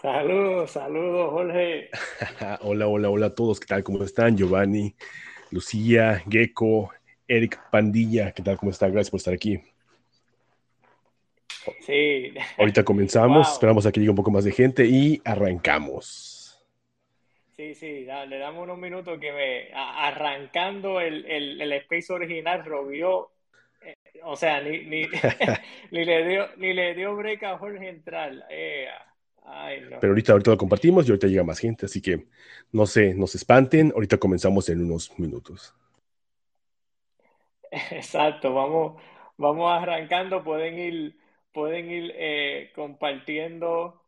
Saludos, saludos, Jorge. hola, hola, hola a todos. ¿Qué tal? ¿Cómo están? Giovanni, Lucía, Gecko, Eric Pandilla. ¿Qué tal? ¿Cómo están? Gracias por estar aquí. Sí. Ahorita comenzamos, esperamos a que llegue un poco más de gente y arrancamos. Sí, sí, le damos unos minutos que me. Arrancando el, el, space original, Robio. Eh, o sea, ni, ni, ni, le dio, ni le dio break a Jorge entrar. Eh, pero ahorita, ahorita lo compartimos y ahorita llega más gente, así que no se, no se espanten, ahorita comenzamos en unos minutos. Exacto, vamos, vamos arrancando, pueden ir, pueden ir eh, compartiendo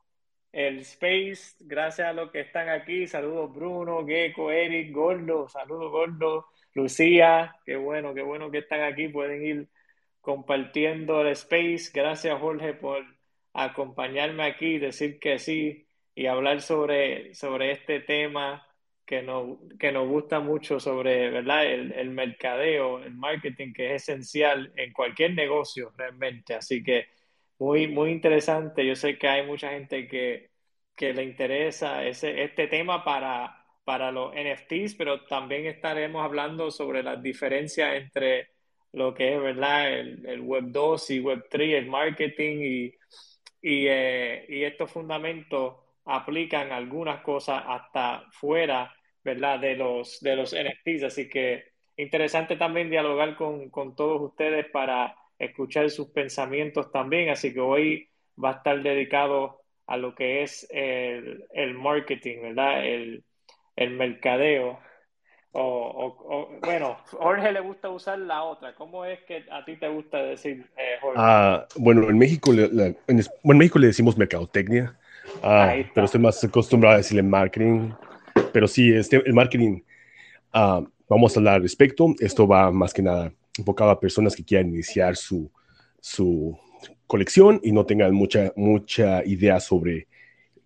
el space, gracias a los que están aquí, saludos Bruno, Gecko, Eric, Gordo, saludos Gordo, Lucía, qué bueno, qué bueno que están aquí, pueden ir compartiendo el space, gracias Jorge por acompañarme aquí, decir que sí y hablar sobre, sobre este tema que nos, que nos gusta mucho sobre ¿verdad? El, el, mercadeo, el marketing, que es esencial en cualquier negocio realmente. Así que muy, muy interesante. Yo sé que hay mucha gente que, que le interesa ese, este tema para, para los NFTs, pero también estaremos hablando sobre las diferencias entre lo que es ¿verdad? El, el Web 2 y Web 3, el marketing y y, eh, y estos fundamentos aplican algunas cosas hasta fuera, ¿verdad? De los, de los NFTs. Así que interesante también dialogar con, con todos ustedes para escuchar sus pensamientos también. Así que hoy va a estar dedicado a lo que es el, el marketing, ¿verdad? El, el mercadeo o, bueno, Jorge le gusta usar la otra. ¿Cómo es que a ti te gusta decir eh, Jorge? Ah, bueno, en México, le, en, México le decimos mercadotecnia, ah, pero estoy más acostumbrado a decirle marketing. Pero sí, este, el marketing, ah, vamos a hablar al respecto. Esto va más que nada enfocado a personas que quieran iniciar su, su colección y no tengan mucha, mucha idea sobre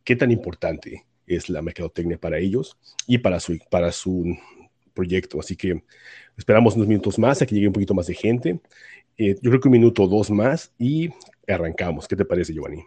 qué tan importante es la mercadotecnia para ellos y para su, para su proyecto. Así que esperamos unos minutos más a que llegue un poquito más de gente. Eh, yo creo que un minuto o dos más y arrancamos. ¿Qué te parece, Giovanni?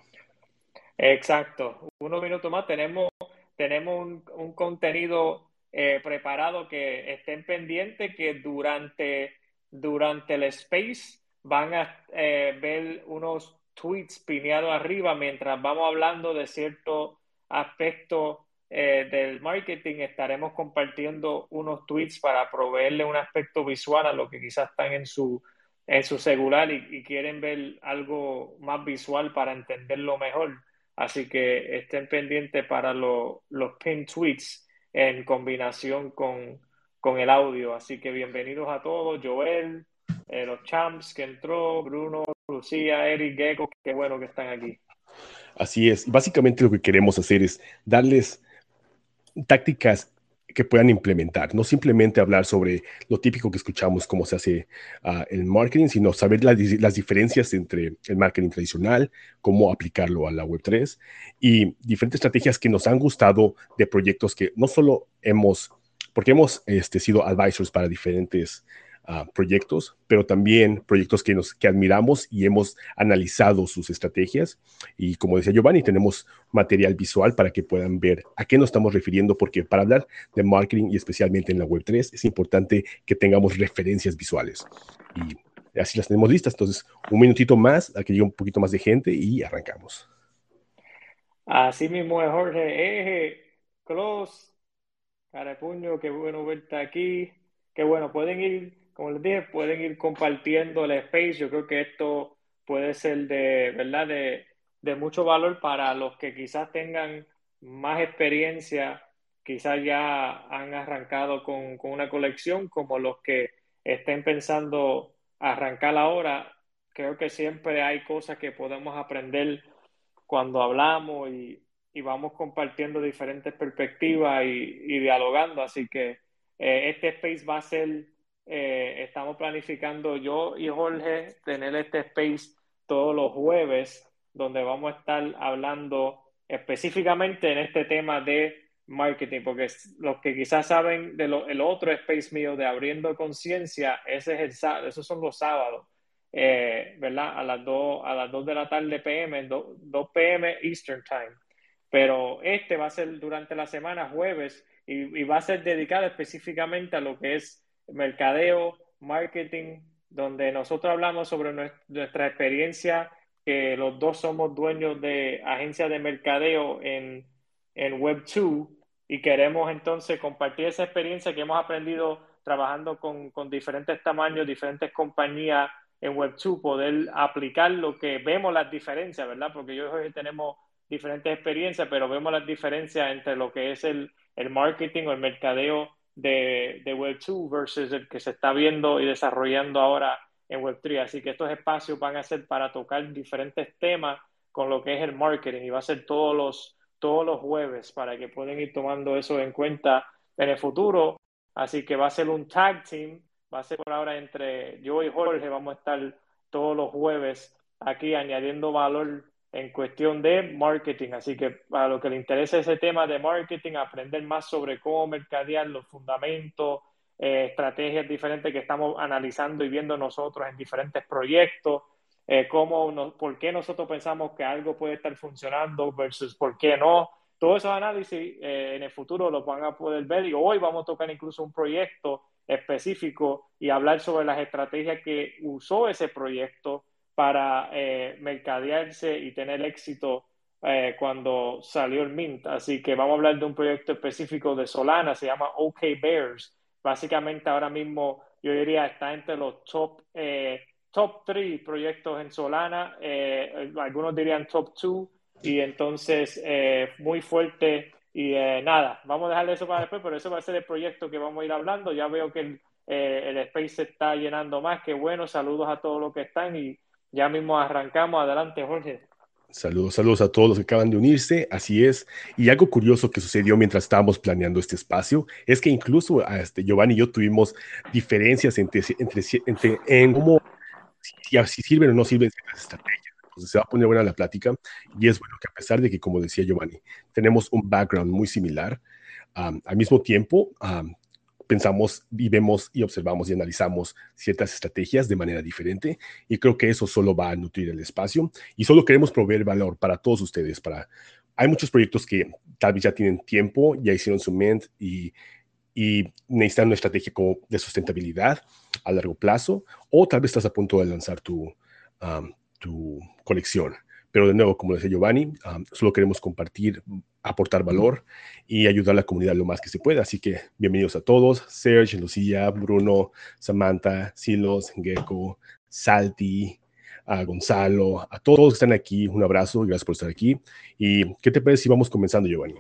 Exacto. Unos minutos más. Tenemos, tenemos un, contenido eh, preparado que estén pendientes que durante, durante el space van a eh, ver unos tweets pineados arriba mientras vamos hablando de cierto aspecto eh, del marketing estaremos compartiendo unos tweets para proveerle un aspecto visual a los que quizás están en su, en su celular y, quieren ver algo más visual para entenderlo mejor. Así que estén pendientes para los pin tweets en combinación con, con, el audio. Así que bienvenidos a todos, Joel, eh, los champs que entró, Bruno, Lucía, Eric, Gecko, qué bueno que están aquí. Así es. Básicamente lo que queremos hacer es darles tácticas que puedan implementar, no simplemente hablar sobre lo típico que escuchamos, cómo se hace uh, el marketing, sino saber las diferencias entre el marketing tradicional, cómo aplicarlo a la Web3 y diferentes estrategias que nos han gustado de proyectos que no solo hemos, porque hemos este, sido advisors para diferentes proyectos, pero también proyectos que, nos, que admiramos y hemos analizado sus estrategias. Y como decía Giovanni, tenemos material visual para que puedan ver a qué nos estamos refiriendo, porque para hablar de marketing y especialmente en la Web3 es importante que tengamos referencias visuales. Y así las tenemos listas. Entonces, un minutito más, a que llegue un poquito más de gente y arrancamos. Así mismo es Jorge Eje, Close, Carapuño, qué bueno verte aquí. Qué bueno, pueden ir como les dije, pueden ir compartiendo el space. Yo creo que esto puede ser de, ¿verdad? De, de mucho valor para los que quizás tengan más experiencia, quizás ya han arrancado con, con una colección, como los que estén pensando arrancar ahora. Creo que siempre hay cosas que podemos aprender cuando hablamos y, y vamos compartiendo diferentes perspectivas y, y dialogando. Así que eh, este space va a ser eh, estamos planificando yo y Jorge tener este space todos los jueves, donde vamos a estar hablando específicamente en este tema de marketing, porque los que quizás saben de el otro space mío de abriendo conciencia, ese es el esos son los sábados, eh, ¿verdad? A las 2 a las 2 de la tarde PM, 2, 2 PM Eastern Time. pero este va a ser durante la semana, jueves, y, va a ser dedicado específicamente a lo que es mercadeo, marketing, donde nosotros hablamos sobre nuestra experiencia, que los dos somos dueños de agencias de mercadeo en, en Web2 y queremos entonces compartir esa experiencia que hemos aprendido trabajando con, con diferentes tamaños, diferentes compañías en Web2, poder aplicar lo que vemos las diferencias, ¿verdad? Porque yo tenemos diferentes experiencias, pero vemos las diferencias entre lo que es el, el marketing o el mercadeo de, de Web2 versus el que se está viendo y desarrollando ahora en Web3. Así que estos espacios van a ser para tocar diferentes temas con lo que es el marketing y va a ser todos los, todos los jueves para que puedan ir tomando eso en cuenta en el futuro. Así que va a ser un tag team, va a ser por ahora entre yo y Jorge, vamos a estar todos los jueves aquí añadiendo valor en cuestión de marketing. Así que para lo que le interesa ese tema de marketing, aprender más sobre cómo mercadear los fundamentos, eh, estrategias diferentes que estamos analizando y viendo nosotros en diferentes proyectos, eh, cómo por qué nosotros pensamos que algo puede estar funcionando versus por qué no. Todos esos análisis eh, en el futuro los van a poder ver y hoy vamos a tocar incluso un proyecto específico y hablar sobre las estrategias que usó ese proyecto para eh, mercadearse y tener éxito eh, cuando salió el Mint. Así que vamos a hablar de un proyecto específico de Solana, se llama OK Bears. Básicamente ahora mismo yo diría está entre los top, eh, top three proyectos en Solana, algunos dirían top two, y entonces muy fuerte. Y nada, vamos a dejarle eso para después, pero eso va a ser el proyecto que vamos a ir hablando. Ya veo que el, el space se está llenando más, que bueno, saludos a todos los que están y ya mismo arrancamos. Adelante, Jorge. Saludos, saludos a todos los que acaban de unirse, así es. Y algo curioso que sucedió mientras estábamos planeando este espacio es que incluso este, Giovanni y yo tuvimos diferencias entre, entre, entre en cómo, si, sirven o no sirven las estrategias. Entonces se va a poner buena la plática y es bueno que a pesar de que, como decía Giovanni, tenemos un background muy similar, al mismo tiempo pensamos y vemos y observamos y analizamos ciertas estrategias de manera diferente y creo que eso solo va a nutrir el espacio y solo queremos proveer valor para todos ustedes. Para hay muchos proyectos que tal vez ya tienen tiempo, ya hicieron su ment y, y necesitan una estrategia de sustentabilidad a largo plazo o tal vez estás a punto de lanzar tu, tu colección. Pero de nuevo, como decía Giovanni, solo queremos compartir aportar valor y ayudar a la comunidad lo más que se pueda. Así que bienvenidos a todos, Serge, Lucía, Bruno, Samantha, Silos, Gecko, Salti, a Gonzalo, a todos que están aquí, un abrazo, gracias por estar aquí. ¿Y qué te parece si vamos comenzando, Giovanni?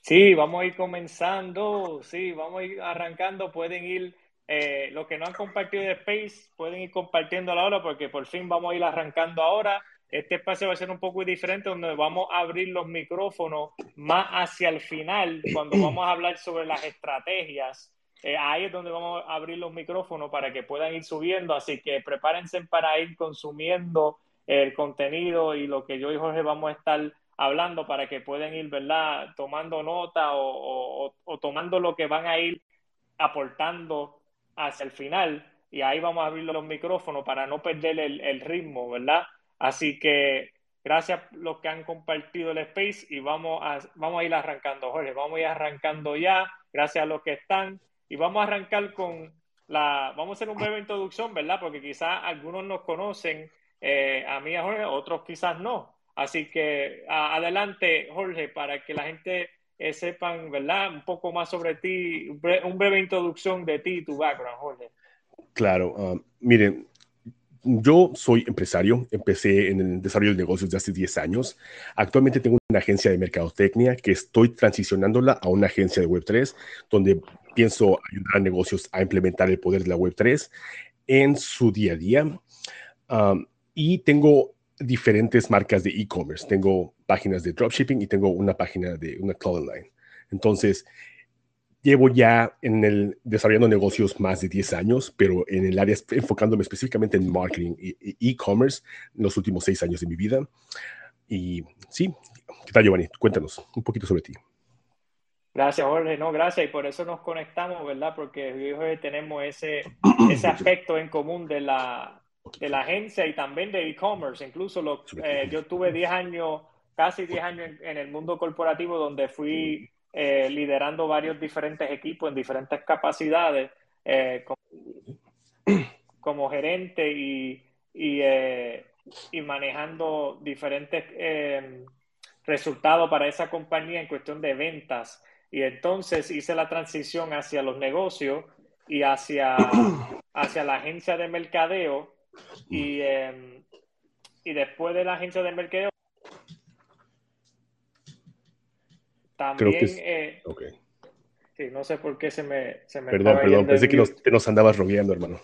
Sí, vamos a ir comenzando, sí, vamos a ir arrancando, pueden ir, eh, los que no han compartido de Space, pueden ir compartiendo la hora porque por fin vamos a ir arrancando ahora. Este espacio va a ser un poco diferente, donde vamos a abrir los micrófonos más hacia el final, cuando vamos a hablar sobre las estrategias. Eh, ahí es donde vamos a abrir los micrófonos para que puedan ir subiendo, así que prepárense para ir consumiendo el contenido y lo que yo y Jorge vamos a estar hablando para que puedan ir, ¿verdad?, tomando nota o, tomando lo que van a ir aportando hacia el final. Y ahí vamos a abrir los micrófonos para no perder el, el ritmo, ¿verdad? Así que gracias a los que han compartido el space y vamos a, vamos a ir arrancando, Jorge, vamos a ir arrancando ya, gracias a los que están y vamos a arrancar con la, vamos a hacer una breve introducción, ¿verdad? Porque quizás algunos nos conocen, eh, a mí, a Jorge, otros quizás no. Así que adelante, Jorge, para que la gente eh, sepan, ¿verdad? Un poco más sobre ti, un breve, introducción de ti y tu background, Jorge. Claro, um, miren, yo soy empresario, empecé en el desarrollo de negocios de hace 10 años. Actualmente tengo una agencia de mercadotecnia que estoy transicionándola a una agencia de Web3, donde pienso ayudar a negocios a implementar el poder de la Web3 en su día a día. y tengo diferentes marcas de e-commerce. Tengo páginas de dropshipping y tengo una página de una cloud online. Entonces, Llevo ya en el desarrollando negocios más de 10 años, pero en el área enfocándome específicamente en marketing e e-commerce en los últimos 6 años de mi vida. Y sí, ¿qué tal Giovanni? Cuéntanos un poquito sobre ti. Gracias, Jorge. No, gracias. Y por eso nos conectamos, ¿verdad? Porque tenemos ese, ese aspecto en común de la, de la agencia y también de e-commerce. Incluso lo, eh, yo tuve 10 años casi 10 años en, el mundo corporativo donde fui eh, liderando varios diferentes equipos en diferentes capacidades eh, como, gerente y, y, y, manejando diferentes resultados para esa compañía en cuestión de ventas. Y entonces hice la transición hacia los negocios y hacia, hacia la agencia de mercadeo. Y, em, y después de la agencia de mercadeo, también... Eh, sí, no sé por qué se me... Se me perdón, perdón, pensé que nos, nos, andabas rogueando, hermano.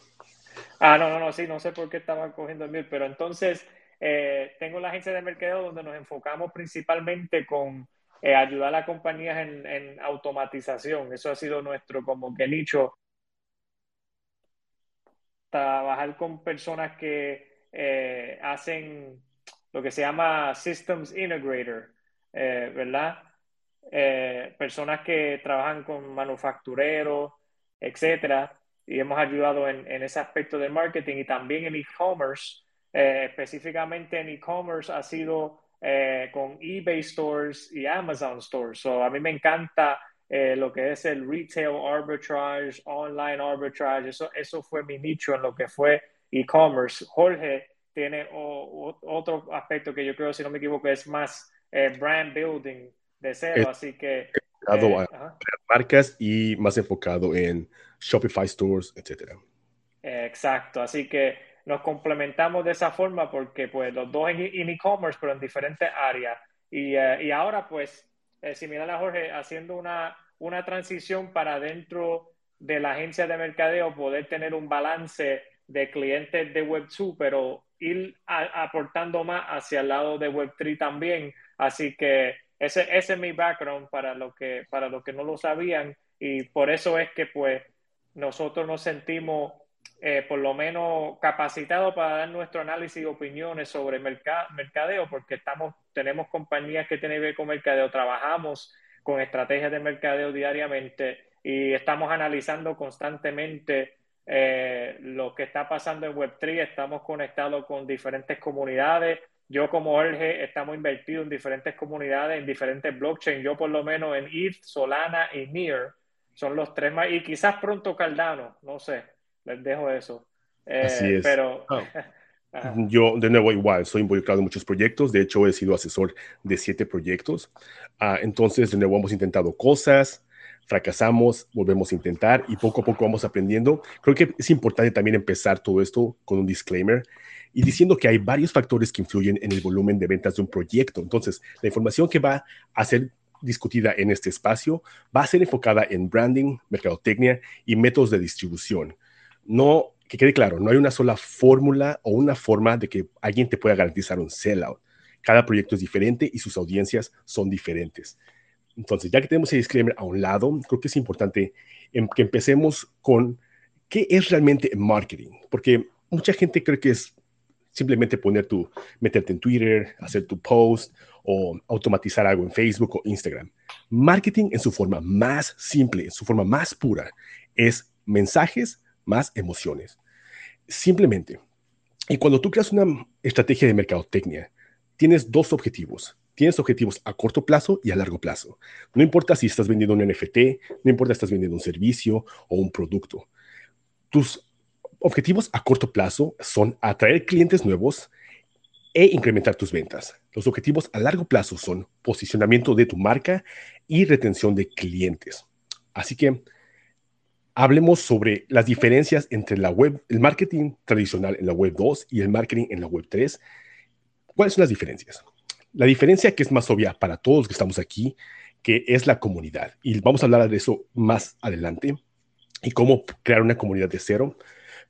Ah, no, no, no, sí, no sé por qué estaba cogiendo el mil, pero entonces eh, tengo la agencia de mercadeo donde nos enfocamos principalmente con eh, ayudar a compañías en, en, automatización. Eso ha sido nuestro como que nicho. Trabajar con personas que eh, hacen lo que se llama Systems Integrator, eh, personas que trabajan con manufactureros, etcétera, y hemos ayudado en, ese aspecto del marketing y también en e-commerce, específicamente en e-commerce ha sido eh, con eBay Stores y Amazon Stores. So, a mí me encanta eh, lo que es el retail arbitrage, online arbitrage. Eso, eso fue mi nicho en lo que fue e-commerce. Jorge tiene otro aspecto que yo creo, si no me equivoco, es más eh, brand building de cero. así que. a marcas y más enfocado en Shopify stores, etcétera. Exacto. Así que nos complementamos de esa forma porque pues los dos en e-commerce, pero en diferentes áreas. Y, eh, y ahora pues, eh, similar a Jorge, haciendo una, una transición para dentro de la agencia de mercadeo, poder tener un balance de clientes de Web2, pero ir aportando más hacia el lado de Web3 también. Así que ese, ese es mi background para los que, para que no lo sabían y por eso es que pues nosotros nos sentimos eh, por lo menos capacitado para dar nuestro análisis y opiniones sobre mercadeo, porque estamos, tenemos compañías que tienen que ver con mercadeo, trabajamos con estrategias de mercadeo diariamente y estamos analizando constantemente eh, lo que está pasando en Web3, estamos conectados con diferentes comunidades. Yo como Jorge estamos invertidos en diferentes comunidades, en diferentes blockchains. Yo por lo menos en ETH, Solana y NEAR son los tres más, y quizás pronto Cardano, no sé les dejo eso. Así eh, es. Pero. Ah. Yo, de nuevo, igual, soy involucrado en muchos proyectos. De hecho, he sido asesor de siete proyectos. Ah, entonces, de nuevo, hemos intentado cosas, fracasamos, volvemos a intentar y poco a poco vamos aprendiendo. Creo que es importante también empezar todo esto con un disclaimer y diciendo que hay varios factores que influyen en el volumen de ventas de un proyecto. Entonces, la información que va a ser discutida en este espacio va a ser enfocada en branding, mercadotecnia y métodos de distribución no, que quede claro, no hay una sola fórmula o una forma de que alguien te pueda garantizar un sellout. Cada proyecto es diferente y sus audiencias son diferentes. Entonces, ya que tenemos ese disclaimer a un lado, creo que es importante em, que empecemos con qué es realmente marketing, porque mucha gente cree que es simplemente poner tu, meterte en Twitter, hacer tu post o automatizar algo en Facebook o Instagram. Marketing en su forma más simple, en su forma más pura, es mensajes más emociones. Simplemente. Y cuando tú creas una estrategia de mercadotecnia, tienes dos objetivos. Tienes objetivos a corto plazo y a largo plazo. No importa si estás vendiendo un NFT, no importa si estás vendiendo un servicio o un producto. Tus objetivos a corto plazo son atraer clientes nuevos e incrementar tus ventas. Los objetivos a largo plazo son posicionamiento de tu marca y retención de clientes. Así que hablemos sobre las diferencias entre la web, el marketing tradicional en la web 2 y el marketing en la web 3. ¿Cuáles son las diferencias? La diferencia que es más obvia para todos los que estamos aquí, que es la comunidad. Y vamos a hablar de eso más adelante y cómo crear una comunidad de cero.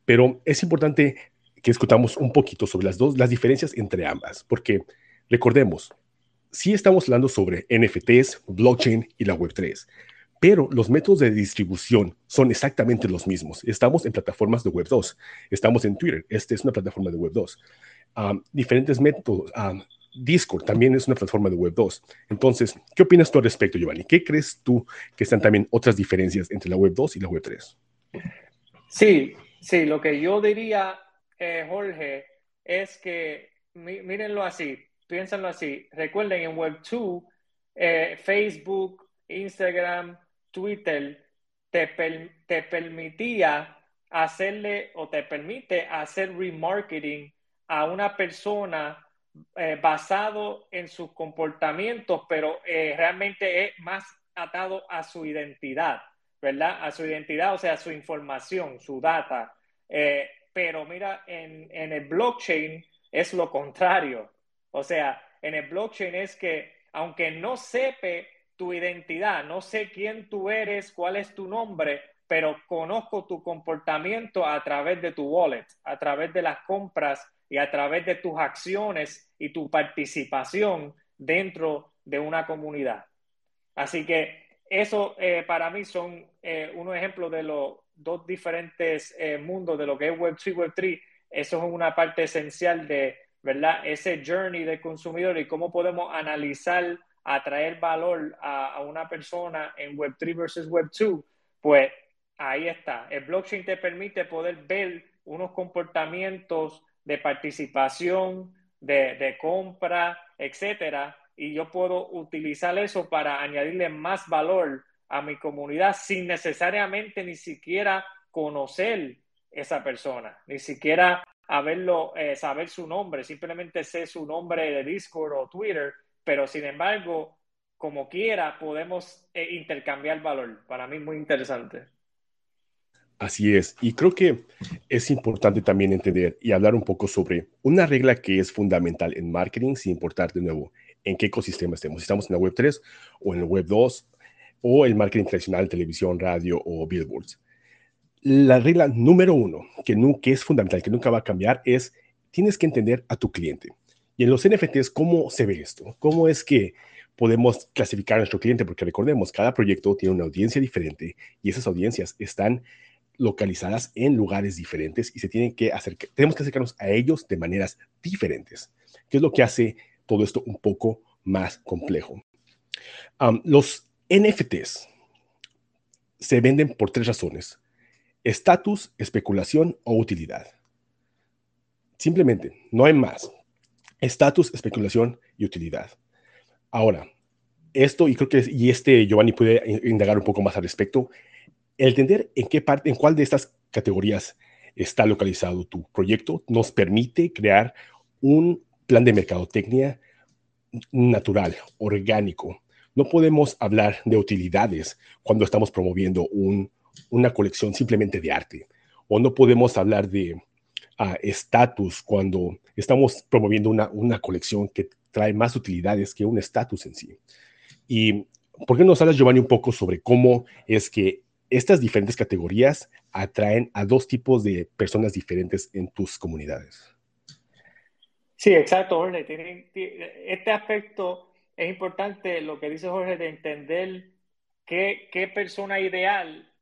Pero es importante que discutamos un poquito sobre las dos, las diferencias entre ambas, porque recordemos, si estamos hablando sobre NFTs, blockchain y la web 3, pero los métodos de distribución son exactamente los mismos. Estamos en plataformas de Web 2, estamos en Twitter, esta es una plataforma de Web 2. diferentes métodos. Discord también es una plataforma de Web 2. Entonces, ¿qué opinas tú al respecto, Giovanni? ¿Qué crees tú que están también otras diferencias entre la Web 2 y la Web 3? Sí, sí, lo que yo diría, eh, Jorge, es que mírenlo así. piénsenlo así, recuerden en Web 2, eh, Facebook, Instagram, Twitter, te, te permitía hacerle o te permite hacer remarketing a una persona eh, basado en sus comportamientos, pero eh, realmente es más atado a su identidad, ¿verdad? A su identidad, o sea, su información, su data. Eh, pero mira, en, en el blockchain es lo contrario. O sea, en el blockchain es que aunque no sepe tu identidad, no sé quién tú eres, cuál es tu nombre, pero conozco tu comportamiento a través de tu wallet, a través de las compras y a través de tus acciones y tu participación dentro de una comunidad. Así que eso eh, para mí son eh, unos ejemplos de los dos diferentes eh, mundos de lo que es Web3 Web3. Eso es una parte esencial de, ¿verdad? Ese journey del consumidor y cómo podemos analizar, atraer valor a, a una persona en Web3 versus Web2. Pues ahí está. El blockchain te permite poder ver unos comportamientos de participación, de, compra, etcétera, y yo puedo utilizar eso para añadirle más valor a mi comunidad sin necesariamente ni siquiera conocer esa persona, ni siquiera haberlo, eh, saber su nombre, simplemente sé su nombre de Discord o Twitter, pero sin embargo, como quiera, podemos eh, intercambiar valor. Para mí muy interesante. Así es, y creo que es importante también entender y hablar un poco sobre una regla que es fundamental en marketing, sin importar de nuevo en qué ecosistema estemos, si estamos en la web 3 o en la web 2 o el marketing tradicional, televisión, radio o billboards. La regla número uno, que, nunca, es fundamental, que nunca va a cambiar, es tienes que entender a tu cliente. Y en los NFTs, ¿cómo se ve esto? ¿Cómo es que podemos clasificar a nuestro cliente? Porque recordemos, cada proyecto tiene una audiencia diferente y esas audiencias están localizadas en lugares diferentes y se tienen que acercar, tenemos que acercarnos a ellos de maneras diferentes, que es lo que hace todo esto un poco más complejo. los NFTs se venden por tres razones, estatus, especulación o utilidad. Simplemente, no hay más. Estatus, especulación y utilidad. Ahora, esto, y creo que y este Giovanni puede indagar un poco más al respecto, el entender en qué parte, en cuál de estas categorías está localizado tu proyecto nos permite crear un plan de mercadotecnia natural, orgánico. No podemos hablar de utilidades cuando estamos promoviendo una colección simplemente de arte. O no podemos hablar de ah, estatus cuando estamos promoviendo una, colección que trae más utilidades que un estatus en sí. ¿Y por qué nos hablas, Giovanni, un poco sobre cómo es que estas diferentes categorías atraen a dos tipos de personas diferentes en tus comunidades. Sí, exacto, este aspecto es importante, lo que dice Jorge, de entender qué, qué persona ideal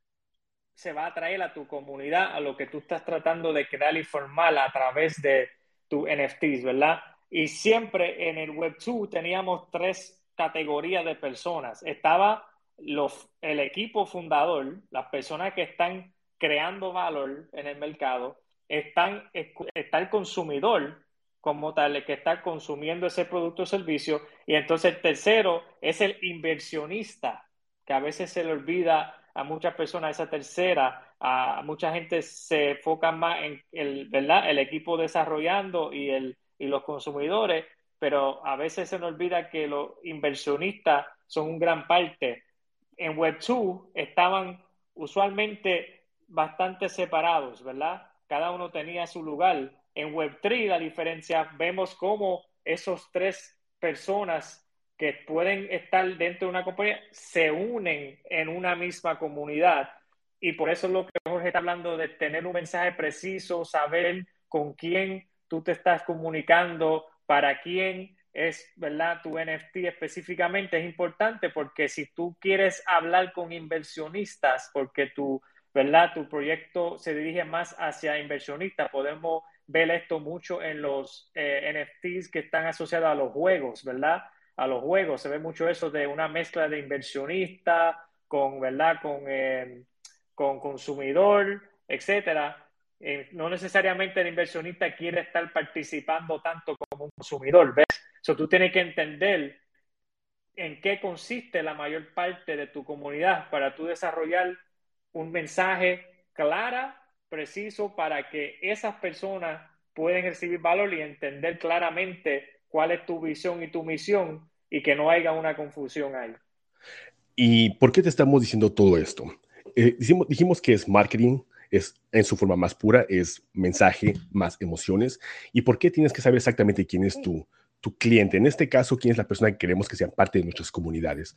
se va a atraer a tu comunidad, a lo que tú estás tratando de crear y formar a través de tu NFTs, ¿verdad? Y siempre en el Web2 teníamos tres categorías de personas. Estaba el equipo fundador, las personas que están creando valor en el mercado, está el consumidor como tal, el que está consumiendo ese producto o servicio, y entonces el tercero es el inversionista, que a veces se le olvida a muchas personas esa tercera, a mucha gente se enfoca más en el, ¿verdad? el equipo desarrollando y, el, y los consumidores, pero a veces se nos olvida que los inversionistas son un gran parte en Web2 estaban usualmente bastante separados, ¿verdad? Cada uno tenía su lugar. En Web3 la diferencia, vemos cómo esos tres personas que pueden estar dentro de una compañía se unen en una misma comunidad. Y por eso es lo que Jorge está hablando de tener un mensaje preciso, saber con quién tú te estás comunicando, para quién es, ¿verdad? Tu NFT específicamente es importante porque si tú quieres hablar con inversionistas, porque tu, ¿verdad? Tu proyecto se dirige más hacia inversionistas, podemos ver esto mucho en los eh, NFTs que están asociados a los juegos, ¿verdad? A los juegos se ve mucho eso de una mezcla de inversionista con, ¿verdad? Con, eh, con consumidor, etcétera. Eh, no necesariamente el inversionista quiere estar participando tanto como un consumidor, ¿ves? So, tú tienes que entender en qué consiste la mayor parte de tu comunidad para tú desarrollar un mensaje clara, preciso, para que esas personas puedan recibir valor y entender claramente cuál es tu visión y tu misión y que no haya una confusión ahí. ¿Y por qué te estamos diciendo todo esto? Eh, dijimos, dijimos que es marketing, es en su forma más pura, es mensaje más emociones. ¿Y por qué tienes que saber exactamente quién es tu, tu cliente? En este caso, quién es la persona que queremos que sea parte de nuestras comunidades.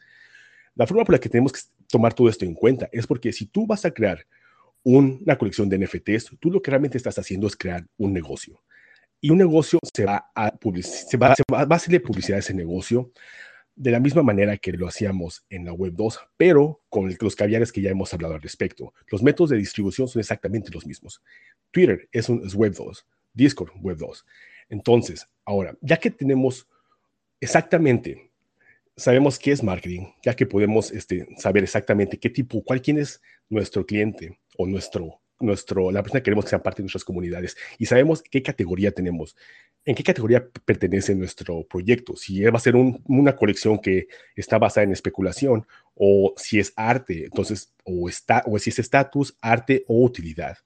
La forma por la que tenemos que tomar todo esto en cuenta es porque si tú vas a crear una colección de NFTs, tú lo que realmente estás haciendo es crear un negocio. Y un negocio se va a, se va, se va, va a hacerle publicidad a ese negocio de la misma manera que lo hacíamos en la Web 2, pero con los caviares que ya hemos hablado al respecto. Los métodos de distribución son exactamente los mismos. Twitter es, un, Web 2, Discord Web 2. Entonces, ahora, ya que tenemos exactamente, sabemos qué es marketing, ya que podemos este, saber exactamente qué tipo, cuál quién es nuestro cliente o nuestro, nuestro, la persona que queremos que sea parte de nuestras comunidades y sabemos qué categoría tenemos en qué categoría pertenece nuestro proyecto, si va a ser una colección que está basada en especulación o si es arte, entonces, o, está, o si es estatus, arte o utilidad.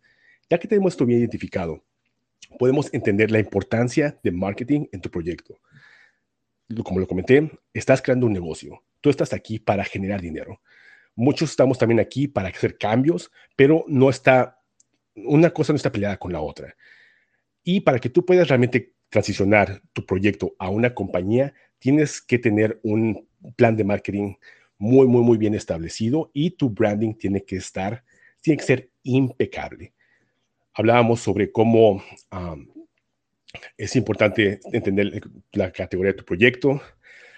Ya que tenemos esto bien identificado, podemos entender la importancia de marketing en tu proyecto. Como lo comenté, estás creando un negocio. Tú estás aquí para generar dinero. Muchos estamos también aquí para hacer cambios, pero no está, una cosa no está peleada con la otra. Y para que tú puedas realmente transicionar tu proyecto a una compañía, tienes que tener un plan de marketing muy, muy, muy bien establecido y tu branding tiene que estar, tiene que ser impecable. Hablábamos sobre cómo es importante entender la categoría de tu proyecto.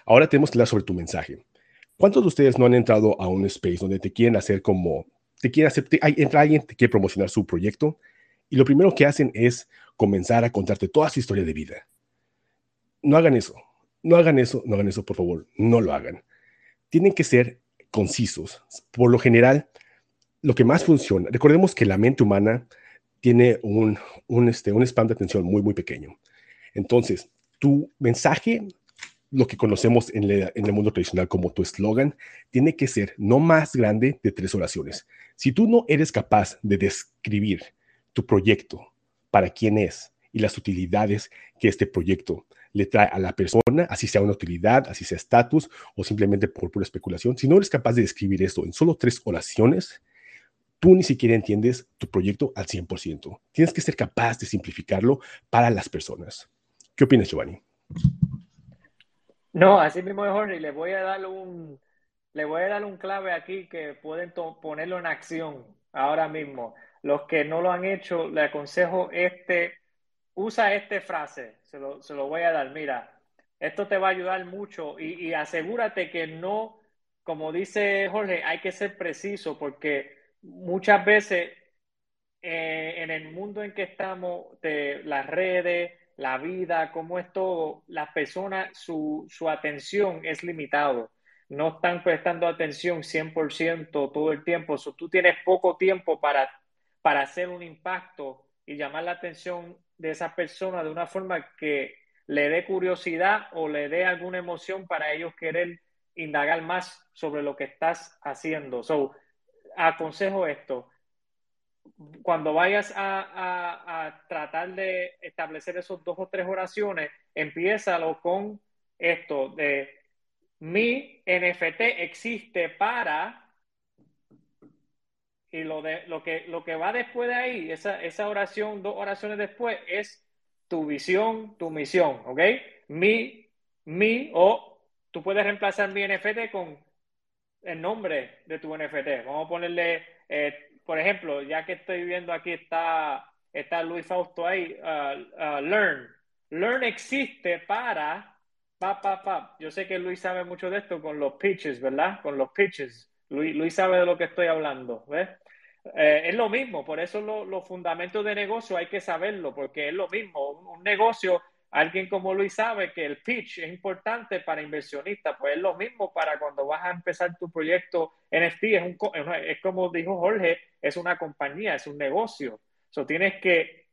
Ahora tenemos que hablar sobre tu mensaje. ¿Cuántos de ustedes no han entrado a un space donde te quieren hacer como, te quieren hacer, entra alguien, te quiere promocionar su proyecto y lo primero que hacen es comenzar a contarte toda su historia de vida. No hagan eso, no hagan eso, no hagan eso, por favor, no lo hagan. Tienen que ser concisos. Por lo general, lo que más funciona, recordemos que la mente humana tiene un, un, este, un spam de atención muy, muy pequeño. Entonces, tu mensaje, lo que conocemos en, el mundo tradicional como tu eslogan, tiene que ser no más grande de tres oraciones. Si tú no eres capaz de describir tu proyecto, para quién es y las utilidades que este proyecto le trae a la persona, así sea una utilidad, así sea estatus o simplemente por pura especulación. Si no eres capaz de describir esto en solo tres oraciones, tú ni siquiera entiendes tu proyecto al 100%. Tienes que ser capaz de simplificarlo para las personas. ¿Qué opinas, Giovanni? No, así mismo, Jorge, le voy a dar un, le voy a dar un clave aquí que pueden ponerlo en acción ahora mismo. Los que no lo han hecho, le aconsejo este, usa esta frase, se lo, se lo, voy a dar, mira, esto te va a ayudar mucho y, asegúrate que no, como dice Jorge, hay que ser preciso porque muchas veces eh, en el mundo en que estamos, de las redes, la vida, como es todo, las personas, su, su atención es limitado no están prestando atención 100% todo el tiempo. So, tú tienes poco tiempo para para hacer un impacto y llamar la atención de esa persona de una forma que le dé curiosidad o le dé alguna emoción para ellos querer indagar más sobre lo que estás haciendo. So, aconsejo esto. Cuando vayas a, tratar de establecer esos dos o tres oraciones, empiézalo con esto de mi NFT existe para y lo, de, lo, que, lo que va después de ahí, esa, esa oración, dos oraciones después, es tu visión, tu misión, ¿ok? Mi, mi, o tú puedes reemplazar mi NFT con el nombre de tu NFT. Vamos a ponerle, eh, por ejemplo, ya que estoy viendo aquí está, está Luis Fausto ahí, uh, uh, Learn. Learn existe para, pa, pa, pa. Yo sé que Luis sabe mucho de esto con los pitches, ¿verdad? Con los pitches. Luis, Luis sabe de lo que estoy hablando, ¿ves? Eh, es lo mismo, por eso los fundamentos de negocio hay que saberlo, porque es lo mismo. Un, negocio, alguien como Luis sabe que el pitch es importante para inversionistas, pues es lo mismo para cuando vas a empezar tu proyecto NFT, es, un, es como dijo Jorge, es una compañía, es un negocio. So, tienes que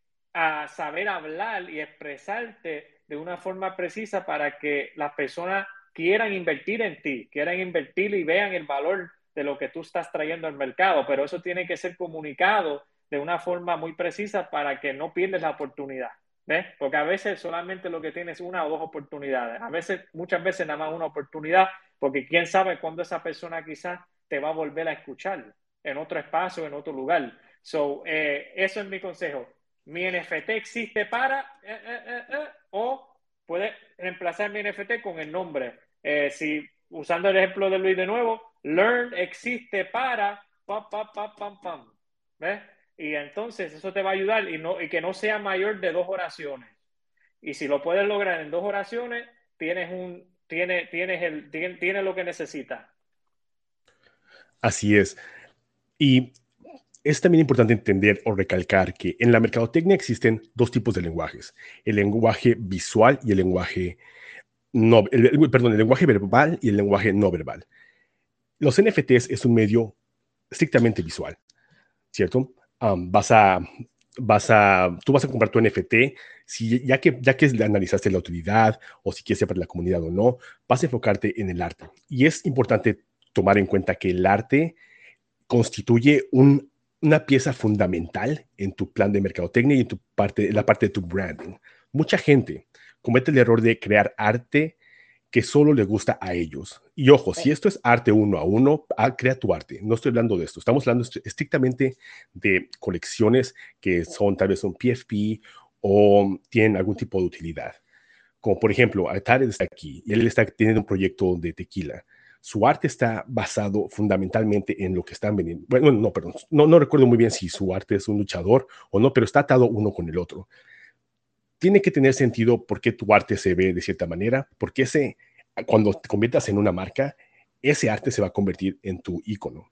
saber hablar y expresarte de una forma precisa para que las personas quieran invertir en ti, quieran invertir y vean el valor de lo que tú estás trayendo al mercado, pero eso tiene que ser comunicado de una forma muy precisa para que no pierdas la oportunidad. ¿Ves? Porque a veces solamente lo que tienes es una o dos oportunidades. A veces, muchas veces nada más una oportunidad, porque quién sabe cuándo esa persona quizás te va a volver a escuchar en otro espacio, en otro lugar. So, eh, eso es mi consejo. Mi NFT existe para eh, eh, o puede reemplazar mi NFT con el nombre. si usando el ejemplo de Luis de nuevo, learn existe para pam, pam, pam, pam, pam. ¿Ves? Y entonces eso te va a ayudar y, no, y que no sea mayor de dos oraciones. Y si lo puedes lograr en dos oraciones, tienes un, tiene, tienes el, tiene, lo que necesitas. Así es. Y es también importante entender o recalcar que en la mercadotecnia existen dos tipos de lenguajes, el lenguaje visual y el lenguaje no, perdón, el lenguaje verbal y el lenguaje no verbal. Los NFTs es un medio estrictamente visual, ¿cierto? Vas a, vas a, tú vas a comprar tu NFT, si, ya, que, ya que analizaste la utilidad o si quieres ser para la comunidad o no, vas a enfocarte en el arte. Y es importante tomar en cuenta que el arte constituye una pieza fundamental en tu plan de mercadotecnia y en tu parte, la parte de tu branding. Mucha gente comete el error de crear arte que solo le gusta a ellos. Y ojo, si esto es arte uno a uno, ah, crea tu arte. No estoy hablando de esto. Estamos hablando estrictamente de colecciones que son tal vez un PFP o tienen algún tipo de utilidad. Como por ejemplo, Tarek está aquí y él está teniendo un proyecto de tequila. Su arte está basado fundamentalmente en lo que están vendiendo. Bueno, no, perdón, no, no recuerdo muy bien si su arte es un luchador o no, pero está atado uno con el otro tiene que tener sentido por qué tu arte se ve de cierta manera, porque ese, cuando te conviertas en una marca, ese arte se va a convertir en tu icono,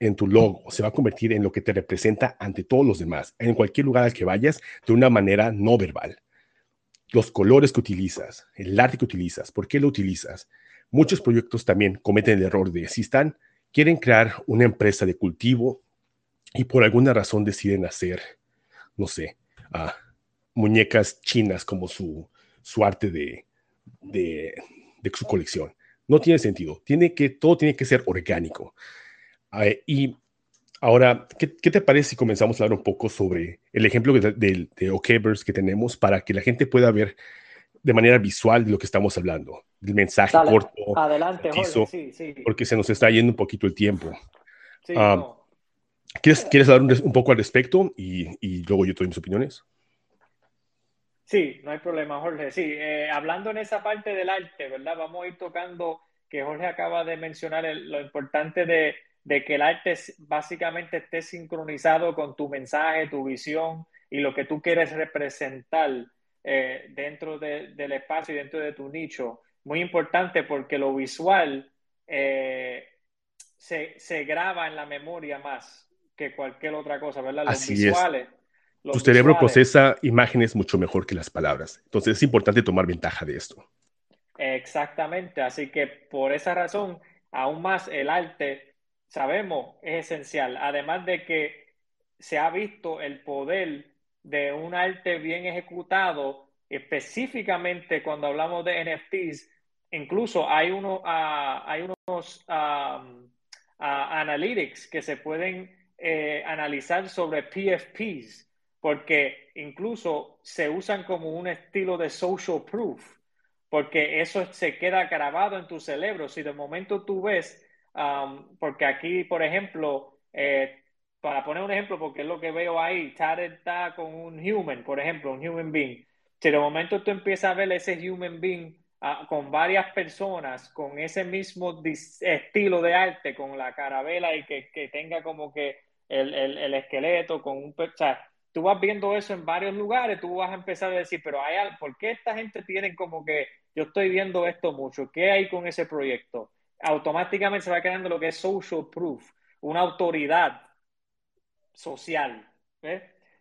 en tu logo, se va a convertir en lo que te representa ante todos los demás, en cualquier lugar al que vayas, de una manera no verbal. Los colores que utilizas, el arte que utilizas, por qué lo utilizas. Muchos proyectos también cometen el error de si están, quieren crear una empresa de cultivo y por alguna razón deciden hacer, no sé, ah, muñecas chinas como su, su arte de, de, su colección. No tiene sentido. Tiene que, todo tiene que ser orgánico. y ahora, ¿qué, te parece si comenzamos a hablar un poco sobre el ejemplo de, de, de que tenemos para que la gente pueda ver de manera visual de lo que estamos hablando? El mensaje corto. Adelante, Porque se nos está yendo un poquito el tiempo. Ah, ¿quieres, ¿Quieres hablar un, un, poco al respecto y, y luego yo doy mis opiniones? Sí, no hay problema, Jorge. Sí, eh, hablando en esa parte del arte, ¿verdad? Vamos a ir tocando que Jorge acaba de mencionar lo importante de, que el arte básicamente esté sincronizado con tu mensaje, tu visión y lo que tú quieres representar eh, dentro del espacio y dentro de tu nicho. Muy importante porque lo visual eh, se, se, graba en la memoria más que cualquier otra cosa, ¿verdad? Los visuales tu cerebro procesa imágenes mucho mejor que las palabras. Entonces es importante tomar ventaja de esto. Exactamente, así que por esa razón, aún más el arte, sabemos, es esencial. Además de que se ha visto el poder de un arte bien ejecutado, específicamente cuando hablamos de NFTs, incluso hay, uno, uh, hay unos uh, analytics que se pueden eh, analizar sobre PFPs porque incluso se usan como un estilo de social proof, porque eso se queda grabado en tu cerebro. Si de momento tú ves, um, porque aquí, por ejemplo, eh, para poner un ejemplo, porque es lo que veo ahí, Tad está con un human, por ejemplo, un human being. Si de momento tú empiezas a ver ese human being ah, con varias personas, con ese mismo estilo de arte, con la carabela y que, tenga como que el, el, esqueleto, con un... O tú vas viendo eso en varios lugares, tú vas a empezar a decir, pero hay ¿por qué esta gente tiene como que yo estoy viendo esto mucho? ¿Qué hay con ese proyecto? Automáticamente se va creando lo que es social proof, una autoridad social.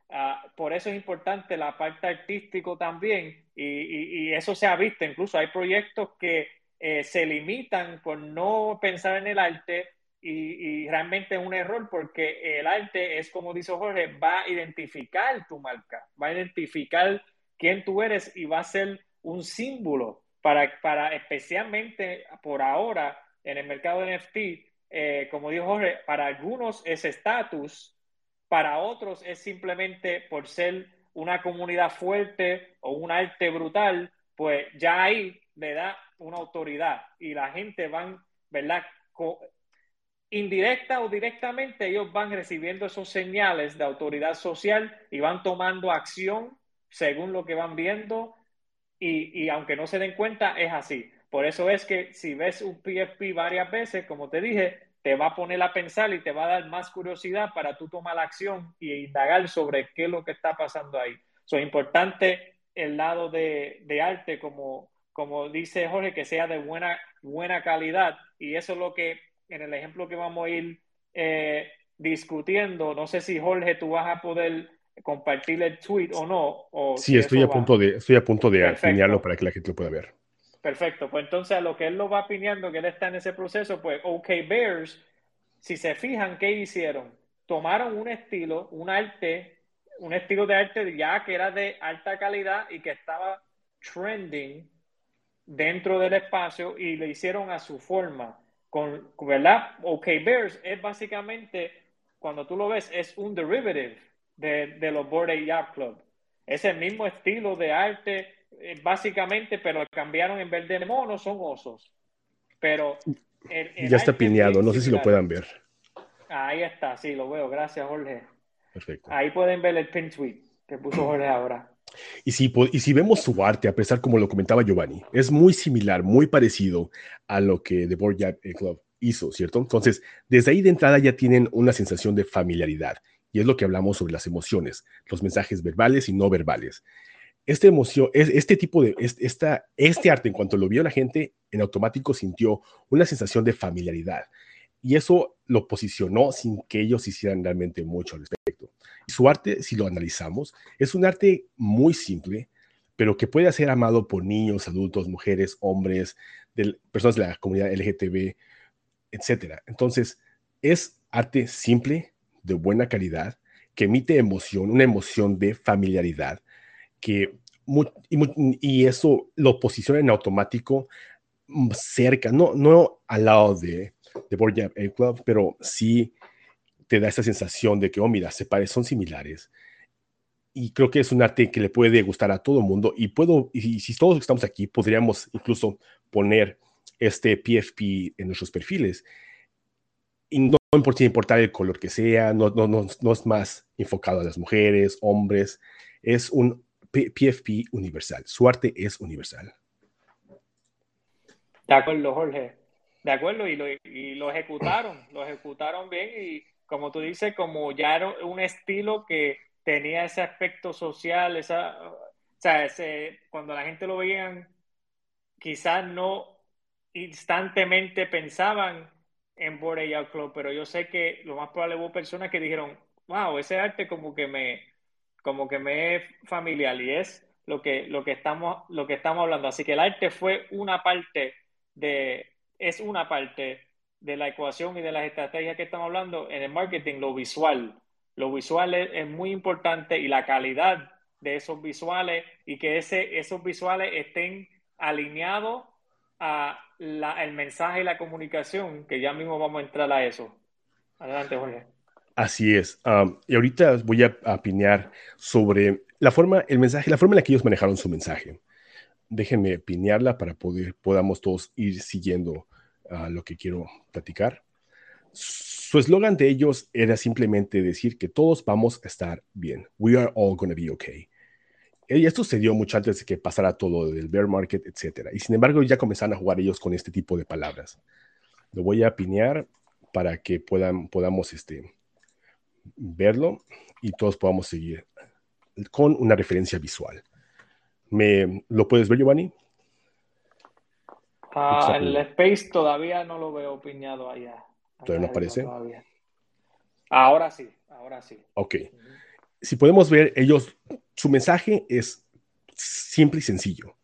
Ah, por eso es importante la parte artístico también y, eso se ha visto, incluso hay proyectos que eh, se limitan por no pensar en el arte y, realmente es un error porque el arte es, como dice Jorge, va a identificar tu marca, va a identificar quién tú eres y va a ser un símbolo para, para especialmente por ahora en el mercado de NFT, eh, como dijo Jorge, para algunos es estatus, para otros es simplemente por ser una comunidad fuerte o un arte brutal, pues ya ahí le da una autoridad y la gente van, ¿verdad? Indirecta o directamente, ellos van recibiendo esos señales de autoridad social y van tomando acción según lo que van viendo y, y, aunque no se den cuenta, es así. Por eso es que si ves un PFP varias veces, como te dije, te va a poner a pensar y te va a dar más curiosidad para tú tomar acción y indagar sobre qué es lo que está pasando ahí. Es importante el lado de, de arte, como, como dice Jorge, que sea de buena, buena calidad. Y eso es lo que en el ejemplo que vamos a ir eh, discutiendo, no sé si Jorge, tú vas a poder compartir el tweet o no. O sí, estoy, a punto de, estoy a punto de apiñarlo para que la gente lo pueda ver. Perfecto, pues entonces a lo que él lo va apiñando, que él está en ese proceso, pues OK Bears, si se fijan, ¿qué hicieron? Tomaron un estilo, un arte, un estilo de arte ya que era de alta calidad y que estaba trending dentro del espacio y le hicieron a su forma con, ¿verdad? OK Bears es básicamente, cuando tú lo ves, es un derivative de, de los Board Yacht Club. Es el mismo estilo de arte, eh, básicamente, pero cambiaron en vez de monos, son osos. Pero. ya está piñado, no sé si lo puedan ver. Ahí está, sí, lo veo. Gracias, Jorge. Perfecto. Ahí pueden ver el pin tweet que puso Jorge ahora. Y si, y si vemos su arte, a pesar como lo comentaba Giovanni, es muy similar, muy parecido a lo que The Board Club hizo, ¿cierto? Entonces, desde ahí de entrada ya tienen una sensación de familiaridad. Y es lo que hablamos sobre las emociones, los mensajes verbales y no verbales. Este emoción, este tipo de, esta, este arte, en cuanto lo vio la gente, en automático sintió una sensación de familiaridad. Y eso lo posicionó sin que ellos hicieran realmente mucho al respecto. Su arte, si lo analizamos, es un arte muy simple, pero que puede ser amado por niños, adultos, mujeres, hombres, personas de la comunidad LGTB, etc. Entonces, es arte simple, de buena calidad, que emite emoción, una emoción de familiaridad, que y, eso lo posiciona en automático mm, cerca, no, no al lado de, de Board Club, pero sí te da esa sensación de que, oh, mira, se parecen, son similares. Y creo que es un arte que le puede gustar a todo el mundo. Y puedo, y si todos estamos aquí, podríamos incluso poner este PFP en nuestros perfiles. Y no importa importar el color que sea, no, no, no, no es más enfocado a las mujeres, hombres. Es un PFP universal. Su arte es universal. De acuerdo, Jorge. De acuerdo, y lo, y lo ejecutaron, lo ejecutaron bien y como tú dices, como ya era un estilo que tenía ese aspecto social, esa, o sea, ese, cuando la gente lo veían, quizás no instantemente pensaban en Boreal Club, pero yo sé que lo más probable hubo personas que dijeron, wow, ese arte como que me, como que me es familiar y es lo que, lo que estamos, lo que estamos hablando. Así que el arte fue una parte de, es una parte de la ecuación y de las estrategias que estamos hablando en el marketing, lo visual. Lo visual es, muy importante y la calidad de esos visuales y que ese, esos visuales estén alineados a el mensaje y la comunicación, que ya mismo vamos a entrar a eso. Adelante, Jorge. Así es. y ahorita voy a opinar sobre la forma, el mensaje, la forma en la que ellos manejaron su mensaje. Déjenme opinar para poder podamos todos ir siguiendo lo que quiero platicar. Su eslogan de ellos era simplemente decir que todos vamos a estar bien. We are all going to be okay. Y esto se dio mucho antes de que pasara todo del bear market, etc. Y sin embargo, ya comenzaron a jugar ellos con este tipo de palabras. Lo voy a pinear para que puedan, podamos este, verlo y todos podamos seguir con una referencia visual. ¿Me, ¿Lo puedes ver, Giovanni? Ah, el Space todavía no lo veo piñado allá. ¿Todavía no aparece? Ahora sí, ahora sí. Ok. Si podemos ver, ellos, su mensaje es simple y sencillo.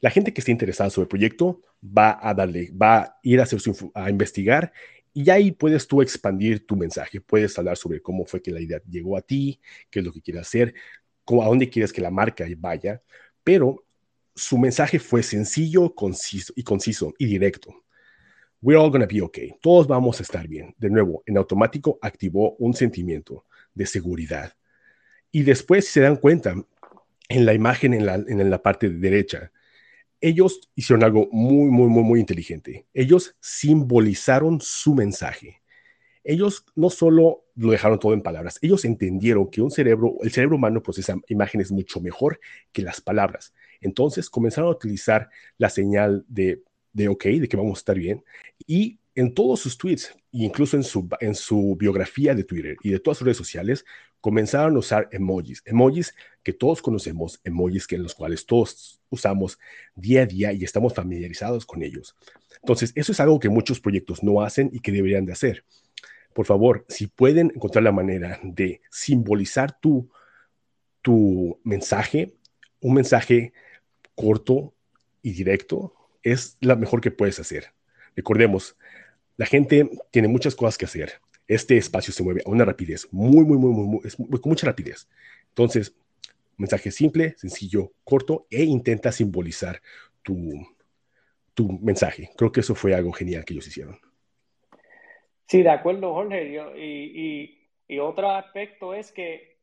La gente que esté interesada sobre el proyecto va a darle, va a ir a, hacer su, a investigar Y ahí puedes tú expandir tu mensaje, puedes hablar sobre cómo fue que la idea llegó a ti, qué es lo que quieres hacer, cómo, a dónde quieres que la marca vaya, pero su mensaje fue sencillo conciso, y conciso y directo. We're all gonna be okay. Todos vamos a estar bien. De nuevo, en automático activó un sentimiento de seguridad. Y después, si se dan cuenta, en la imagen en la, en la parte derecha, ellos hicieron algo muy, muy, muy, muy inteligente. Ellos simbolizaron su mensaje. Ellos no solo lo dejaron todo en palabras, ellos entendieron que un cerebro, el cerebro humano procesa imágenes mucho mejor que las palabras. Entonces comenzaron a utilizar la señal de, de OK, de que vamos a estar bien, y en todos sus tweets, incluso en su, en su biografía de Twitter y de todas sus redes sociales, comenzaron a usar emojis, emojis que todos conocemos, emojis que en los cuales todos usamos día a día y estamos familiarizados con ellos. Entonces, eso es algo que muchos proyectos no hacen y que deberían de hacer. Por favor, si pueden encontrar la manera de simbolizar tu, tu mensaje, un mensaje corto y directo, es la mejor que puedes hacer. Recordemos, la gente tiene muchas cosas que hacer. Este espacio se mueve a una rapidez muy, muy, muy, muy, muy con mucha rapidez. Entonces, mensaje simple, sencillo, corto e intenta simbolizar tu, tu mensaje. Creo que eso fue algo genial que ellos hicieron. Sí, de acuerdo, Jorge. y, y otro aspecto es que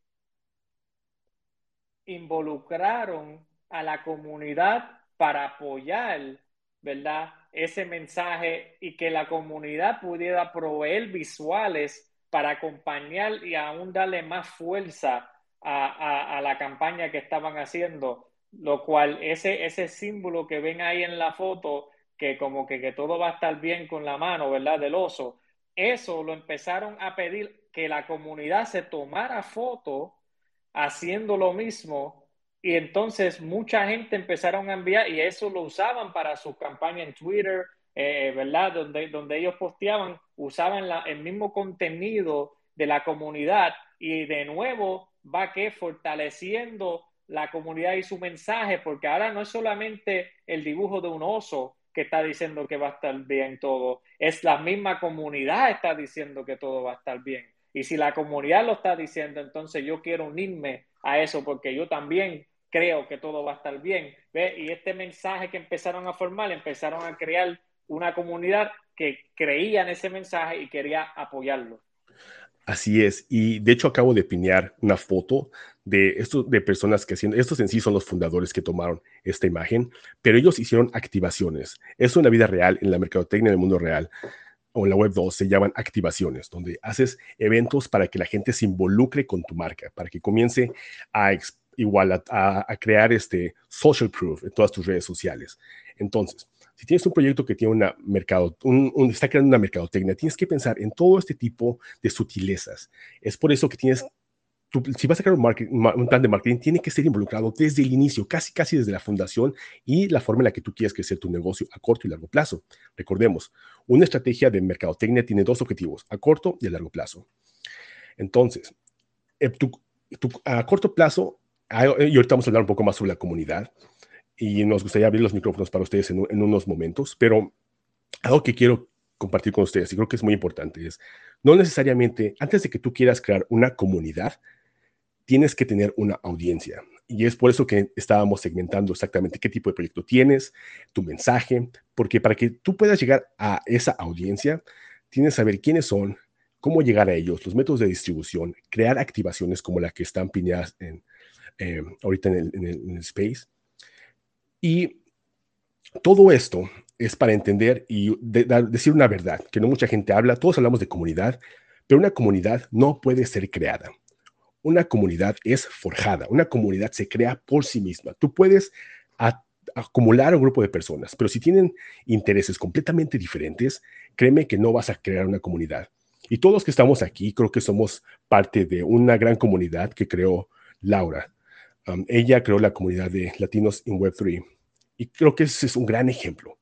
involucraron a la comunidad para apoyar, ¿verdad? ese mensaje y que la comunidad pudiera proveer visuales para acompañar y aún darle más fuerza a, la campaña que estaban haciendo, lo cual ese, ese símbolo que ven ahí en la foto, que como que, que todo va a estar bien con la mano, ¿verdad? Del oso, eso lo empezaron a pedir que la comunidad se tomara foto haciendo lo mismo y entonces mucha gente empezaron a enviar y eso lo usaban para su campaña en Twitter, eh, ¿verdad? Donde, donde ellos posteaban, usaban el mismo contenido de la comunidad y de nuevo va que fortaleciendo la comunidad y su mensaje, porque ahora no es solamente el dibujo de un oso que está diciendo que va a estar bien todo, es la misma comunidad está diciendo que todo va a estar bien. Y si la comunidad lo está diciendo, entonces yo quiero unirme a eso porque yo también creo que todo va a estar bien. ¿Ve? Y este mensaje que empezaron a formar, empezaron a crear una comunidad que creía en ese mensaje y quería apoyarlo. Así es, y de hecho acabo de pinear una foto de estos de personas que haciendo, estos en sí son los fundadores que tomaron esta imagen, pero ellos hicieron activaciones. Eso en la vida real, en la mercadotecnia del mundo real o en la web 2 se llaman activaciones, donde haces eventos para que la gente se involucre con tu marca, para que comience a igual a, crear este social proof en todas tus redes sociales. Entonces, si tienes un proyecto que tiene una mercado, un, está creando una mercadotecnia, tienes que pensar en todo este tipo de sutilezas. Es por eso que tienes, si vas a crear un, un, plan de marketing, tiene que ser involucrado desde el inicio, casi casi desde la fundación y la forma en la que tú quieres crecer tu negocio a corto y largo plazo. Recordemos, una estrategia de mercadotecnia tiene dos objetivos, a corto y a largo plazo. Entonces, eh, a corto plazo y ahorita vamos a hablar un poco más sobre la comunidad y nos gustaría abrir los micrófonos para ustedes en, unos momentos, pero algo que quiero compartir con ustedes y creo que es muy importante es, no necesariamente, antes de que tú quieras crear una comunidad, tienes que tener una audiencia. Y es por eso que estábamos segmentando exactamente qué tipo de proyecto tienes, tu mensaje, porque para que tú puedas llegar a esa audiencia, tienes que saber quiénes son, cómo llegar a ellos, los métodos de distribución, crear activaciones como la que están piñadas en, eh, ahorita en el, space. Y todo esto es para entender y decir una verdad, que no mucha gente habla, todos hablamos de comunidad, pero una comunidad no puede ser creada. Una comunidad es forjada, una comunidad se crea por sí misma. Tú puedes acumular un grupo de personas, pero si tienen intereses completamente diferentes, créeme que no vas a crear una comunidad. Y todos los que estamos aquí, creo que somos parte de una gran comunidad que creó Laura ella creó la comunidad de latinos en Web3 y creo que ese es un gran ejemplo.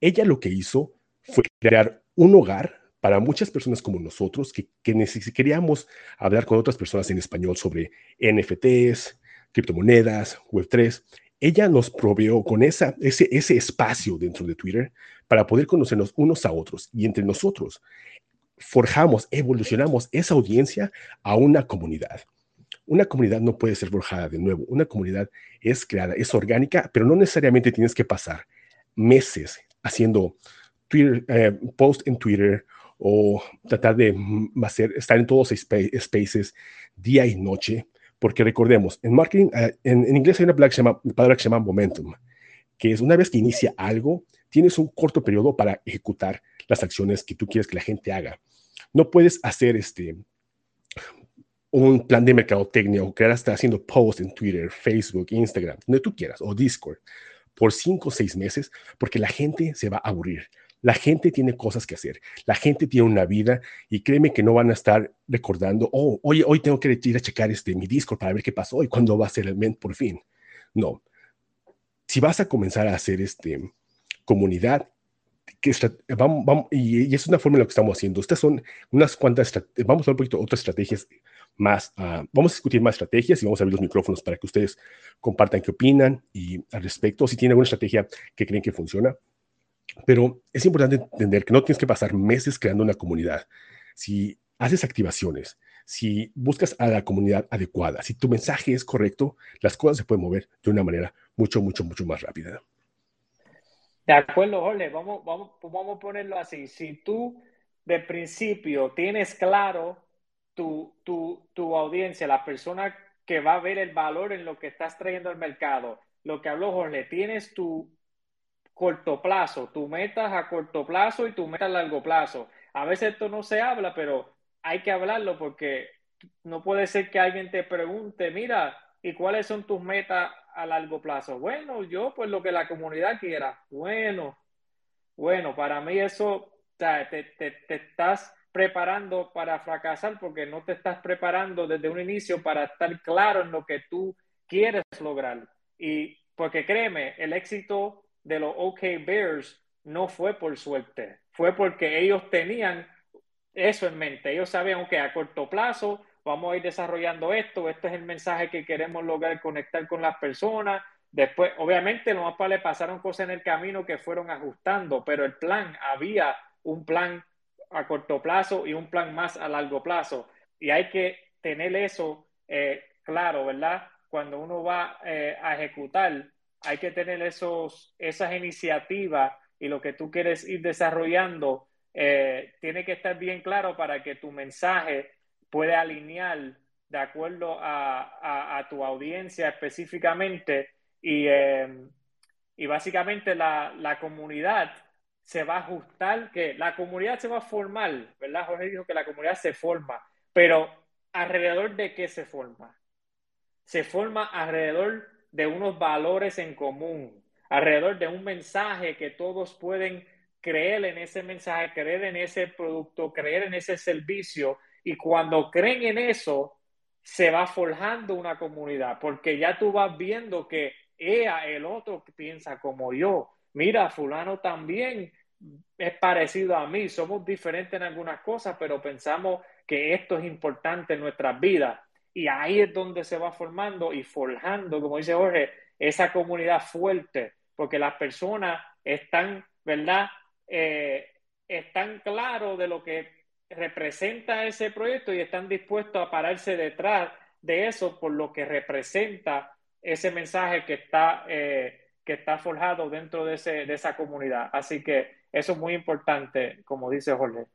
Ella lo que hizo fue crear un hogar para muchas personas como nosotros que, que queríamos hablar con otras personas en español sobre NFTs, criptomonedas, Web3. ella nos proveó con ese, ese espacio dentro de Twitter para poder conocernos unos a otros y entre nosotros forjamos, evolucionamos esa audiencia a una comunidad. Una comunidad no puede ser forjada de nuevo. Una comunidad es creada, es orgánica, pero no necesariamente tienes que pasar meses haciendo Twitter, eh, post en Twitter o tratar de hacer, estar en todos los spaces día y noche, porque recordemos, en marketing, eh, en, inglés hay una palabra que, se llama, palabra que se llama momentum, que es una vez que inicia algo, tienes un corto periodo para ejecutar las acciones que tú quieres que la gente haga. No puedes hacer este, un plan de mercadotecnia o crear hasta haciendo posts en Twitter, Facebook, Instagram, donde tú quieras, o Discord, por cinco o seis meses, porque la gente se va a aburrir. La gente tiene cosas que hacer, la gente tiene una vida y créeme que no van a estar recordando, oh, oye, hoy tengo que ir a checar este, mi Discord para ver qué pasó y cuándo va a ser el evento por fin. No. Si vas a comenzar a hacer este, comunidad, que vamos, vamos, y, es una forma en la que estamos haciendo. Estas son unas cuantas, vamos a ver un poquito otras estrategias más, uh, vamos a discutir más estrategias y vamos a abrir los micrófonos para que ustedes compartan qué opinan y al respecto, si tienen alguna estrategia que creen que funciona. Pero es importante entender que no tienes que pasar meses creando una comunidad. Si haces activaciones, si buscas a la comunidad adecuada, si tu mensaje es correcto, las cosas se pueden mover de una manera mucho, mucho, mucho más rápida. De acuerdo, Jorge, vamos, vamos, vamos a ponerlo así. Si tú de principio tienes claro tu, tu, tu audiencia, la persona que va a ver el valor en lo que estás trayendo al mercado, lo que habló Jorge, tienes tu corto plazo, tu metas a corto plazo y tu meta a largo plazo. A veces esto no se habla, pero hay que hablarlo porque no puede ser que alguien te pregunte, mira, ¿y cuáles son tus metas a largo plazo? Bueno, yo pues lo que la comunidad quiera. Bueno, bueno, para mí eso, te, te, te estás preparando para fracasar porque no te estás preparando desde un inicio para estar claro en lo que tú quieres lograr. Y porque créeme, el éxito de los OK Bears no fue por suerte, fue porque ellos tenían eso en mente. Ellos sabían que a corto plazo vamos a ir desarrollando esto, este es el mensaje que queremos lograr conectar con las personas. Después, obviamente, lo más le pasaron cosas en el camino que fueron ajustando, pero el plan, había un plan a corto plazo y un plan más a largo plazo. Y hay que tener eso eh, claro, ¿verdad? Cuando uno va eh, a ejecutar hay que tener esos, esas iniciativas y lo que tú quieres ir desarrollando eh, tiene que estar bien claro para que tu mensaje pueda alinear de acuerdo a, tu audiencia específicamente y, y básicamente la, la, comunidad se va a ajustar, que la comunidad se va a formar, ¿verdad? Jorge dijo que la comunidad se forma, pero alrededor de qué se forma? Se forma alrededor de unos valores en común, alrededor de un mensaje que todos pueden creer en ese mensaje, creer en ese producto, creer en ese servicio. Y cuando creen en eso, se va forjando una comunidad, porque ya tú vas viendo que ella, el otro piensa como yo. Mira, fulano también es parecido a mí, somos diferentes en algunas cosas, pero pensamos que esto es importante en nuestras vidas. Y ahí es donde se va formando y forjando, como dice Jorge, esa comunidad fuerte, porque las personas están, ¿verdad? Eh, están claros de lo que representa ese proyecto y están dispuestos a pararse detrás de eso por lo que representa ese mensaje que está, eh, que está forjado dentro de, ese, de esa comunidad. Así que eso es muy importante, como dice Jorge.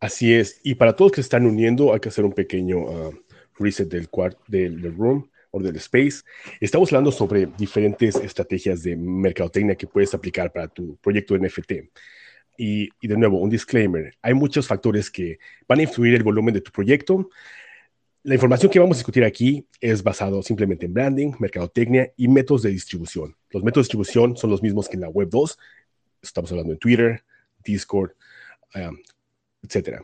Así es. Y para todos que se están uniendo, hay que hacer un pequeño ah, reset del, cuarto del, room o del space. Estamos hablando sobre diferentes estrategias de mercadotecnia que puedes aplicar para tu proyecto NFT. Y, y, de nuevo, un disclaimer, hay muchos factores que van a influir el volumen de tu proyecto. La información que vamos a discutir aquí es basado simplemente en branding, mercadotecnia y métodos de distribución. Los métodos de distribución son los mismos que en la Web 2. Estamos hablando en Twitter, Discord, um, etcétera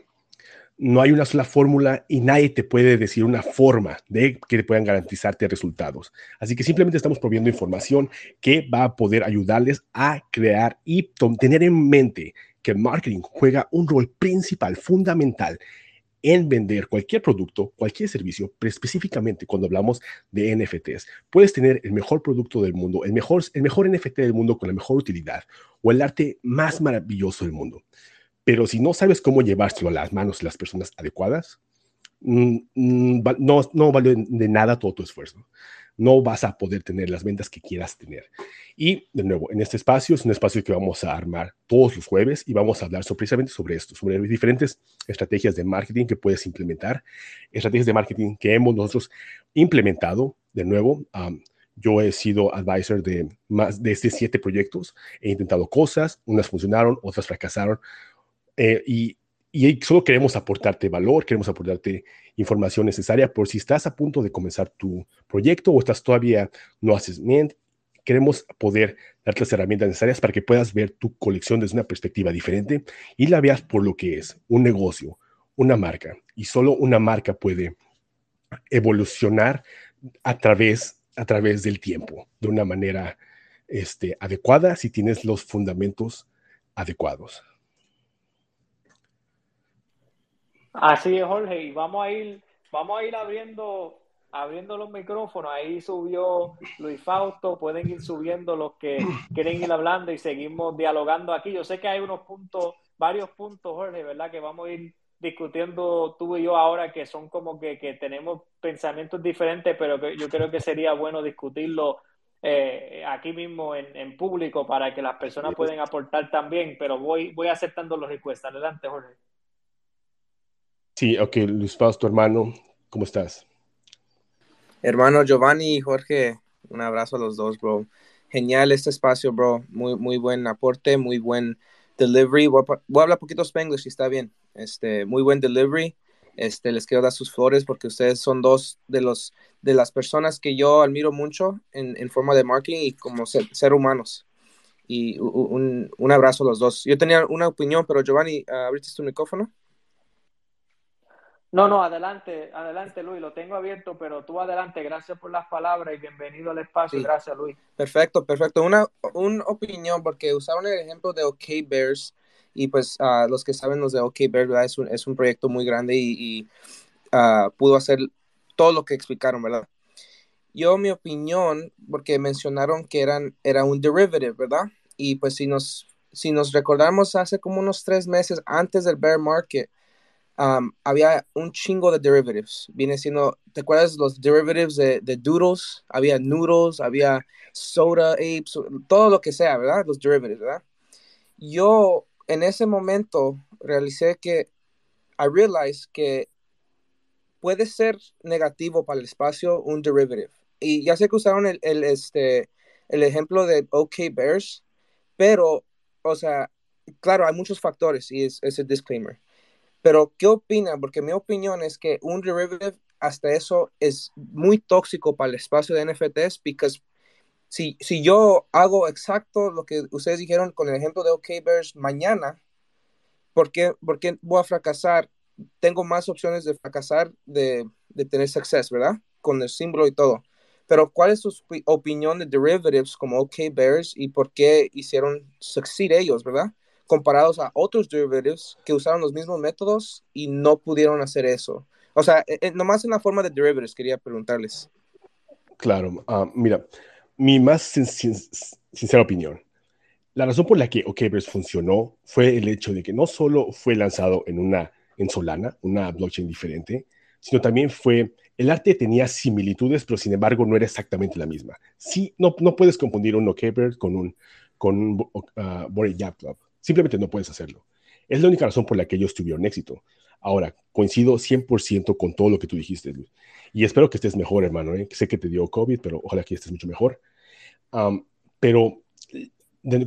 no hay una sola fórmula y nadie te puede decir una forma de que te puedan garantizarte resultados. Así que simplemente estamos proviendo información que va a poder ayudarles a crear y tener en mente que el marketing juega un rol principal, fundamental en vender cualquier producto, cualquier servicio, específicamente cuando hablamos de NFTs. Puedes tener el mejor producto del mundo, el mejor, el mejor NFT del mundo con la mejor utilidad o el arte más maravilloso del mundo. Pero si no sabes cómo llevárselo a las manos de las personas adecuadas, mm, mm, no, no vale de nada todo tu esfuerzo no vas a poder tener las ventas que quieras tener. Y de nuevo, en este espacio es un espacio que vamos a armar todos los jueves y vamos a hablar precisamente sobre esto, sobre diferentes estrategias de marketing que puedes implementar, estrategias de marketing que hemos nosotros implementado. De nuevo, yo he sido advisor de más de estos siete proyectos, he intentado cosas, unas funcionaron, otras fracasaron. Eh, y y solo queremos aportarte valor, queremos aportarte información necesaria por si estás a punto de comenzar tu proyecto o estás todavía no haces bien. Queremos poder darte las herramientas necesarias para que puedas ver tu colección desde una perspectiva diferente y la veas por lo que es, un negocio, una marca. Y solo una marca puede evolucionar a través, a través del tiempo, de una manera este, adecuada si tienes los fundamentos adecuados. Así es, Jorge, y vamos a ir, vamos a ir abriendo, abriendo los micrófonos. Ahí subió Luis Fausto, pueden ir subiendo los que quieren ir hablando y seguimos dialogando aquí. Yo sé que hay unos puntos, varios puntos, Jorge, ¿verdad? Que vamos a ir discutiendo tú y yo ahora, que son como que, que tenemos pensamientos diferentes, pero que yo creo que sería bueno discutirlo eh, aquí mismo en, en, público para que las personas puedan aportar también, pero voy, voy aceptando los requests. Adelante, Jorge. Sí, ok, Luis Fausto, hermano, ¿cómo estás? Hermano Giovanni y Jorge, un abrazo a los dos, bro. Genial este espacio, bro. Muy, muy buen aporte, muy buen delivery. Voy a, hablar poquito spanglish, si está bien. Este, muy buen delivery. Este, les quiero dar sus flores porque ustedes son dos de los de las personas que yo admiro mucho en, en forma de marketing y como ser, humanos. Y un, un, abrazo a los dos. Yo tenía una opinión, pero Giovanni, uh, ¿abriste tu micrófono? No, no, adelante, adelante Luis, lo tengo abierto, pero tú adelante, gracias por las palabras y bienvenido al espacio, gracias Luis. Perfecto, perfecto. Una, una opinión, porque usaron el ejemplo de OK Bears y pues uh, los que saben los de OK Bears, Es, un, es un proyecto muy grande y, uh, pudo hacer todo lo que explicaron, ¿verdad? Yo, mi opinión, porque mencionaron que eran, era un derivative, ¿verdad? Y pues si nos, si nos recordamos hace como unos tres meses antes del bear market, había un chingo de derivatives. Viene siendo, ¿te acuerdas los derivatives de, de doodles? Había noodles, había soda apes, todo lo que sea, ¿verdad? Los derivatives, ¿verdad? Yo en ese momento realicé que, I realized que puede ser negativo para el espacio un derivative. Y ya sé que usaron el, el, este, el ejemplo de OK Bears, pero, o sea, claro, hay muchos factores y es, es el disclaimer. Pero, ¿qué opinan? Porque mi opinión es que un derivative, hasta eso, es muy tóxico para el espacio de NFTs, porque si, si yo hago exacto lo que ustedes dijeron con el ejemplo de OKBears mañana, ¿por qué, ¿por qué voy a fracasar? Tengo más opciones de fracasar de, de tener suceso, ¿verdad? Con el símbolo y todo. Pero, ¿cuál es su opinión de derivatives como OKBears y por qué hicieron succeed ellos, verdad? Comparados a otros derivatives que usaron los mismos métodos y no pudieron hacer eso. O sea, eh, eh, nomás en la forma de derivatives quería preguntarles. Claro, ah, mira, mi más sincera opinión. La razón por la que OKverse funcionó fue el hecho de que no solo fue lanzado en una en Solana, una blockchain diferente, sino también fue el arte tenía similitudes, pero sin embargo no era exactamente la misma. Sí, no, no puedes confundir un OKverse con un con un uh, Club. Simplemente no puedes hacerlo. Es la única razón por la que ellos tuvieron éxito. Ahora, coincido 100% con todo lo que tú dijiste, Luis. Y espero que estés mejor, hermano. ¿eh? Sé que te dio COVID, pero ojalá que estés mucho mejor. pero,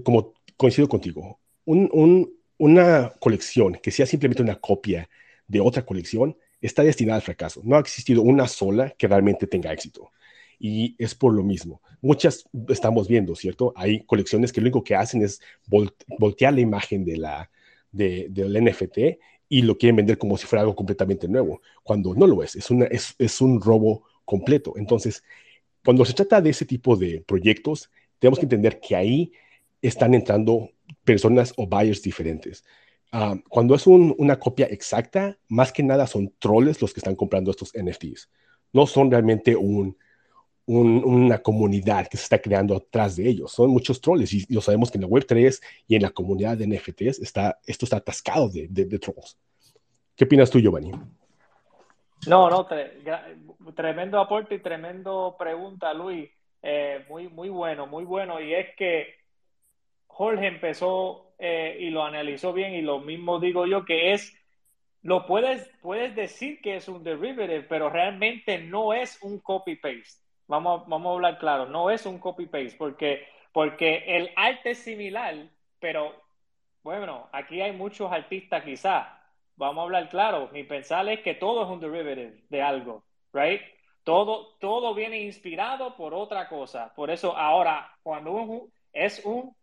como coincido contigo, una colección que sea simplemente una copia de otra colección está destinada al fracaso. No ha existido una sola que realmente tenga éxito. Y es por lo mismo. Muchas estamos viendo, ¿cierto? Hay colecciones que lo único que hacen es voltear la imagen de la, de, del NFT y lo quieren vender como si fuera algo completamente nuevo, cuando no lo es, es, una, es, es un robo completo. Entonces, cuando se trata de ese tipo de proyectos, tenemos que entender que ahí están entrando personas o buyers diferentes. ah, cuando es una copia exacta, más que nada son troles los que están comprando estos NFTs. No son realmente un, una comunidad que se está creando atrás de ellos. Son muchos troles y, lo sabemos que en la Web3 y en la comunidad de NFTs está, esto está atascado de, de, trolls. ¿Qué opinas tú, Giovanni? No, no, tremendo aporte y tremendo pregunta, Luis. Eh, muy, muy bueno, muy bueno. Y es que Jorge empezó eh, y lo analizó bien y lo mismo digo yo, que es, lo puedes, puedes decir que es un derivative, pero realmente no es un copy-paste. Vamos, vamos a hablar claro, no es un copy-paste, porque, porque el arte es similar, pero bueno, aquí hay muchos artistas quizás. Vamos a hablar claro, mi pensar es que todo es un derivative de algo, right? Todo, todo viene inspirado por otra cosa. Por eso ahora, cuando es un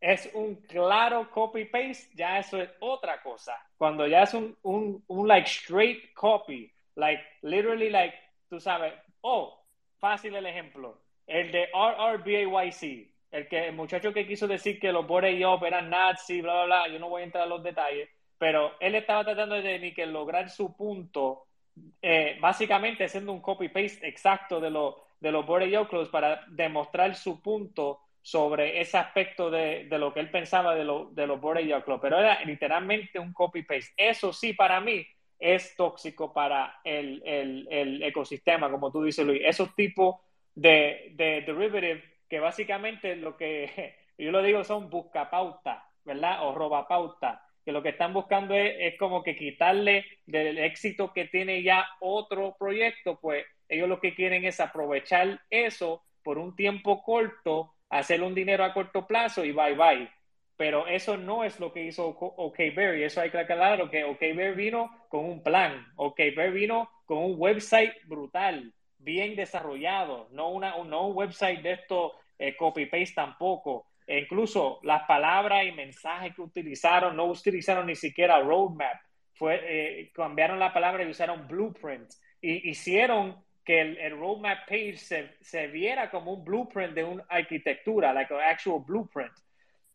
es un claro copy-paste, ya eso es otra cosa. Cuando ya es un, un, un, like straight copy, like literally like, tú sabes, oh, fácil el ejemplo, el de RRBAYC, el que el muchacho que quiso decir que los Borey eran nazi, bla, bla, bla, yo no voy a entrar a los detalles, pero él estaba tratando de que lograr su punto, eh, básicamente haciendo un copy-paste exacto de, lo, de los Borey para demostrar su punto sobre ese aspecto de, de, lo que él pensaba de, lo, de los Border Yacht Club, pero era literalmente un copy-paste. Eso sí, para mí, es tóxico para el, el, el, ecosistema, como tú dices, Luis. Esos tipos de, de derivative que básicamente lo que yo lo digo son buscapauta, ¿verdad? O robapauta, que lo que están buscando es, es como que quitarle del éxito que tiene ya otro proyecto, pues ellos lo que quieren es aprovechar eso por un tiempo corto hacer un dinero a corto plazo y bye bye. Pero eso no es lo que hizo OKBerry. Eso hay que aclararlo, que OKBerry vino con un plan. OKBerry vino con un website brutal, bien desarrollado. No, una, no un website de esto eh, copy-paste tampoco. E incluso las palabras y mensajes que utilizaron, no utilizaron ni siquiera roadmap. Fue, eh, cambiaron la palabra y usaron blueprint. Y hicieron que el, roadmap page se, se, viera como un blueprint de una arquitectura, like an actual blueprint.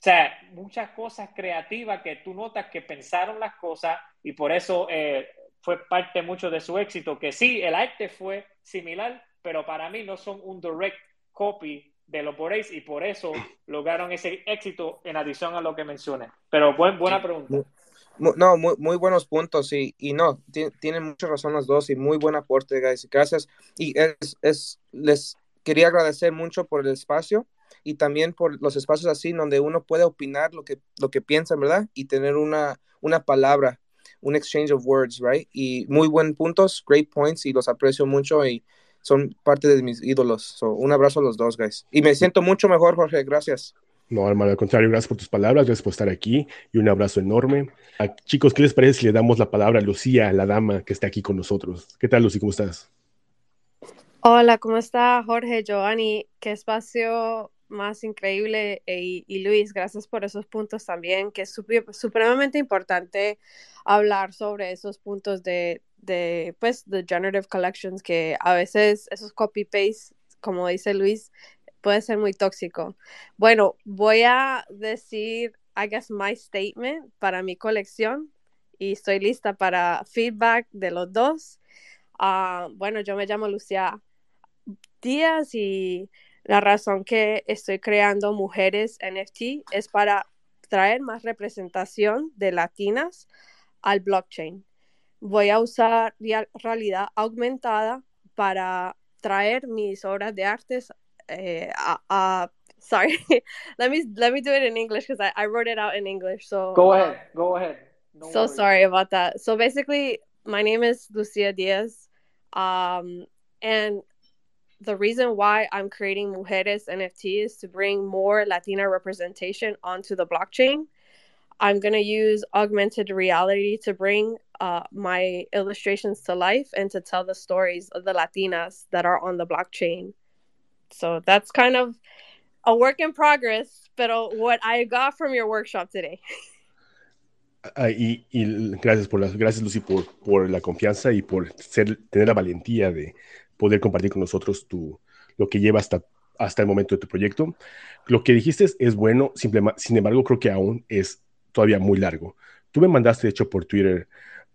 O sea, muchas cosas creativas que tú notas que pensaron las cosas y por eso eh, fue parte mucho de su éxito, que sí, el arte fue similar, pero para mí no son un direct copy de lo por y por eso lograron ese éxito en adición a lo que mencioné. Pero buen, buena pregunta. No, muy, muy buenos puntos y, y no, tienen mucha razón los dos y muy buen aporte, guys. Gracias. Y es, es, les quería agradecer mucho por el espacio y también por los espacios así donde uno puede opinar lo que, lo que piensa, ¿verdad? Y tener una, una palabra, un exchange of words, right? Y muy buen puntos, great points y los aprecio mucho y son parte de mis ídolos. So, un abrazo a los dos, guys. Y me siento mucho mejor, Jorge. Gracias. No, hermano, al contrario, gracias por tus palabras, gracias por estar aquí y un abrazo enorme. Ah, chicos, ¿qué les parece si le damos la palabra a Lucía, la dama que está aquí con nosotros? ¿Qué tal, Lucía? ¿Cómo estás? Hola, ¿cómo está Jorge, Giovanni? Qué espacio más increíble. E, y Luis, gracias por esos puntos también, que es supremamente importante hablar sobre esos puntos de, de, pues, de generative collections, que a veces esos copy-paste, como dice Luis, puede ser muy tóxico. Bueno, voy a decir, I guess, my statement para mi colección y estoy lista para feedback de los dos. Ah, bueno, yo me llamo Lucia Díaz y la razón que estoy creando mujeres NFT es para traer más representación de latinas al blockchain. Voy a usar realidad aumentada para traer mis obras de artes uh, uh, sorry let me let me do it in english because I, I wrote it out in english so go ahead go ahead no so worries. sorry about that so basically my name is lucia diaz um, and the reason why i'm creating mujeres nft is to bring more latina representation onto the blockchain i'm going to use augmented reality to bring uh, my illustrations to life and to tell the stories of the latinas that are on the blockchain So that's kind of a work in progress, but what I got from your workshop today. Ah, y, y, gracias por las gracias Lucy por, por la confianza y por ser, tener la valentía de poder compartir con nosotros tu, lo que lleva hasta, hasta el momento de tu proyecto. Lo que dijiste es, es bueno, simple, sin embargo creo que aún es todavía muy largo Tú me mandaste, de hecho, por Twitter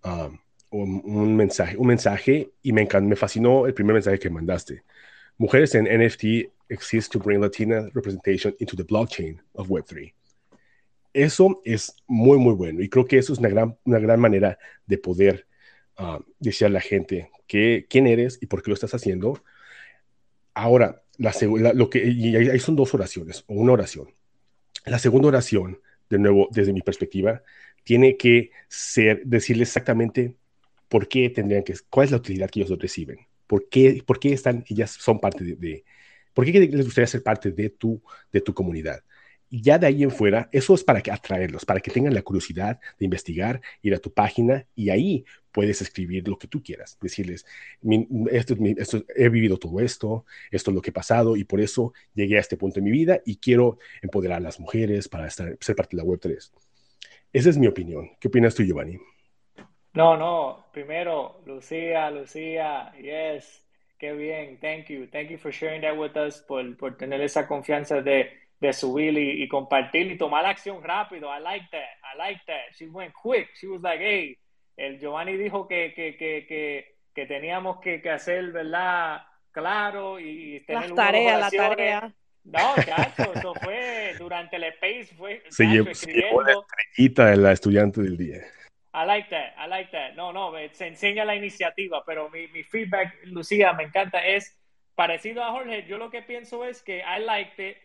um, un, mensaje, un mensaje y me, me fascinó el primer mensaje que mandaste. Mujeres en NFT exist to bring Latina representation into the blockchain of Web3. Eso es muy, muy bueno y creo que eso es una gran, una gran manera de poder uh, a la gente que, quién eres y por qué lo estás haciendo. Ahora, la, lo que, y ahí son dos oraciones o una oración. La segunda oración, de nuevo, desde mi perspectiva, tiene que ser decirle exactamente por qué tendrían que, cuál es la utilidad que ellos reciben, por qué, por qué están, ellas son parte de, de por qué les gustaría ser parte de tu, de tu comunidad. Y ya de ahí en fuera, eso es para que atraerlos, para que tengan la curiosidad de investigar, ir a tu página y ahí puedes escribir lo que tú quieras. Decirles, esto, he vivido todo esto, esto es lo que he pasado y por eso llegué a este punto en mi vida y quiero empoderar a las mujeres para estar, ser parte de la Web3. Esa es mi opinión. ¿Qué opinas tú, Giovanni? No, no. Primero, Lucía, Lucía, yes. Qué bien. Thank you. Thank you for sharing that with us, por, por tener esa confianza de de subir y, y, compartir y tomar acción rápido. I like that. I like that. She went quick. She was like, hey, el Giovanni dijo que, que, que, que, que teníamos que, que, hacer, ¿verdad? Claro y tener la tarea, la tarea. No, chacho, eso fue durante el space, fue se, llevó, la estrellita de la estudiante del día. I like that, I like that. No, no, se enseña la iniciativa, pero mi, mi feedback, Lucía, me encanta, es parecido a Jorge. Yo lo que pienso es que I liked it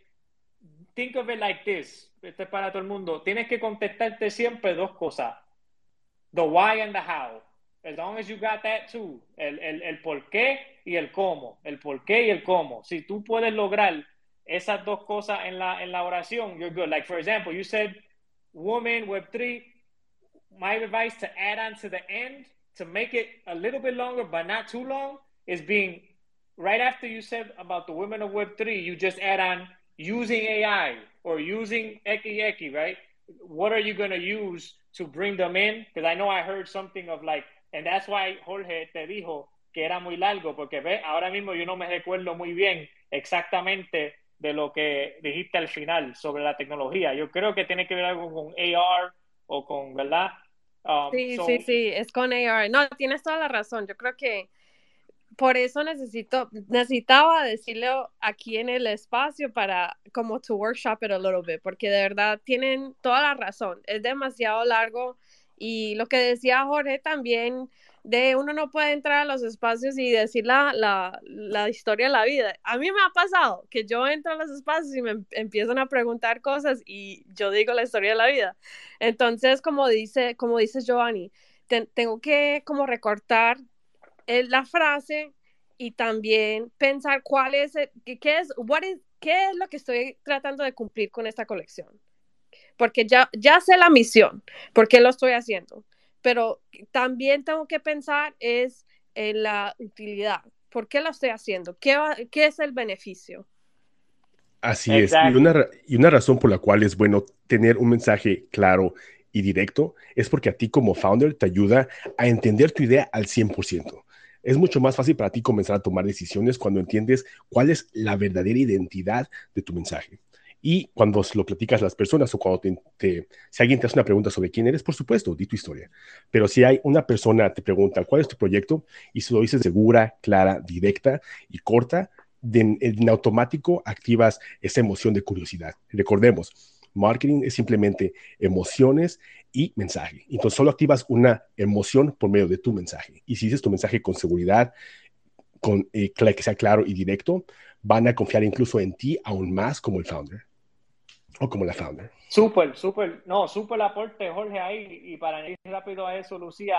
think of it like this, esto es para todo el mundo, tienes que contestarte siempre dos cosas, the why and the how. As long as you got that too, el, el, el por qué y el cómo, el por qué y el cómo. Si tú puedes lograr esas dos cosas en la, en la oración, you're good. Like for example, you said woman, Web3, my advice to add on to the end, to make it a little bit longer but not too long, is being right after you said about the women of Web3, you just add on using AI or using Eki Eki, right? What are you going to use to bring them in? Because I know I heard something of like, and that's why Jorge te dijo que era muy largo, porque ve, ahora mismo yo no me recuerdo muy bien exactamente de lo que dijiste al final sobre la tecnología. Yo creo que tiene que ver algo con AR o con, ¿verdad? Um, sí, so... sí, sí, es con AR. No, tienes toda la razón. Yo creo que por eso necesito, necesitaba decirlo aquí en el espacio para como to workshop it a little bit, porque de verdad tienen toda la razón, es demasiado largo y lo que decía Jorge también, de uno no puede entrar a los espacios y decir la, la, la historia de la vida. A mí me ha pasado que yo entro a los espacios y me em, empiezan a preguntar cosas y yo digo la historia de la vida. Entonces, como dice, como dice Giovanni, tengo que como recortar la frase y también pensar cuál es, qué es, what is, qué es lo que estoy tratando de cumplir con esta colección. Porque ya, ya sé la misión, por qué lo estoy haciendo, pero también tengo que pensar es en la utilidad, por qué lo estoy haciendo, qué, qué es el beneficio. Así es, y una, y una razón por la cual es bueno tener un mensaje claro y directo es porque a ti como founder te ayuda a entender tu idea al 100% es mucho más fácil para ti comenzar a tomar decisiones cuando entiendes cuál es la verdadera identidad de tu mensaje. Y cuando lo platicas a las personas o cuando te, si alguien te hace una pregunta sobre quién eres, por supuesto, di tu historia. Pero si hay una persona te pregunta cuál es tu proyecto y si lo dices segura, clara, directa y corta, en automático activas esa emoción de curiosidad. Recordemos, Marketing es simplemente emociones y mensaje. Entonces solo activas una emoción por medio de tu mensaje. Y si dices tu mensaje con seguridad, con eh, que sea claro y directo, van a confiar incluso en ti aún más como el founder o como la founder. Súper, súper, no, súper aporte, Jorge, ahí. Y para ir rápido a eso, Lucía,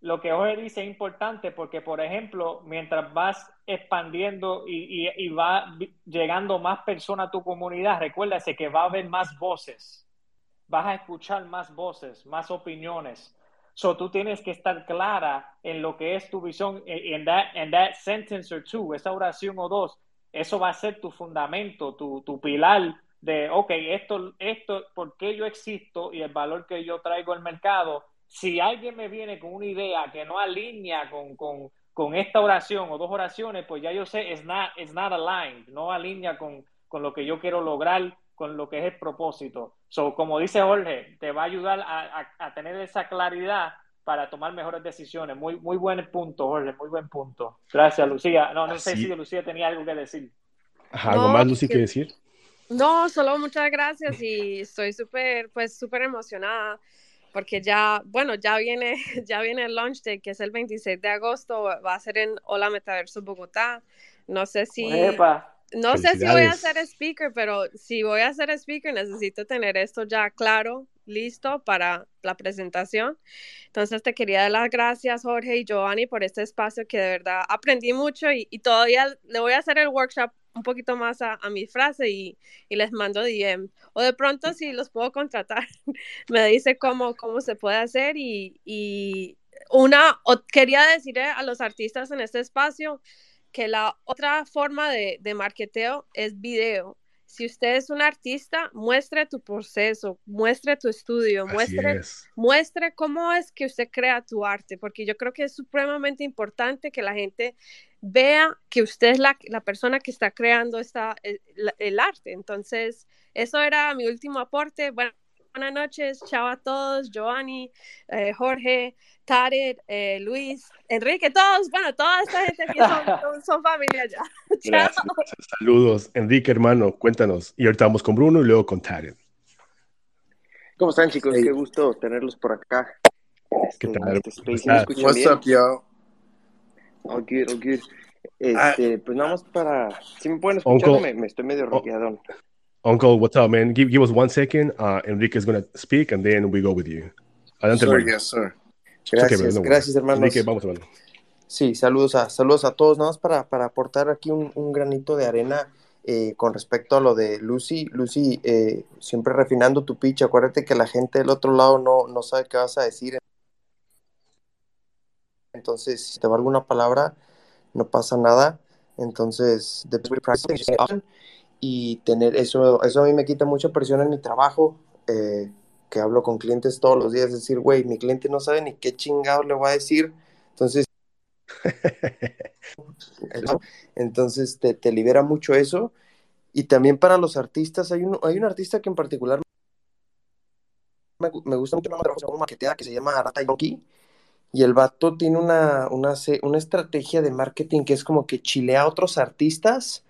lo que Jorge dice es importante porque, por ejemplo, mientras vas expandiendo y, y, va llegando más personas a tu comunidad, recuérdase que va a haber más voces, vas a escuchar más voces, más opiniones. So tú tienes que estar clara en lo que es tu visión, en that, en that sentence or two, esa oración o dos. Eso va a ser tu fundamento, tu, tu pilar de, ok, esto, esto, ¿por qué yo existo y el valor que yo traigo al mercado? si alguien me viene con una idea que no alinea con, con, con esta oración o dos oraciones, pues ya yo sé, es not, it's not aligned, no alinea con, con lo que yo quiero lograr con lo que es el propósito. So, como dice Jorge, te va a ayudar a, tener esa claridad para tomar mejores decisiones. Muy, muy buen punto, Jorge, muy buen punto. Gracias, Lucía. No, no sé si Lucía tenía algo que decir. ¿Algo más, Lucía, que decir? No, solo muchas gracias y estoy súper, pues, súper emocionada porque ya, bueno, ya viene, ya viene el launch day, que es el 26 de agosto, va a ser en Hola Metaverso Bogotá. No sé si... No sé si voy a ser speaker, pero si voy a ser speaker necesito tener esto ya claro, listo para la presentación. Entonces te quería dar las gracias, Jorge y Giovanni, por este espacio que de verdad aprendí mucho y, y todavía le voy a hacer el workshop un poquito más a, mi frase y, les mando DM. O de pronto si los puedo contratar, me dice cómo, cómo se puede hacer y, y una, quería decir a los artistas en este espacio que la otra forma de, de marketeo es video. Si usted es un artista, muestre tu proceso, muestre tu estudio, muestre, muestre cómo es que usted crea tu arte, porque yo creo que es supremamente importante que la gente vea que usted es la, persona que está creando esta, el, arte. Entonces, eso era mi último aporte. Buenas noches, chao a todos, Giovanni, eh, Jorge, Tarek, eh, Luis, Enrique, todos, bueno, toda esta gente aquí son, son, familia ya. Saludos, Enrique, hermano, cuéntanos. Y ahorita vamos con Bruno y luego con Tarek. ¿Cómo están, chicos? Qué gusto tenerlos por acá. ¿Qué tal? Este What's up, yo? All good, all good. Este, pues nada más para. Si me pueden escuchar, me, me, estoy medio roqueadón. Uncle, what's up, man? Give, give us one second. Uh, Enrique is going to speak and then we go with you. Adelante, sir, yes, sir. Gracias, okay, gracias, hermanos. Enrique, vamos, hermano. Sí, saludos a, saludos a todos. Nada más para, para aportar aquí un, un granito de arena eh, con respecto a lo de Lucy. Lucy, eh, siempre refinando tu pitch. Acuérdate que la gente del otro lado no, no sabe qué vas a decir. Entonces, si te va alguna palabra, no pasa nada. Entonces, y tener eso, eso a mí me quita mucha presión en mi trabajo, eh, que hablo con clientes todos los días, decir, güey, mi cliente no sabe ni qué chingado le voy a decir. Entonces, entonces te, te, libera mucho eso. Y también para los artistas, hay un, hay un artista que en particular me, me gusta mucho, una marketea que se llama Arata Yoki y el vato tiene una, una, una estrategia de marketing que es como que chilea a otros artistas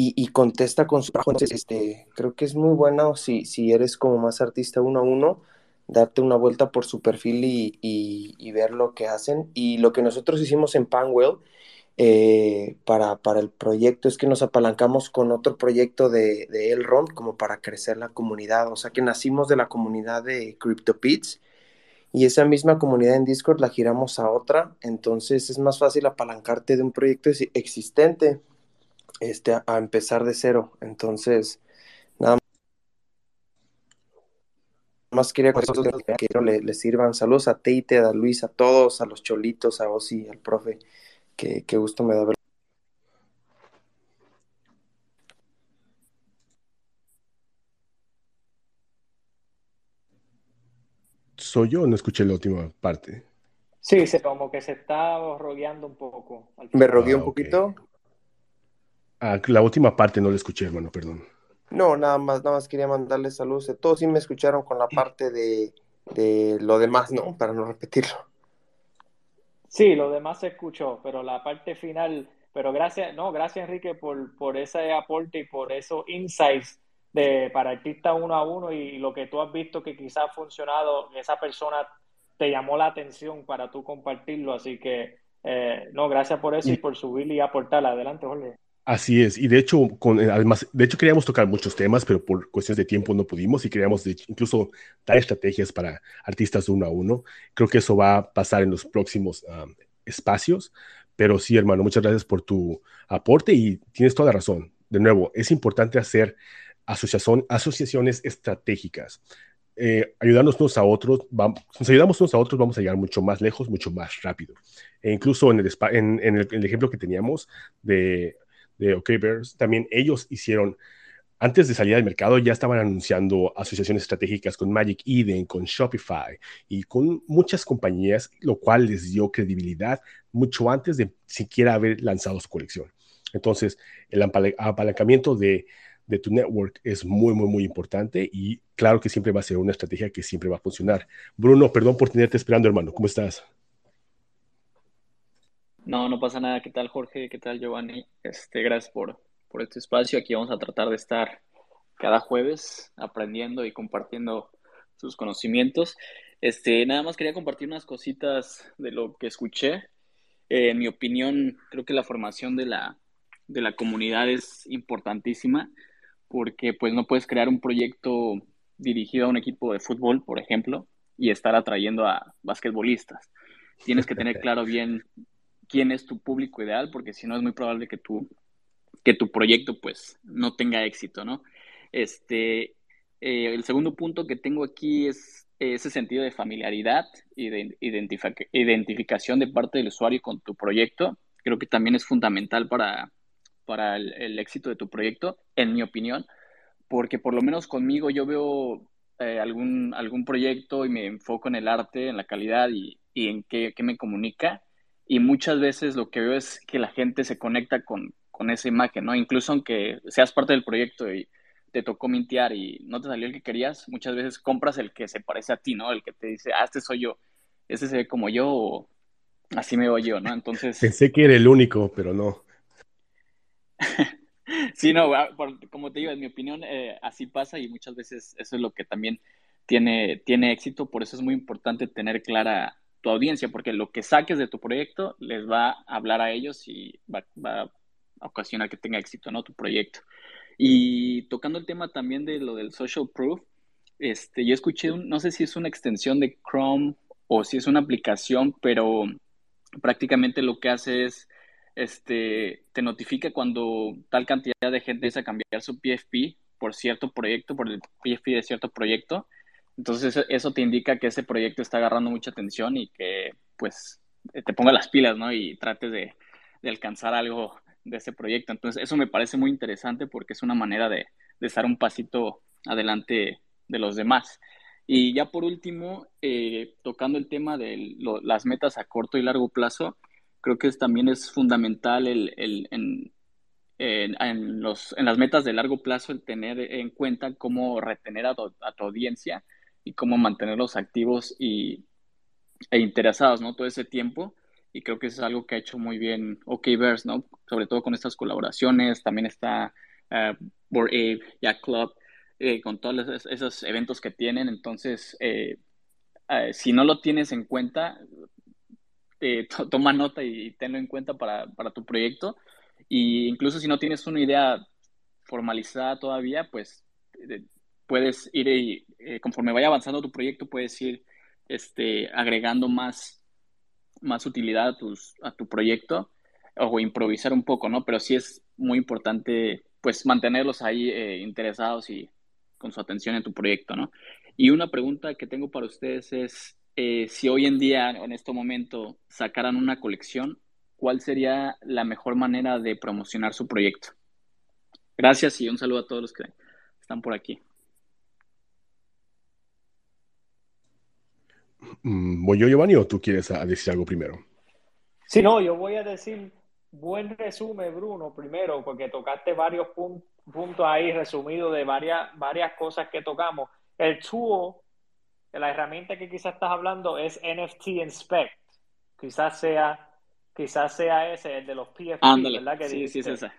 y, y contesta con su trabajo. Entonces, este, creo que es muy bueno si, si eres como más artista uno a uno, darte una vuelta por su perfil y, y, ver lo que hacen. Y lo que nosotros hicimos en Panwell eh, para, para, el proyecto es que nos apalancamos con otro proyecto de, de Elrond como para crecer la comunidad. O sea que nacimos de la comunidad de CryptoPits y esa misma comunidad en Discord la giramos a otra, entonces es más fácil apalancarte de un proyecto existente este, a empezar de cero. Entonces, nada más quería que le, le, sirvan. Saludos a Teite, a Luis, a todos, a los cholitos, a Osi, al profe. Que, que gusto me da ver. soy yo, no escuché la última parte. Sí, se, como que se está rogueando un poco. ¿Me rogué un ah, poquito? Ah, la última parte no la escuché, hermano, perdón. No, nada más, nada más quería mandarles saludos. Todos sí me escucharon con la parte de, de lo demás, ¿no? Para no repetirlo. Sí, lo demás se escuchó, pero la parte final, pero gracias, no, gracias Enrique por, por ese aporte y por esos insights de, para artista uno a uno y lo que tú has visto que quizás ha funcionado, esa persona te llamó la atención para tú compartirlo. Así que, eh, no, gracias por eso y, por subir y aportar. Adelante, Jorge. Así es, y de hecho, con, además, de hecho queríamos tocar muchos temas, pero por cuestiones de tiempo no pudimos y queríamos incluso dar estrategias para artistas uno a uno. Creo que eso va a pasar en los próximos espacios, pero sí, hermano, muchas gracias por tu aporte y tienes toda la razón. De nuevo, es importante hacer asociación, asociaciones estratégicas. Eh, ayudarnos unos a otros, vamos, si nos ayudamos unos a otros, vamos a llegar mucho más lejos, mucho más rápido. E incluso en el, en, en el, ejemplo que teníamos de, de OK Bears, también ellos hicieron, antes de salir al mercado, ya estaban anunciando asociaciones estratégicas con Magic Eden, con Shopify y con muchas compañías, lo cual les dio credibilidad mucho antes de siquiera haber lanzado su colección. Entonces, el apalancamiento de de tu network es muy, muy, muy importante y claro que siempre va a ser una estrategia que siempre va a funcionar. Bruno, perdón por tenerte esperando, hermano. ¿Cómo estás? No, no pasa nada. ¿Qué tal, Jorge? ¿Qué tal, Giovanni? Este, gracias por, por este espacio. Aquí vamos a tratar de estar cada jueves aprendiendo y compartiendo sus conocimientos. Este, nada más quería compartir unas cositas de lo que escuché. Eh, en mi opinión, creo que la formación de la, de la comunidad es importantísima porque pues no puedes crear un proyecto dirigido a un equipo de fútbol, por ejemplo, y estar atrayendo a basquetbolistas. Tienes que tener claro bien quién es tu público ideal, porque si no es muy probable que tu, que tu proyecto pues no tenga éxito, ¿no? Este, eh, el segundo punto que tengo aquí es ese sentido de familiaridad y de identificación de parte del usuario con tu proyecto. Creo que también es fundamental para, para el, éxito de tu proyecto, en mi opinión, porque por lo menos conmigo yo veo eh, algún, algún proyecto y me enfoco en el arte, en la calidad y, y en qué, qué, me comunica. Y muchas veces lo que veo es que la gente se conecta con, con esa imagen, ¿no? Incluso aunque seas parte del proyecto y te tocó mintear y no te salió el que querías, muchas veces compras el que se parece a ti, ¿no? El que te dice, ah, este soy yo, este se ve como yo, o así me veo yo, ¿no? Entonces... Pensé que era el único, pero no. sí, no, ah, como te digo, en mi opinión, eh, así pasa y muchas veces eso es lo que también tiene, tiene éxito, por eso es muy importante tener clara tu audiencia, porque lo que saques de tu proyecto les va a hablar a ellos y va, a ocasionar que tenga éxito, ¿no? Tu proyecto. Y tocando el tema también de lo del social proof, este, yo escuché, no sé si es una extensión de Chrome o si es una aplicación, pero prácticamente lo que hace es, este, te notifica cuando tal cantidad de gente empieza a cambiar su PFP por cierto proyecto, por el PFP de cierto proyecto. Entonces eso te indica que ese proyecto está agarrando mucha atención y que pues te ponga las pilas, ¿no? Y trates de, alcanzar algo de ese proyecto. Entonces, eso me parece muy interesante porque es una manera de, de estar un pasito adelante de los demás. Y ya por último, eh, tocando el tema de las metas a corto y largo plazo, creo que también es fundamental el, el en, los, en las metas de largo plazo el tener en cuenta cómo retener a tu audiencia y cómo mantenerlos activos y, e interesados, ¿no? Todo ese tiempo y creo que eso es algo que ha hecho muy bien OKVerse, ¿no? Sobre todo con estas colaboraciones, también está uh, Board Ape, Club, eh, con todos esos, eventos que tienen, entonces, eh, eh, si no lo tienes en cuenta, toma nota y tenlo en cuenta para, para tu proyecto, y incluso si no tienes una idea formalizada todavía, pues puedes ir, y, conforme vaya avanzando tu proyecto, puedes ir este, agregando más más utilidad a, tus, a tu proyecto o improvisar un poco, ¿no? Pero sí es muy importante, pues, mantenerlos ahí eh, interesados y con su atención en tu proyecto, ¿no? Y una pregunta que tengo para ustedes es, eh, si hoy en día, en este momento, sacaran una colección, ¿cuál sería la mejor manera de promocionar su proyecto? Gracias y un saludo a todos los que están por aquí. ¿Voy yo, Giovanni, o tú quieres decir algo primero? Sí, no, yo voy a decir buen resumen, Bruno, primero, porque tocaste varios puntos ahí resumidos de varias, varias cosas que tocamos. El tool, la herramienta que quizás estás hablando es NFT Inspect. Quizás sea, quizás sea ese, el de los PFP, ¿verdad? Que sí, sí, es ese.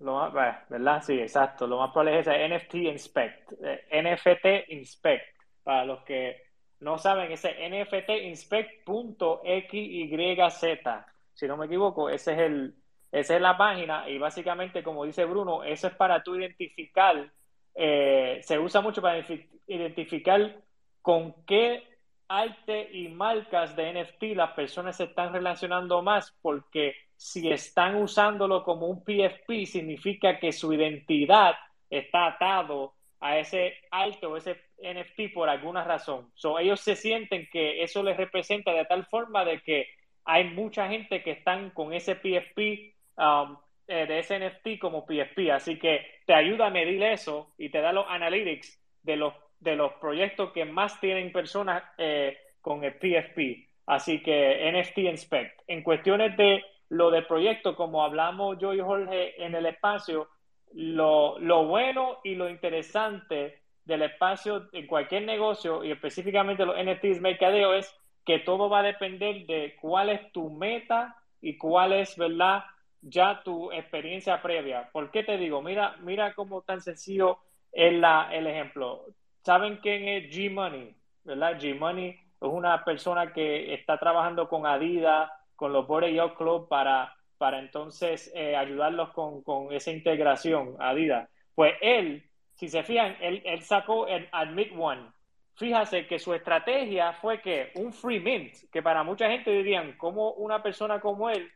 Lo más, ¿verdad? Sí, exacto. Lo más probable es ese NFT Inspect. Eh, NFT Inspect. Para los que no saben, ese nftinspect.xyz, si no me equivoco, ese es el, esa es la página y básicamente, como dice Bruno, eso es para tú identificar, eh, se usa mucho para identificar con qué arte y marcas de NFT las personas se están relacionando más, porque si están usándolo como un PFP, significa que su identidad está atado a ese arte o ese NFT por alguna razón. So, ellos se sienten que eso les representa de tal forma de que hay mucha gente que están con ese PFP, um, eh, de ese NFT como PFP. Así que te ayuda a medir eso y te da los analytics de los, de los proyectos que más tienen personas eh, con el PFP. Así que NFT Inspect. En cuestiones de lo del proyecto, como hablamos yo y Jorge en el espacio, lo, lo bueno y lo interesante del espacio en cualquier negocio y específicamente los NFTs mercadeo es que todo va a depender de cuál es tu meta y cuál es, ¿verdad? Ya tu experiencia previa. ¿Por qué te digo? Mira, mira cómo tan sencillo es la, el ejemplo. ¿Saben quién es G-Money? ¿Verdad? G-Money es una persona que está trabajando con Adidas, con los Border Yacht Club para, para entonces eh, ayudarlos con, con, esa integración, Adidas. Pues él, si se fijan, él, él sacó el Admit One. Fíjase que su estrategia fue que un free mint, que para mucha gente dirían, ¿cómo una persona como él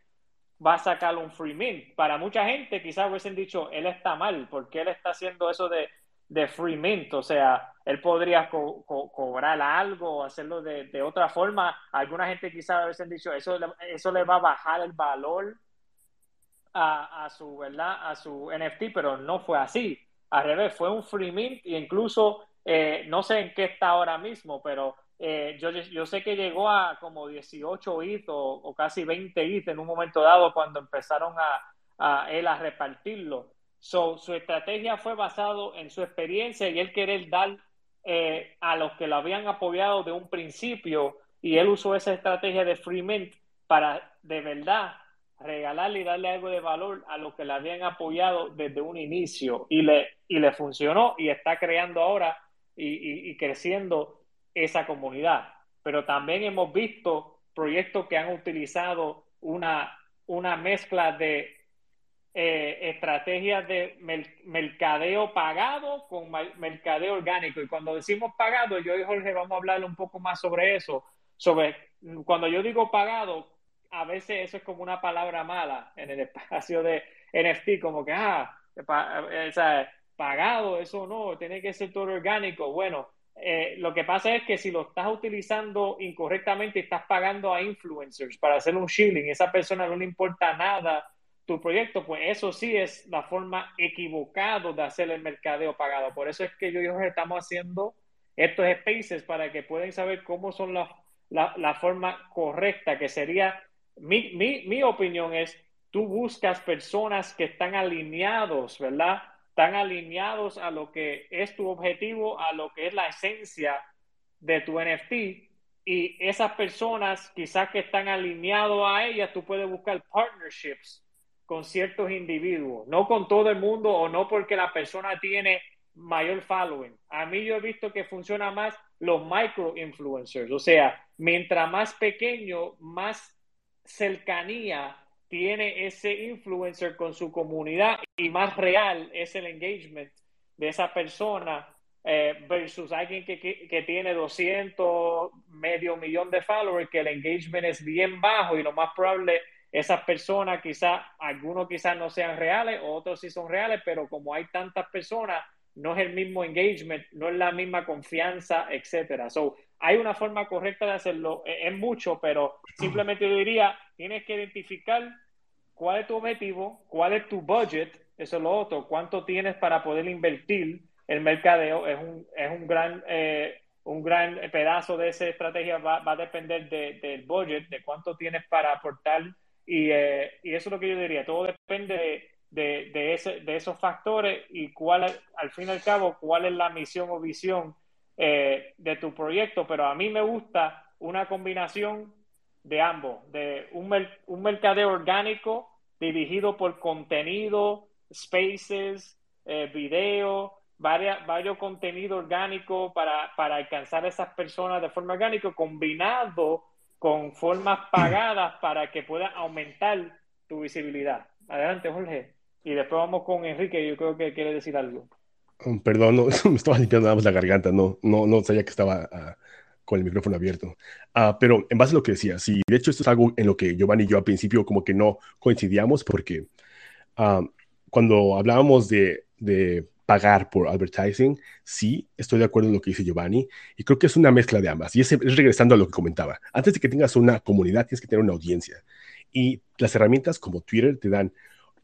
va a sacar un free mint? Para mucha gente quizás hubiesen dicho, él está mal, porque él está haciendo eso de, de free mint, o sea, él podría co co cobrar algo hacerlo de, de, otra forma. Alguna gente quizás hubiesen dicho, eso, eso le va a bajar el valor a, su, ¿verdad? A su NFT, pero no fue así. Al revés, fue un free mint e incluso, eh, no sé en qué está ahora mismo, pero eh, yo, yo, sé que llegó a como 18 ETH o, casi 20 ETH en un momento dado cuando empezaron a, a él a repartirlo. So, su estrategia fue basado en su experiencia y él querer dar eh, a los que lo habían apoyado de un principio y él usó esa estrategia de free mint para de verdad regalarle y darle algo de valor a los que le habían apoyado desde un inicio y le, y le funcionó y está creando ahora y, y, y creciendo esa comunidad. Pero también hemos visto proyectos que han utilizado una, una mezcla de eh, estrategias de mercadeo pagado con mercadeo orgánico. Y cuando decimos pagado, yo y Jorge vamos a hablar un poco más sobre eso. Sobre cuando yo digo pagado, a veces eso es como una palabra mala en el espacio de NFT, como que, ah, o sea, pagado, eso no, tiene que ser todo orgánico. Bueno, eh, lo que pasa es que si lo estás utilizando incorrectamente, estás pagando a influencers para hacer un shilling, esa persona no le importa nada tu proyecto, pues eso sí es la forma equivocada de hacer el mercadeo pagado. Por eso es que yo y Jorge estamos haciendo estos spaces para que puedan saber cómo son la, la, la forma correcta, que sería, mi, mi, mi, opinión es, tú buscas personas que están alineados, ¿verdad? Están alineados a lo que es tu objetivo, a lo que es la esencia de tu NFT. Y esas personas, quizás que están alineados a ellas, tú puedes buscar partnerships con ciertos individuos, no con todo el mundo o no porque la persona tiene mayor following. A mí yo he visto que funciona más los micro influencers, o sea, mientras más pequeño, más cercanía tiene ese influencer con su comunidad y más real es el engagement de esa persona eh, versus alguien que, que, tiene 200, medio millón de followers, que el engagement es bien bajo y lo más probable esas personas quizás, algunos quizás no sean reales, otros sí son reales, pero como hay tantas personas, no es el mismo engagement, no es la misma confianza, etcétera. Hay una forma correcta de hacerlo, e, es mucho, pero simplemente yo diría, tienes que identificar cuál es tu objetivo, cuál es tu budget, eso es lo otro, cuánto tienes para poder invertir. El mercadeo es un, es un gran eh, un gran pedazo de esa estrategia va, va a depender de, del budget, de cuánto tienes para aportar y, eh, y, eso es lo que yo diría, todo depende de, de, ese, de esos factores y cuál, al fin y al cabo, cuál es la misión o visión eh, de tu proyecto, pero a mí me gusta una combinación de ambos, de un, un mercadeo orgánico dirigido por contenido, spaces, eh, video, varias, varios contenido orgánico para, para alcanzar a esas personas de forma orgánica, combinado con formas pagadas para que pueda aumentar tu visibilidad. Adelante, Jorge. Y después vamos con Enrique, yo creo que quiere decir algo. Um, perdón, no, me estaba limpiando nada la garganta, no, no, no sabía que estaba uh, con el micrófono abierto. Uh, pero en base a lo que decía, sí, de hecho esto es algo en lo que Giovanni y yo al principio como que no coincidíamos porque uh, cuando hablábamos de, de pagar por advertising, sí, estoy de acuerdo en lo que dice Giovanni, y creo que es una mezcla de ambas. Y es, regresando a lo que comentaba, antes de que tengas una comunidad, tienes que tener una audiencia. Y las herramientas como Twitter te dan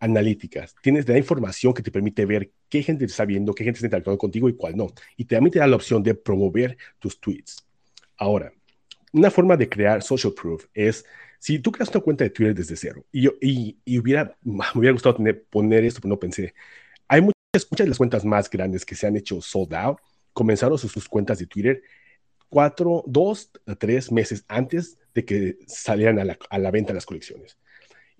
analíticas, tienes te da información que te permite ver qué gente está viendo, qué gente está interactuando contigo y cuál no. Y también te da la opción de promover tus tweets. Ahora, una forma de crear social proof es si tú creas una cuenta de Twitter desde cero y, yo, y, y hubiera, me hubiera gustado tener, poner esto, pero no pensé hay muchas de las cuentas más grandes que se han hecho sold out comenzaron sus, sus cuentas de Twitter cuatro, dos tres meses antes de que salieran a la, a la, venta las colecciones.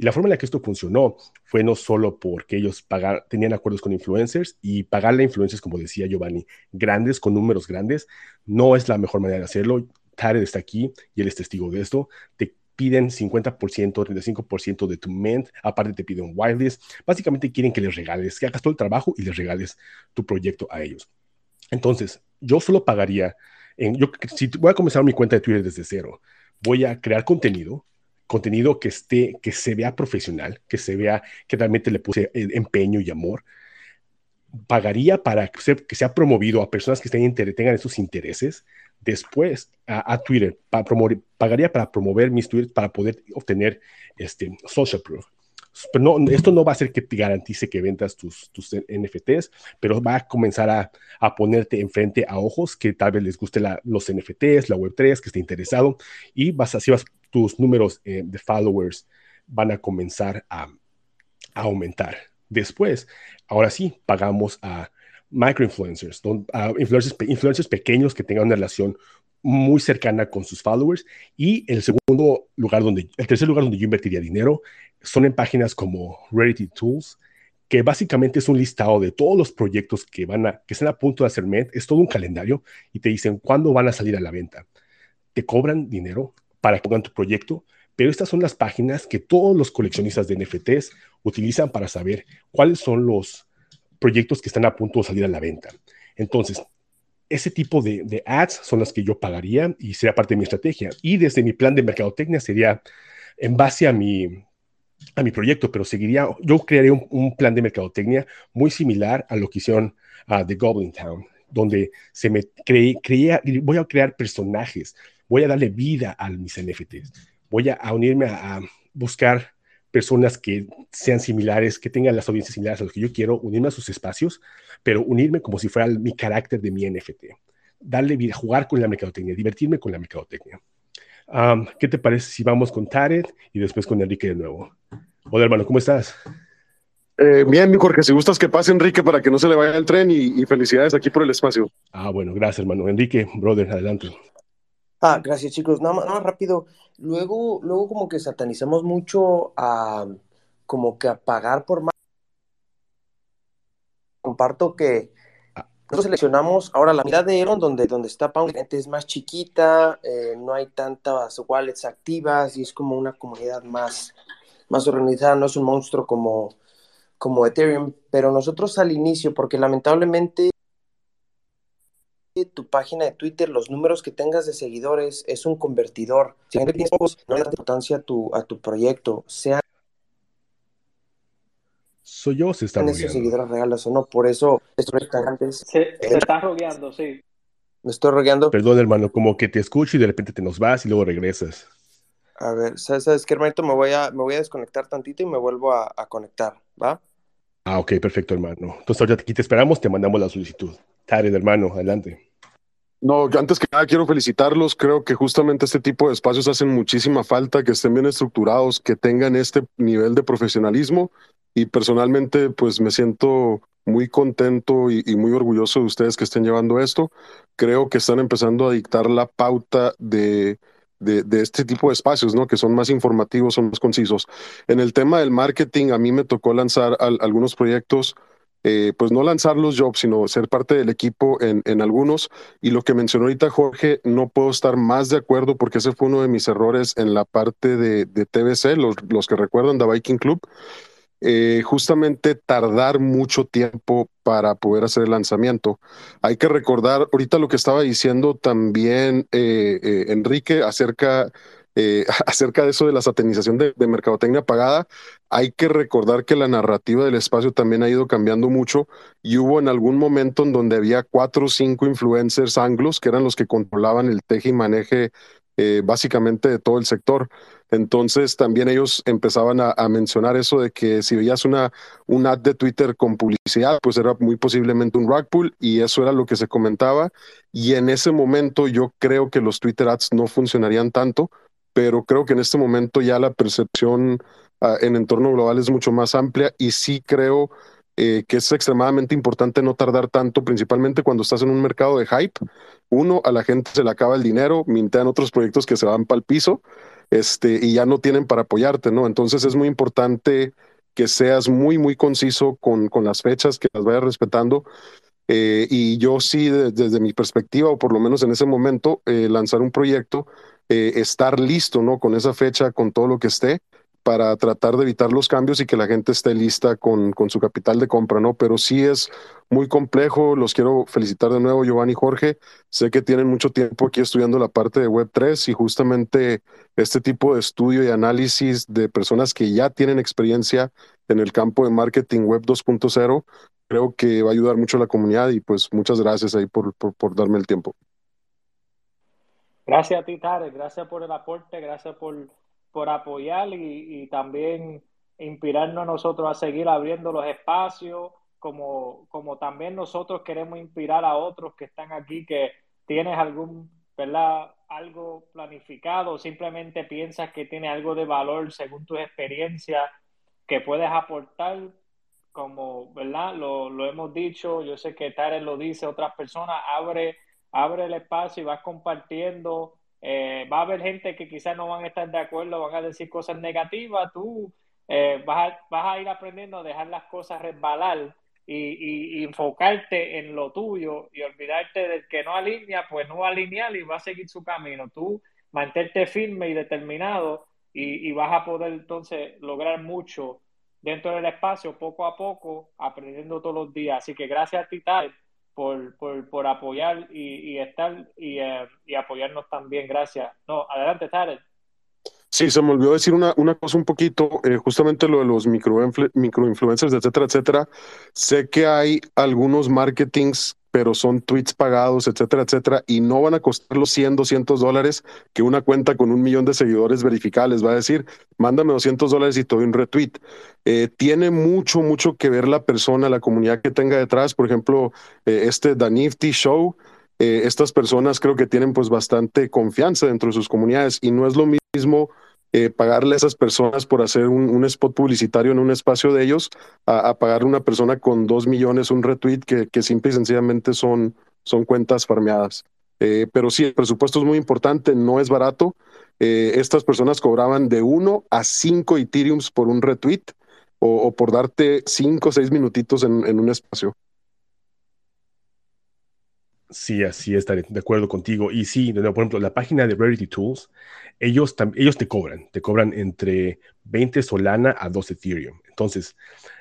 Y la forma en la que esto funcionó fue no solo porque ellos pagar, tenían acuerdos con influencers y pagarle a influencers, como decía Giovanni, grandes, con números grandes, no es la mejor manera de hacerlo. Tarek está aquí y él es testigo de esto. Te piden 50%, 35% de tu ment, aparte te piden wireless. Básicamente quieren que les regales, que hagas todo el trabajo y les regales tu proyecto a ellos. Entonces, yo solo pagaría, en, yo, si voy a comenzar mi cuenta de Twitter desde cero, voy a crear contenido, contenido que esté, que se vea profesional, que se vea que realmente le puse empeño y amor. Pagaría para que sea, que sea promovido a personas que estén, tengan esos intereses. Después a, a Twitter, para promover, pagaría para promover mis tweets para poder obtener este social proof. Pero no, esto no va a hacer que te garantice que vendas tus, tus NFTs, pero va a comenzar a, a, ponerte enfrente a ojos que tal vez les guste la, los NFTs, la Web3, que esté interesado, y vas así vas, tus números eh, de followers van a comenzar a, aumentar. Después, ahora sí, pagamos a microinfluencers, a influencers, influencers pequeños que tengan una relación muy cercana con sus followers. Y el segundo lugar donde, el tercer lugar donde yo invertiría dinero son en páginas como Rarity Tools, que básicamente es un listado de todos los proyectos que van a, que están a punto de hacer MED, es todo un calendario y te dicen cuándo van a salir a la venta. Te cobran dinero para que pongan tu proyecto, pero estas son las páginas que todos los coleccionistas de NFTs utilizan para saber cuáles son los proyectos que están a punto de salir a la venta. Entonces, ese tipo de, ads son las que yo pagaría y sería parte de mi estrategia. Y desde mi plan de mercadotecnia sería en base a mi, a mi proyecto, pero seguiría, yo crearía un, plan de mercadotecnia muy similar a lo que hicieron uh, de Goblin Town, donde se me cre, creía, voy a crear personajes, voy a darle vida a mis NFTs, voy a, a unirme a, a buscar personas que sean similares, que tengan las audiencias similares a lo que yo quiero, unirme a sus espacios, pero unirme como si fuera mi carácter de mi NFT. Darle vida, jugar con la mercadotecnia, divertirme con la mercadotecnia. Um, ¿Qué te parece si vamos con Tarek y después con Enrique de nuevo? Hola, hermano, ¿cómo estás? Eh, bien, mi Jorge, si gustas que pase Enrique para que no se le vaya el tren y, y felicidades aquí por el espacio. Ah, bueno, gracias, hermano. Enrique, brother, adelante. Ah, gracias chicos. Nada más, nada más rápido. Luego, luego como que satanizamos mucho a como que a pagar por más. Comparto que nosotros seleccionamos ahora la mitad de Elon donde, donde está Pound es más chiquita, eh, no hay tantas wallets activas y es como una comunidad más, más organizada, no es un monstruo como, como Ethereum, pero nosotros al inicio, porque lamentablemente tu página de Twitter, los números que tengas de seguidores, es un convertidor. Si gente tiene pocos, no le da importancia a tu, a tu proyecto, sean soy yo se está esos seguidores reales o no, por eso estos restaurantes... Se, se está rogueando, sí. Me estoy rogueando. Perdón, hermano, como que te escucho y de repente te nos vas y luego regresas. A ver, ¿sabes, sabes qué, hermanito? Me voy, a, me voy a desconectar tantito y me vuelvo a, a conectar, ¿va? Ah, ok, perfecto, hermano. Entonces ahorita aquí te esperamos, te mandamos la solicitud. Tarek, hermano, adelante. No, antes que nada quiero felicitarlos. Creo que justamente este tipo de espacios hacen muchísima falta, que estén bien estructurados, que tengan este nivel de profesionalismo. Y personalmente, pues me siento muy contento y, muy orgulloso de ustedes que estén llevando esto. Creo que están empezando a dictar la pauta de, de, este tipo de espacios, ¿no? Que son más informativos, son más concisos. En el tema del marketing, a mí me tocó lanzar al, algunos proyectos eh, pues no lanzarlos yo, sino ser parte del equipo en, en, algunos. Y lo que mencionó ahorita Jorge, no puedo estar más de acuerdo porque ese fue uno de mis errores en la parte de, de TBC, los, los, que recuerdan The Viking Club. Eh, justamente tardar mucho tiempo para poder hacer el lanzamiento. Hay que recordar ahorita lo que estaba diciendo también eh, Enrique acerca eh, acerca de eso de la satanización de, mercadotecnia pagada, hay que recordar que la narrativa del espacio también ha ido cambiando mucho y hubo en algún momento en donde había cuatro o cinco influencers anglos que eran los que controlaban el teje y maneje eh, básicamente de todo el sector. Entonces también ellos empezaban a, a, mencionar eso de que si veías una, un ad de Twitter con publicidad, pues era muy posiblemente un rug pull y eso era lo que se comentaba. Y en ese momento yo creo que los Twitter ads no funcionarían tanto pero creo que en este momento ya la percepción uh, en entorno global es mucho más amplia y sí creo eh, que es extremadamente importante no tardar tanto, principalmente cuando estás en un mercado de hype. Uno, a la gente se le acaba el dinero, mintean otros proyectos que se van para el piso este, y ya no tienen para apoyarte, ¿no? Entonces es muy importante que seas muy, muy conciso con, con las fechas, que las vayas respetando. Eh, y yo sí, desde mi perspectiva, o por lo menos en ese momento, eh, lanzar un proyecto, eh, estar listo, ¿no? Con esa fecha, con todo lo que esté, para tratar de evitar los cambios y que la gente esté lista con, con, su capital de compra, ¿no? Pero sí es muy complejo, los quiero felicitar de nuevo, Giovanni y Jorge, sé que tienen mucho tiempo aquí estudiando la parte de Web3 y justamente este tipo de estudio y análisis de personas que ya tienen experiencia en el campo de marketing Web 2.0, creo que va a ayudar mucho a la comunidad y pues muchas gracias ahí por, por, por darme el tiempo. Gracias a ti, Tarek, gracias por el aporte, gracias por por apoyar y, y, también inspirarnos a nosotros a seguir abriendo los espacios, como, como también nosotros queremos inspirar a otros que están aquí, que tienes algún, ¿verdad? Algo planificado, simplemente piensas que tiene algo de valor según tu experiencia que puedes aportar, como, ¿verdad? Lo, lo hemos dicho, yo sé que Tarek lo dice, otras personas, abre, abre el espacio y vas compartiendo eh, va a haber gente que quizás no van a estar de acuerdo, van a decir cosas negativas, tú eh, vas, a, vas, a, ir aprendiendo a dejar las cosas resbalar y, enfocarte en lo tuyo y olvidarte del que no alinea, pues no alinear y va a seguir su camino. Tú mantente firme y determinado y, y vas a poder entonces lograr mucho dentro del espacio, poco a poco, aprendiendo todos los días. Así que gracias a ti, Tal por, por, por apoyar y, y estar y, eh, y, apoyarnos también. Gracias. No, adelante, Tarek. Sí, se me olvidó decir una, una cosa un poquito, eh, justamente lo de los microinfluencers, micro etcétera, etcétera. Sé que hay algunos marketings pero son tweets pagados, etcétera, etcétera, y no van a costar los 100, 200 dólares que una cuenta con un millón de seguidores verificables va a decir, mándame 200 dólares y te doy un retweet. Eh, tiene mucho, mucho que ver la persona, la comunidad que tenga detrás. Por ejemplo, eh, este The Nifty Show, eh, estas personas creo que tienen pues bastante confianza dentro de sus comunidades y no es lo mismo eh, pagarle a esas personas por hacer un, spot publicitario en un espacio de ellos, a, a pagarle a una persona con dos millones un retweet que, que simple y sencillamente son, son cuentas farmeadas. Eh, pero sí, el presupuesto es muy importante, no es barato. Eh, estas personas cobraban de uno a cinco Ethereums por un retweet o, por darte cinco o seis minutitos en, en un espacio. Sí, así estaré de acuerdo contigo. Y sí, por ejemplo, la página de Rarity Tools, ellos, te cobran, te cobran entre 20 Solana a 2 Ethereum. Entonces,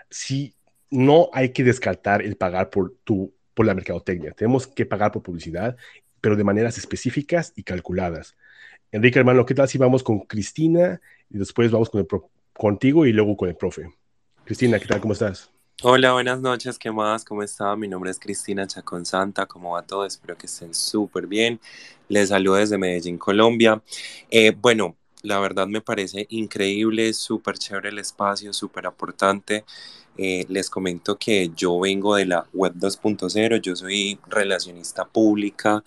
sí, no hay que descartar el pagar por, tu, por la mercadotecnia. Tenemos que pagar por publicidad, pero de maneras específicas y calculadas. Enrique, hermano, ¿qué tal si vamos con Cristina y después vamos con el contigo y luego con el profe? Cristina, ¿qué tal? ¿Cómo estás? Hola, buenas noches, ¿qué más? ¿Cómo está? Mi nombre es Cristina Chacón Santa, ¿cómo va todo? Espero que estén súper bien. Les saludo desde Medellín, Colombia. Eh, bueno, la verdad me parece increíble, súper chévere el espacio, súper aportante. Eh, les comento que yo vengo de la web 2.0, yo soy relacionista pública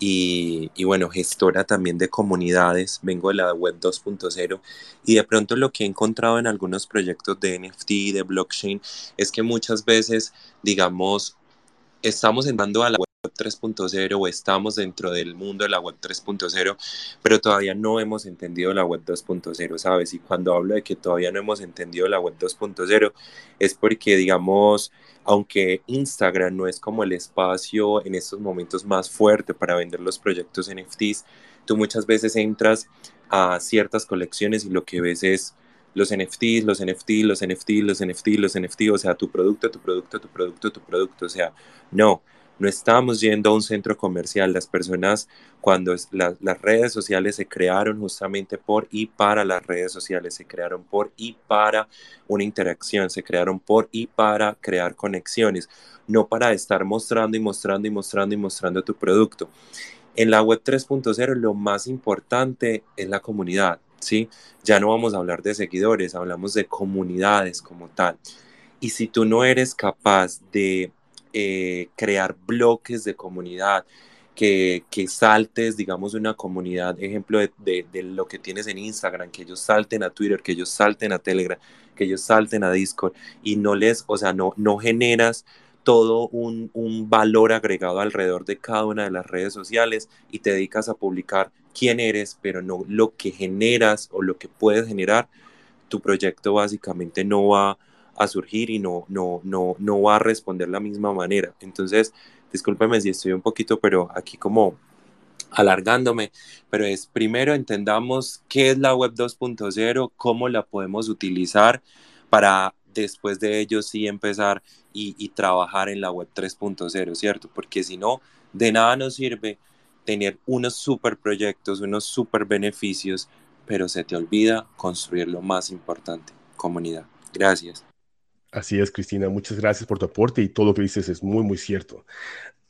y, bueno, gestora también de comunidades, vengo de la web 2.0 y de pronto lo que he encontrado en algunos proyectos de NFT, de blockchain, es que muchas veces, digamos, estamos entrando a la web 3.0 o estamos dentro del mundo de la web 3.0, pero todavía no hemos entendido la web 2.0, ¿sabes? Y cuando hablo de que todavía no hemos entendido la web 2.0 es porque, digamos, aunque Instagram no es como el espacio en estos momentos más fuerte para vender los proyectos NFTs, tú muchas veces entras a ciertas colecciones y lo que ves es los NFTs, los NFTs, los NFTs, los NFTs, los NFTs, o sea, tu producto, tu producto, tu producto, tu producto, o sea, no, no estamos yendo a un centro comercial. Las personas, cuando la, las redes sociales se crearon justamente por y para las redes sociales, se crearon por y para una interacción, se crearon por y para crear conexiones, no para estar mostrando y mostrando y mostrando y mostrando tu producto. En la web 3.0 lo más importante es la comunidad, ¿sí? Ya no vamos a hablar de seguidores, hablamos de comunidades como tal. Y si tú no eres capaz de eh, crear bloques de comunidad, que, que saltes, digamos, una comunidad, ejemplo de, de, de, lo que tienes en Instagram, que ellos salten a Twitter, que ellos salten a Telegram, que ellos salten a Discord y no les, o sea, no, no generas todo un, un, valor agregado alrededor de cada una de las redes sociales y te dedicas a publicar quién eres, pero no lo que generas o lo que puedes generar, tu proyecto básicamente no va a surgir y no, no, no, no va a responder de la misma manera. Entonces, discúlpeme si estoy un poquito, pero aquí como alargándome, pero es primero entendamos qué es la web 2.0, cómo la podemos utilizar para después de ello sí empezar y, y trabajar en la web 3.0, ¿cierto? Porque si no, de nada nos sirve tener unos super proyectos, unos super beneficios, pero se te olvida construir lo más importante, comunidad. Gracias. Así es, Cristina. Muchas gracias por tu aporte y todo lo que dices es muy, muy cierto.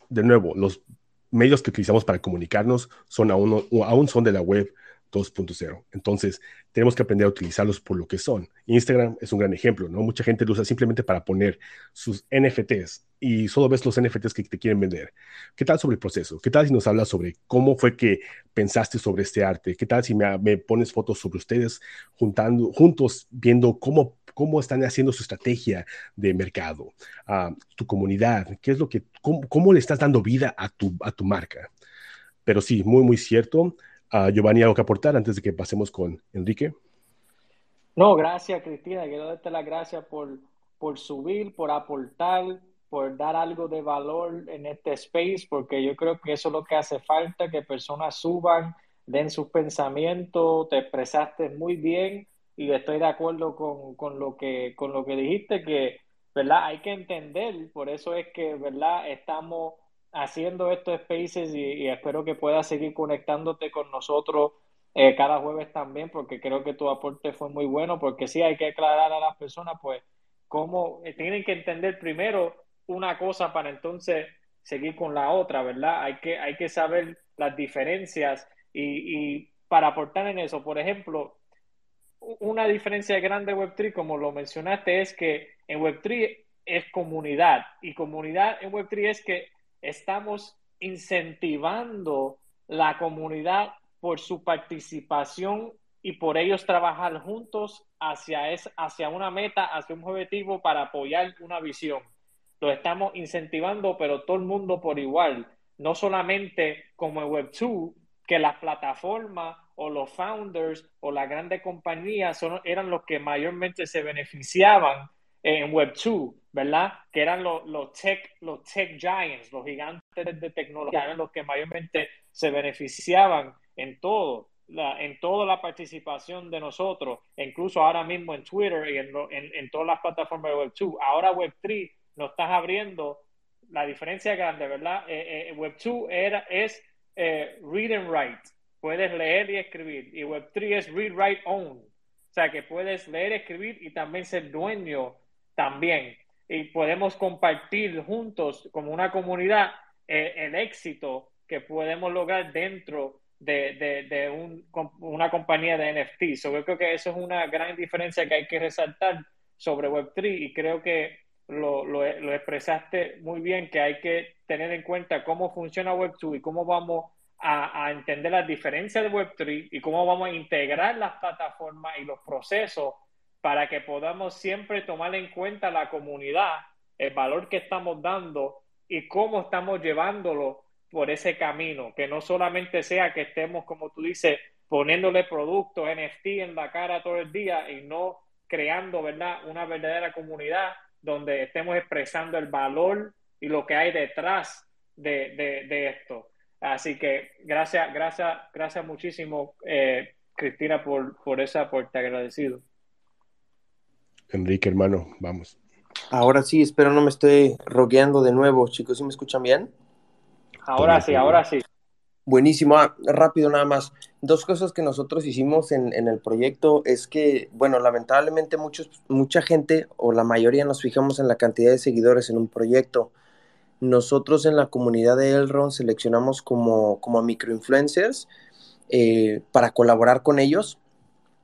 De nuevo, los medios que utilizamos para comunicarnos son aún, aún son de la web 2.0. Entonces, tenemos que aprender a utilizarlos por lo que son. Instagram es un gran ejemplo, ¿no? Mucha gente lo usa simplemente para poner sus NFTs y solo ves los NFTs que te quieren vender. ¿Qué tal sobre el proceso? ¿Qué tal si nos hablas sobre cómo fue que pensaste sobre este arte? ¿Qué tal si me, pones fotos sobre ustedes juntando, juntos viendo cómo cómo están haciendo su estrategia de mercado, uh, tu comunidad, qué es lo que, cómo, cómo, le estás dando vida a tu, a tu marca. Pero sí, muy, muy cierto. Uh, Giovanni, ¿algo que aportar antes de que pasemos con Enrique? No, gracias, Cristina. Quiero darte las gracias por, por subir, por aportar, por dar algo de valor en este space, porque yo creo que eso es lo que hace falta, que personas suban, den sus pensamientos, te expresaste muy bien y estoy de acuerdo con, con, lo que, con lo que dijiste, que ¿verdad? hay que entender, por eso es que ¿verdad? estamos haciendo estos spaces y, espero que puedas seguir conectándote con nosotros eh, cada jueves también, porque creo que tu aporte fue muy bueno, porque sí hay que aclarar a las personas, pues, cómo eh, tienen que entender primero una cosa para entonces seguir con la otra, ¿verdad? Hay que, hay que saber las diferencias y, y para aportar en eso, por ejemplo, una diferencia grande de Web3, como lo mencionaste, es que en Web3 es comunidad y comunidad en Web3 es que estamos incentivando la comunidad por su participación y por ellos trabajar juntos hacia, es, hacia una meta, hacia un objetivo para apoyar una visión. Lo estamos incentivando, pero todo el mundo por igual, no solamente como en Web2, que las plataformas o los founders o las grandes compañías son, eran los que mayormente se beneficiaban en Web2, ¿verdad? Que eran los, los, tech, los tech giants, los gigantes de tecnología, los que mayormente se beneficiaban en todo, la, en toda la participación de nosotros, incluso ahora mismo en Twitter y en, en, en todas las plataformas de Web2. Ahora Web3 nos estás abriendo la diferencia grande, ¿verdad? Eh, eh, Web2 era, es eh, read and write, puedes leer y escribir. Y Web3 es read, write, own. O sea, que puedes leer, escribir y también ser dueño también. Y podemos compartir juntos como una comunidad eh, el éxito que podemos lograr dentro de, de, un, una compañía de NFT. So, yo creo que eso es una gran diferencia que hay que resaltar sobre Web3 y creo que lo, lo, lo expresaste muy bien, que hay que tener en cuenta cómo funciona Web2 y cómo vamos a, a, entender las diferencias de Web3 y cómo vamos a integrar las plataformas y los procesos para que podamos siempre tomar en cuenta la comunidad, el valor que estamos dando y cómo estamos llevándolo por ese camino, que no solamente sea que estemos, como tú dices, poniéndole productos NFT en la cara todo el día y no creando, ¿verdad?, una verdadera comunidad donde estemos expresando el valor y lo que hay detrás de, de, esto. Así que gracias, gracias, gracias muchísimo, eh, Cristina, por, por ese aporte agradecido. Enrique, hermano, vamos. Ahora sí, espero no me esté rogueando de nuevo, chicos. ¿Sí me escuchan bien? Ahora sí, ahora sí. Buenísimo. Ah, rápido nada más. Dos cosas que nosotros hicimos en, en, el proyecto es que, bueno, lamentablemente muchos, mucha gente o la mayoría nos fijamos en la cantidad de seguidores en un proyecto nosotros en la comunidad de Elrond seleccionamos como, como microinfluencers eh, para colaborar con ellos.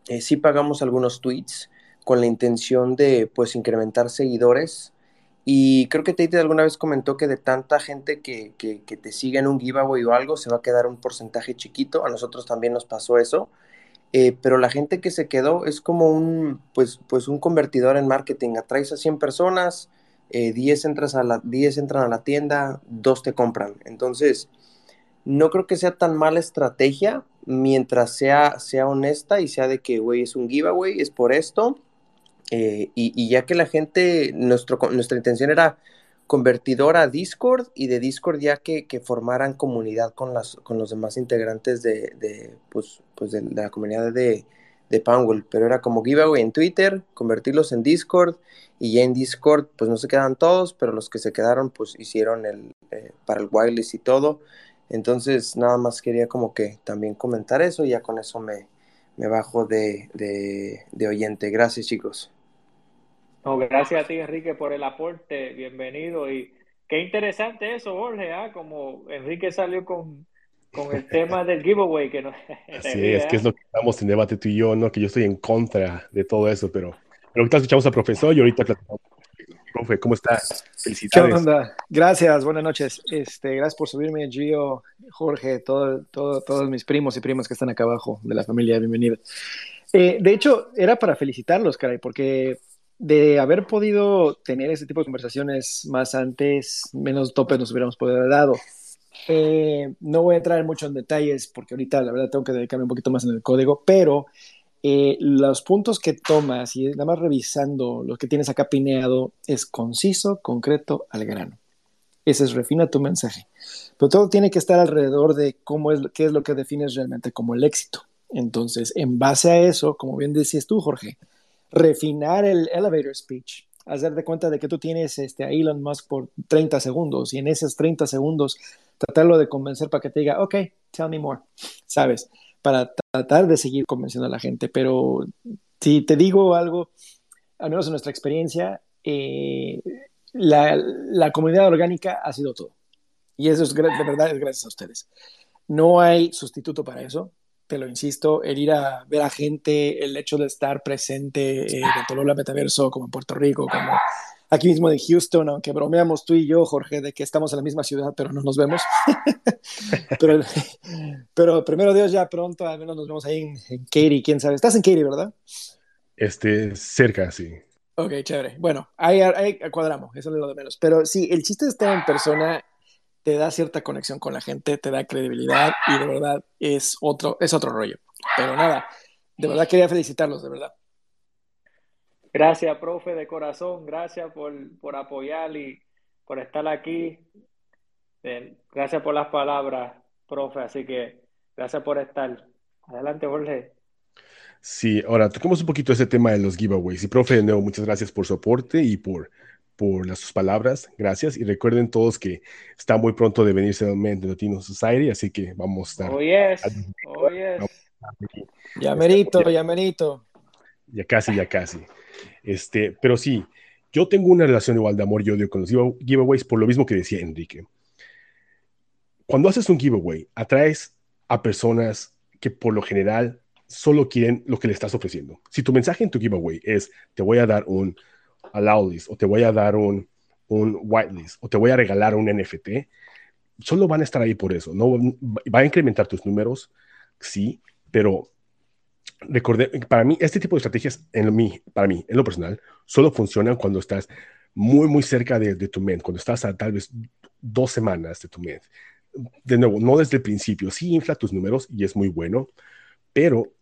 Eh, sí pagamos algunos tweets con la intención de pues incrementar seguidores Y creo que Tate alguna vez comentó que de tanta gente que, que, que, te sigue en un giveaway o algo, se va a quedar un porcentaje chiquito. A nosotros también nos pasó eso. Eh, pero la gente que se quedó es como un, pues, pues un convertidor en marketing. Atraes a 100 personas, eh, 10, entras a la, 10 entran a la tienda, 2 te compran. Entonces, no creo que sea tan mala estrategia mientras sea, sea honesta y sea de que, güey, es un giveaway, es por esto eh, y, ya que la gente, nuestro, nuestra intención era convertidor a Discord y de Discord ya que, que formaran comunidad con, las, con los demás integrantes de, de pues, pues de, la comunidad de, de pero era como giveaway en Twitter, convertirlos en Discord y ya en Discord pues no se quedan todos, pero los que se quedaron pues hicieron el eh, para el wireless y todo. Entonces nada más quería como que también comentar eso y ya con eso me, me bajo de, de, de oyente. Gracias chicos. No, gracias a ti, Enrique, por el aporte. Bienvenido. Y qué interesante eso, Jorge, ¿ah? como Enrique salió con, con el tema del giveaway. Que no, Así es, que es lo que estamos en debate tú y yo, ¿no? Que yo estoy en contra de todo eso, pero, pero ahorita escuchamos al profesor y ahorita platicamos. Profe, ¿cómo está? Felicidades. ¿Qué onda? Gracias, buenas noches. Este, gracias por subirme, Gio, Jorge, todo, todo, todos mis primos y primas que están acá abajo de la familia, bienvenidos. Eh, de hecho, era para felicitarlos, caray, porque de haber podido tener ese tipo de conversaciones más antes, menos topes nos hubiéramos podido haber dado. Eh, no voy a entrar mucho en detalles porque ahorita la verdad tengo que dedicarme un poquito más en el código, pero eh, los puntos que tomas y nada más revisando lo que tienes acá pineado es conciso, concreto, al grano. Ese es refina tu mensaje. Pero todo tiene que estar alrededor de cómo es, qué es lo que defines realmente como el éxito. Entonces, en base a eso, como bien decías tú, Jorge, refinar el elevator speech, hacer de cuenta de que tú tienes este, a Elon Musk por 30 segundos y en esos 30 segundos tratarlo de convencer para que te diga, ok, tell me more, ¿sabes? Para tratar de seguir convenciendo a la gente. Pero si te digo algo, al menos en nuestra experiencia, eh, la, la, comunidad orgánica ha sido todo. Y eso es de verdad es gracias a ustedes. No hay sustituto para eso te lo insisto, el ir a ver a gente, el hecho de estar presente eh, tanto en la Metaverso como en Puerto Rico, como aquí mismo en Houston, aunque bromeamos tú y yo, Jorge, de que estamos en la misma ciudad, pero no nos vemos. pero, pero primero Dios, ya pronto, al menos nos vemos ahí en, en Katy, quién sabe. Estás en Katy, ¿verdad? Este, cerca, sí. Ok, chévere. Bueno, ahí, ahí cuadramos, eso es lo de menos. Pero sí, el chiste de estar en persona te da cierta conexión con la gente, te da credibilidad y de verdad es otro, es otro rollo. Pero nada, de verdad quería felicitarlos, de verdad. Gracias, profe, de corazón. Gracias por, por apoyar y por estar aquí. Gracias por las palabras, profe. Así que gracias por estar. Adelante, Jorge. Sí, ahora toquemos un poquito ese tema de los giveaways. Y profe, de nuevo, muchas gracias por su aporte y por por las, sus palabras, gracias. Y recuerden todos que está muy pronto de venirse de Latino Society, así que vamos a estar. Oh, yes. Oh, yes. Ya merito, ya, ya merito. Ya casi, ya casi. Este, pero sí, yo tengo una relación igual de amor y odio con los giveaways por lo mismo que decía Enrique. Cuando haces un giveaway, atraes a personas que por lo general solo quieren lo que le estás ofreciendo. Si tu mensaje en tu giveaway es, te voy a dar un allow list o te voy a dar un, un whitelist o te voy a regalar un NFT, solo van a estar ahí por eso. No va a incrementar tus números, sí, pero recordé, para mí, este tipo de estrategias, en mí, para mí, en lo personal, solo funcionan cuando estás muy, muy cerca de, tu mente, cuando estás a tal vez dos semanas de tu mente. De nuevo, no desde el principio, sí infla tus números y es muy bueno, pero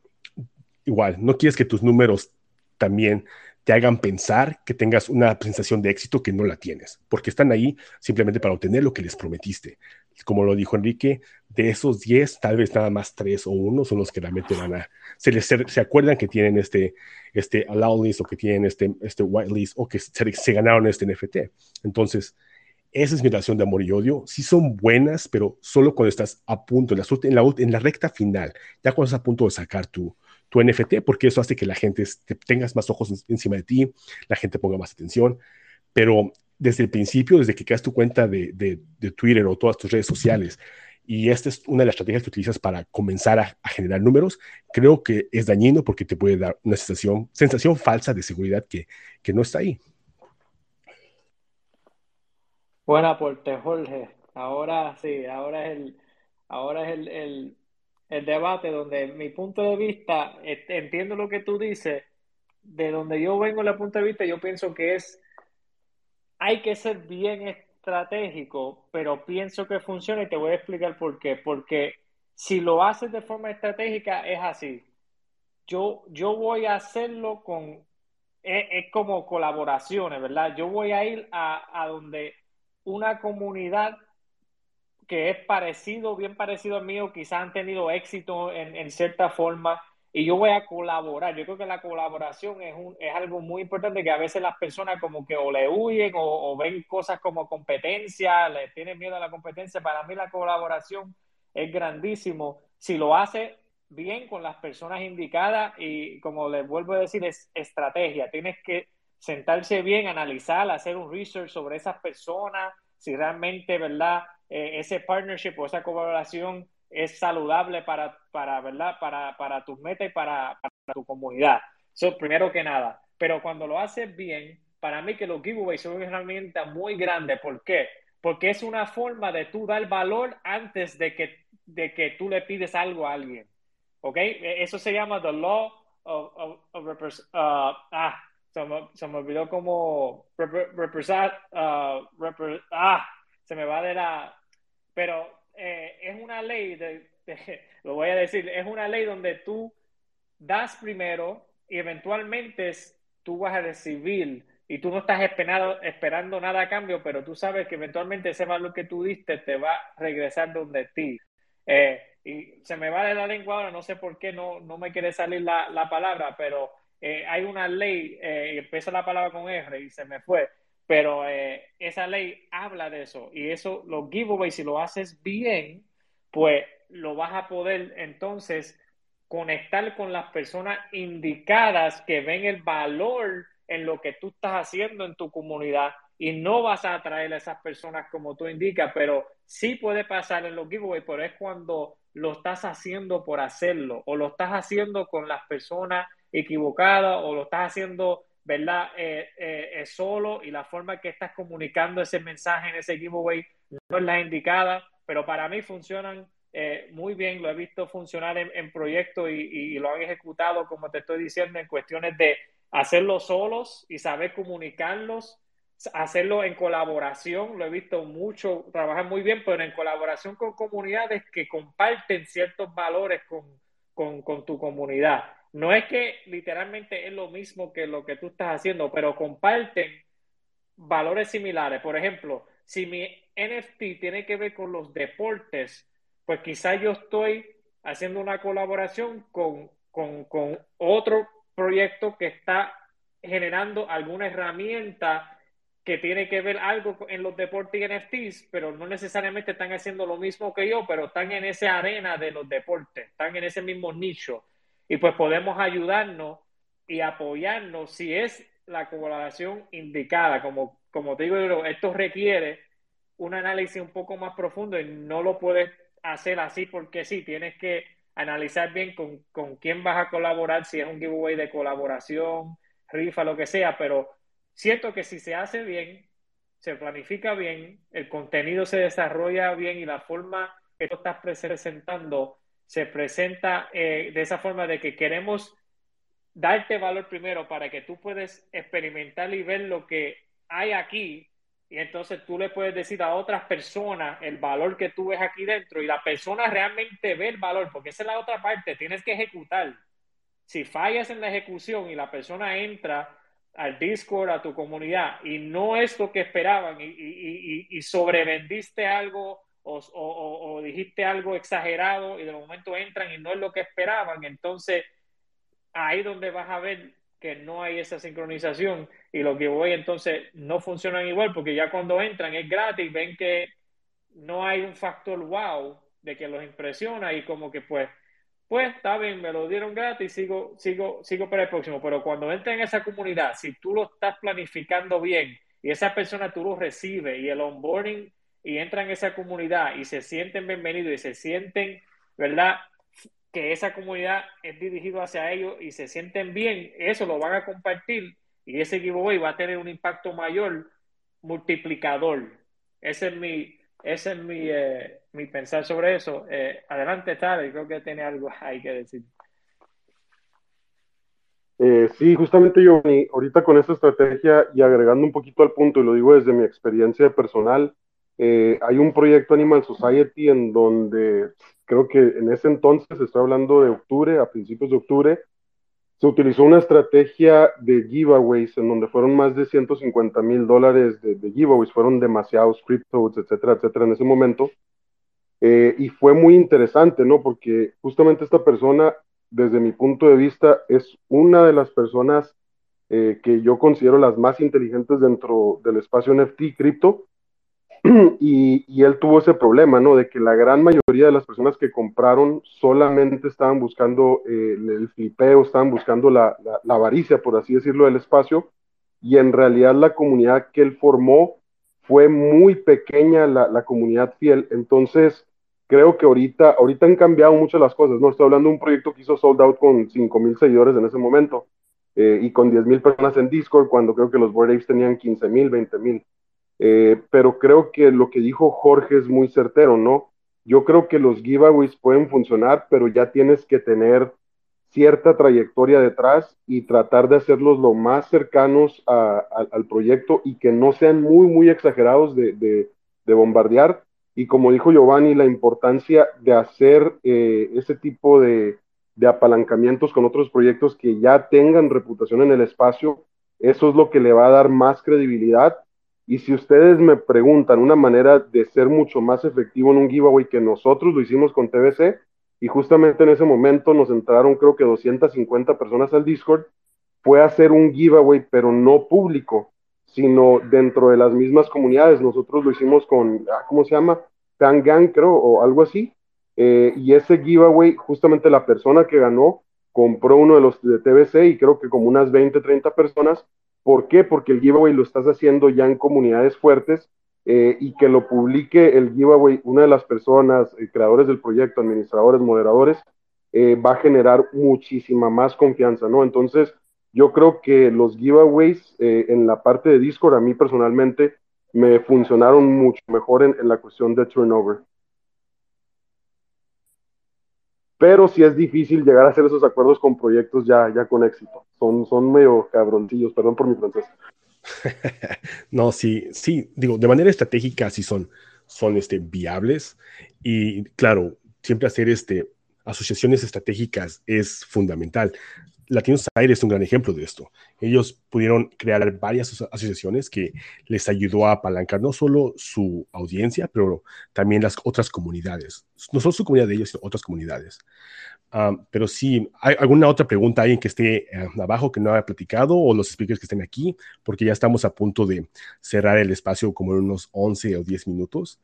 igual, no quieres que tus números también te hagan pensar que tengas una sensación de éxito que no la tienes, porque están ahí simplemente para obtener lo que les prometiste. Como lo dijo Enrique, de esos 10, tal vez nada más 3 o 1 son los que realmente van a, se, les, se acuerdan que tienen este, este allow list o que tienen este, este white list o que se, se ganaron este NFT. Entonces, esa es mi relación de amor y odio. Sí son buenas, pero solo cuando estás a punto, en la, en la, en la recta final, ya cuando estás a punto de sacar tu, tu NFT, porque eso hace que la gente te, tengas más ojos encima de ti, la gente ponga más atención, pero desde el principio, desde que creas tu cuenta de, de, Twitter o todas tus redes sociales, y esta es una de las estrategias que utilizas para comenzar a, generar números, creo que es dañino porque te puede dar una sensación, sensación falsa de seguridad que, que no está ahí. Buen aporte, Jorge. Ahora sí, ahora es el, ahora es el, el, el debate donde mi punto de vista, entiendo lo que tú dices, de donde yo vengo en el punto de vista, yo pienso que es, hay que ser bien estratégico, pero pienso que funciona y te voy a explicar por qué. Porque si lo haces de forma estratégica, es así. Yo, yo voy a hacerlo con, es, como colaboraciones, ¿verdad? Yo voy a ir a, a donde una comunidad que es parecido, bien parecido al mío, quizás han tenido éxito en, en, cierta forma y yo voy a colaborar. Yo creo que la colaboración es, un, es algo muy importante que a veces las personas como que o le huyen o, ven cosas como competencia, le tienen miedo a la competencia. Para mí la colaboración es grandísimo. Si lo hace bien con las personas indicadas y como les vuelvo a decir, es estrategia. Tienes que sentarse bien, analizar, hacer un research sobre esas personas, si realmente, ¿verdad? Eh, ese partnership o esa colaboración es saludable para, para ¿verdad? Para, para tus metas y para, tu comunidad. Eso primero que nada. Pero cuando lo haces bien, para mí que los giveaways son una herramienta muy grande. ¿Por qué? Porque es una forma de tú dar valor antes de que, de que tú le pides algo a alguien. ¿Ok? Eso se llama the law of, of, of uh, ah, se me, se me olvidó como representar, uh, ah, se me va de la, pero eh, es una ley, de, de, lo voy a decir, es una ley donde tú das primero y eventualmente tú vas a recibir y tú no estás esperando, esperando nada a cambio, pero tú sabes que eventualmente ese valor que tú diste te va a regresar donde ti. Eh, y se me va de la lengua ahora, no sé por qué no, no me quiere salir la, la palabra, pero eh, hay una ley, eh, empieza la palabra con R y se me fue, pero eh, esa ley habla de eso y eso, los giveaways, si lo haces bien, pues lo vas a poder entonces conectar con las personas indicadas que ven el valor en lo que tú estás haciendo en tu comunidad y no vas a atraer a esas personas como tú indicas, pero sí puede pasar en los giveaways, pero es cuando lo estás haciendo por hacerlo o lo estás haciendo con las personas equivocada o lo estás haciendo, ¿verdad? Eh, eh, solo y la forma que estás comunicando ese mensaje en ese giveaway no es la indicada, pero para mí funcionan eh, muy bien, lo he visto funcionar en, proyectos y, lo han ejecutado, como te estoy diciendo, en cuestiones de hacerlo solos y saber comunicarlos, hacerlo en colaboración, lo he visto mucho, trabajar muy bien, pero en colaboración con comunidades que comparten ciertos valores con, con tu comunidad. No es que literalmente es lo mismo que lo que tú estás haciendo, pero comparten valores similares. Por ejemplo, si mi NFT tiene que ver con los deportes, pues quizás yo estoy haciendo una colaboración con, con, con otro proyecto que está generando alguna herramienta que tiene que ver algo en los deportes y NFTs, pero no necesariamente están haciendo lo mismo que yo, pero están en esa arena de los deportes, están en ese mismo nicho y pues podemos ayudarnos y apoyarnos si es la colaboración indicada. Como, como te digo, esto requiere un análisis un poco más profundo y no lo puedes hacer así porque sí, tienes que analizar bien con, con quién vas a colaborar, si es un giveaway de colaboración, rifa, lo que sea, pero siento que si se hace bien, se planifica bien, el contenido se desarrolla bien y la forma que tú estás presentando se presenta eh, de esa forma de que queremos darte valor primero para que tú puedas experimentar y ver lo que hay aquí y entonces tú le puedes decir a otras personas el valor que tú ves aquí dentro y la persona realmente ve el valor, porque esa es la otra parte, tienes que ejecutar. Si fallas en la ejecución y la persona entra al Discord, a tu comunidad y no es lo que esperaban y, sobrevendiste algo o, o, o, dijiste algo exagerado y de momento entran y no es lo que esperaban, entonces ahí donde vas a ver que no hay esa sincronización y lo que voy entonces no funcionan igual porque ya cuando entran es gratis, ven que no hay un factor wow de que los impresiona y como que pues pues está bien, me lo dieron gratis, sigo, sigo, sigo para el próximo. Pero cuando entran en esa comunidad, si tú lo estás planificando bien y esa persona tú lo recibes y el onboarding y entran en esa comunidad y se sienten bienvenidos y se sienten, ¿verdad? Que esa comunidad es dirigida hacia ellos y se sienten bien, eso lo van a compartir y ese giveaway va a tener un impacto mayor multiplicador. ese es mi, ese es mi, eh, mi pensar sobre eso. Eh, adelante, Tade, creo que tiene algo ahí que decir. Eh, sí, justamente yo, ahorita con esta estrategia y agregando un poquito al punto, y lo digo desde mi experiencia personal, eh, hay un proyecto Animal Society en donde creo que en ese entonces, estoy hablando de octubre, a principios de octubre, se utilizó una estrategia de giveaways en donde fueron más de 150 mil dólares de, giveaways, fueron demasiados cryptos, etcétera, etcétera, en ese momento. Eh, y fue muy interesante, ¿no? Porque justamente esta persona, desde mi punto de vista, es una de las personas eh, que yo considero las más inteligentes dentro del espacio NFT cripto y, él tuvo ese problema, ¿no? De que la gran mayoría de las personas que compraron solamente estaban buscando eh, el flipeo, estaban buscando la, avaricia, por así decirlo, del espacio, y en realidad la comunidad que él formó fue muy pequeña, la, comunidad fiel. Entonces, creo que ahorita, ahorita han cambiado mucho las cosas, ¿no? Estoy hablando de un proyecto que hizo Sold Out con 5 mil seguidores en ese momento. Eh, y con 10 mil personas en Discord, cuando creo que los Bored tenían 15 mil, 20 mil. Eh, pero creo que lo que dijo Jorge es muy certero, ¿no? Yo creo que los giveaways pueden funcionar, pero ya tienes que tener cierta trayectoria detrás y tratar de hacerlos lo más cercanos al proyecto y que no sean muy, muy exagerados de, bombardear. Y como dijo Giovanni, la importancia de hacer eh, ese tipo de, de apalancamientos con otros proyectos que ya tengan reputación en el espacio, eso es lo que le va a dar más credibilidad y si ustedes me preguntan una manera de ser mucho más efectivo en un giveaway que nosotros lo hicimos con TBC, y justamente en ese momento nos entraron creo que 250 personas al Discord, fue hacer un giveaway, pero no público, sino dentro de las mismas comunidades. Nosotros lo hicimos con, ah, ¿cómo se llama? Tangang, creo, o algo así. Eh, y ese giveaway, justamente la persona que ganó compró uno de los de TBC y creo que como unas 20, 30 personas ¿Por qué? Porque el giveaway lo estás haciendo ya en comunidades fuertes eh, y que lo publique el giveaway una de las personas, eh, creadores del proyecto, administradores, moderadores, eh, va a generar muchísima más confianza, ¿no? Entonces, yo creo que los giveaways en la parte de Discord, a mí personalmente, me funcionaron mucho mejor en la cuestión de turnover. Pero sí es difícil llegar a hacer esos acuerdos con proyectos ya, ya con éxito. Son, son medio cabroncillos, perdón por mi francés. no, sí, sí, digo, de manera estratégica sí son, son este, viables y claro, siempre hacer este, asociaciones estratégicas es fundamental. Latinos Aires es un gran ejemplo de esto. Ellos pudieron crear varias asociaciones que les ayudó a apalancar no solo su audiencia, pero también las otras comunidades. No solo su comunidad de ellos, sino otras comunidades. pero si ¿hay alguna otra pregunta, alguien que esté eh, abajo que no haya platicado o los speakers que estén aquí? Porque ya estamos a punto de cerrar el espacio como en unos 11 o 10 minutos.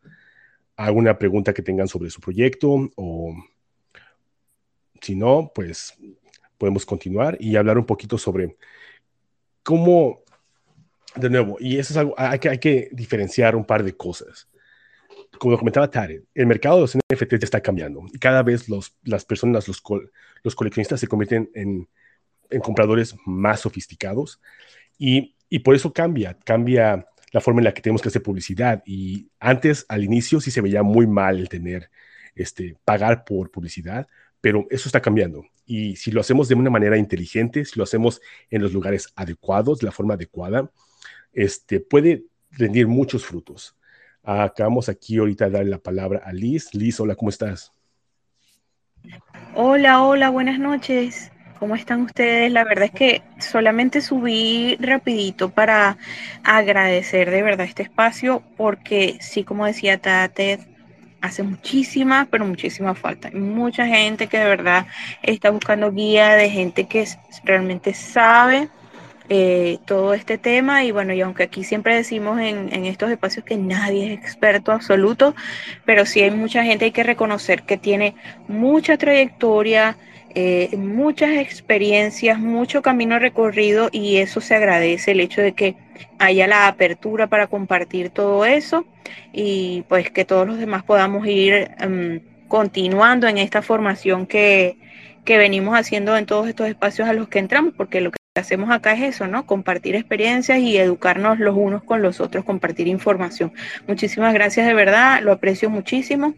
¿Alguna pregunta que tengan sobre su proyecto o si no, pues podemos continuar y hablar un poquito sobre cómo, de nuevo, y eso es algo, hay que, hay que diferenciar un par de cosas. Como lo comentaba Tarek, el mercado de los NFT ya está cambiando y cada vez los, las personas, los, los coleccionistas se convierten en, en compradores más sofisticados y, y por eso cambia, cambia la forma en la que tenemos que hacer publicidad. Y antes, al inicio, sí se veía muy mal el tener, este, pagar por publicidad, pero eso está cambiando. Y si lo hacemos de una manera inteligente, si lo hacemos en los lugares adecuados, de la forma adecuada, este, puede rendir muchos frutos. Acabamos aquí ahorita de darle la palabra a Liz. Liz, hola, ¿cómo estás? Hola, hola, buenas noches. ¿Cómo están ustedes? La verdad es que solamente subí rapidito para agradecer de verdad este espacio porque sí, como decía Tate, hace muchísima, pero muchísima falta. Hay mucha gente que de verdad está buscando guía de gente que realmente sabe eh, todo este tema y bueno, y aunque aquí siempre decimos en, estos espacios que nadie es experto absoluto, pero sí hay mucha gente, hay que reconocer que tiene mucha trayectoria, eh, muchas experiencias, mucho camino recorrido y eso se agradece, el hecho de que haya la apertura para compartir todo eso y pues que todos los demás podamos ir em, continuando en esta formación que, que venimos haciendo en todos estos espacios a los que entramos, porque lo que hacemos acá es eso, ¿no? Compartir experiencias y educarnos los unos con los otros, compartir información. Muchísimas gracias de verdad, lo aprecio muchísimo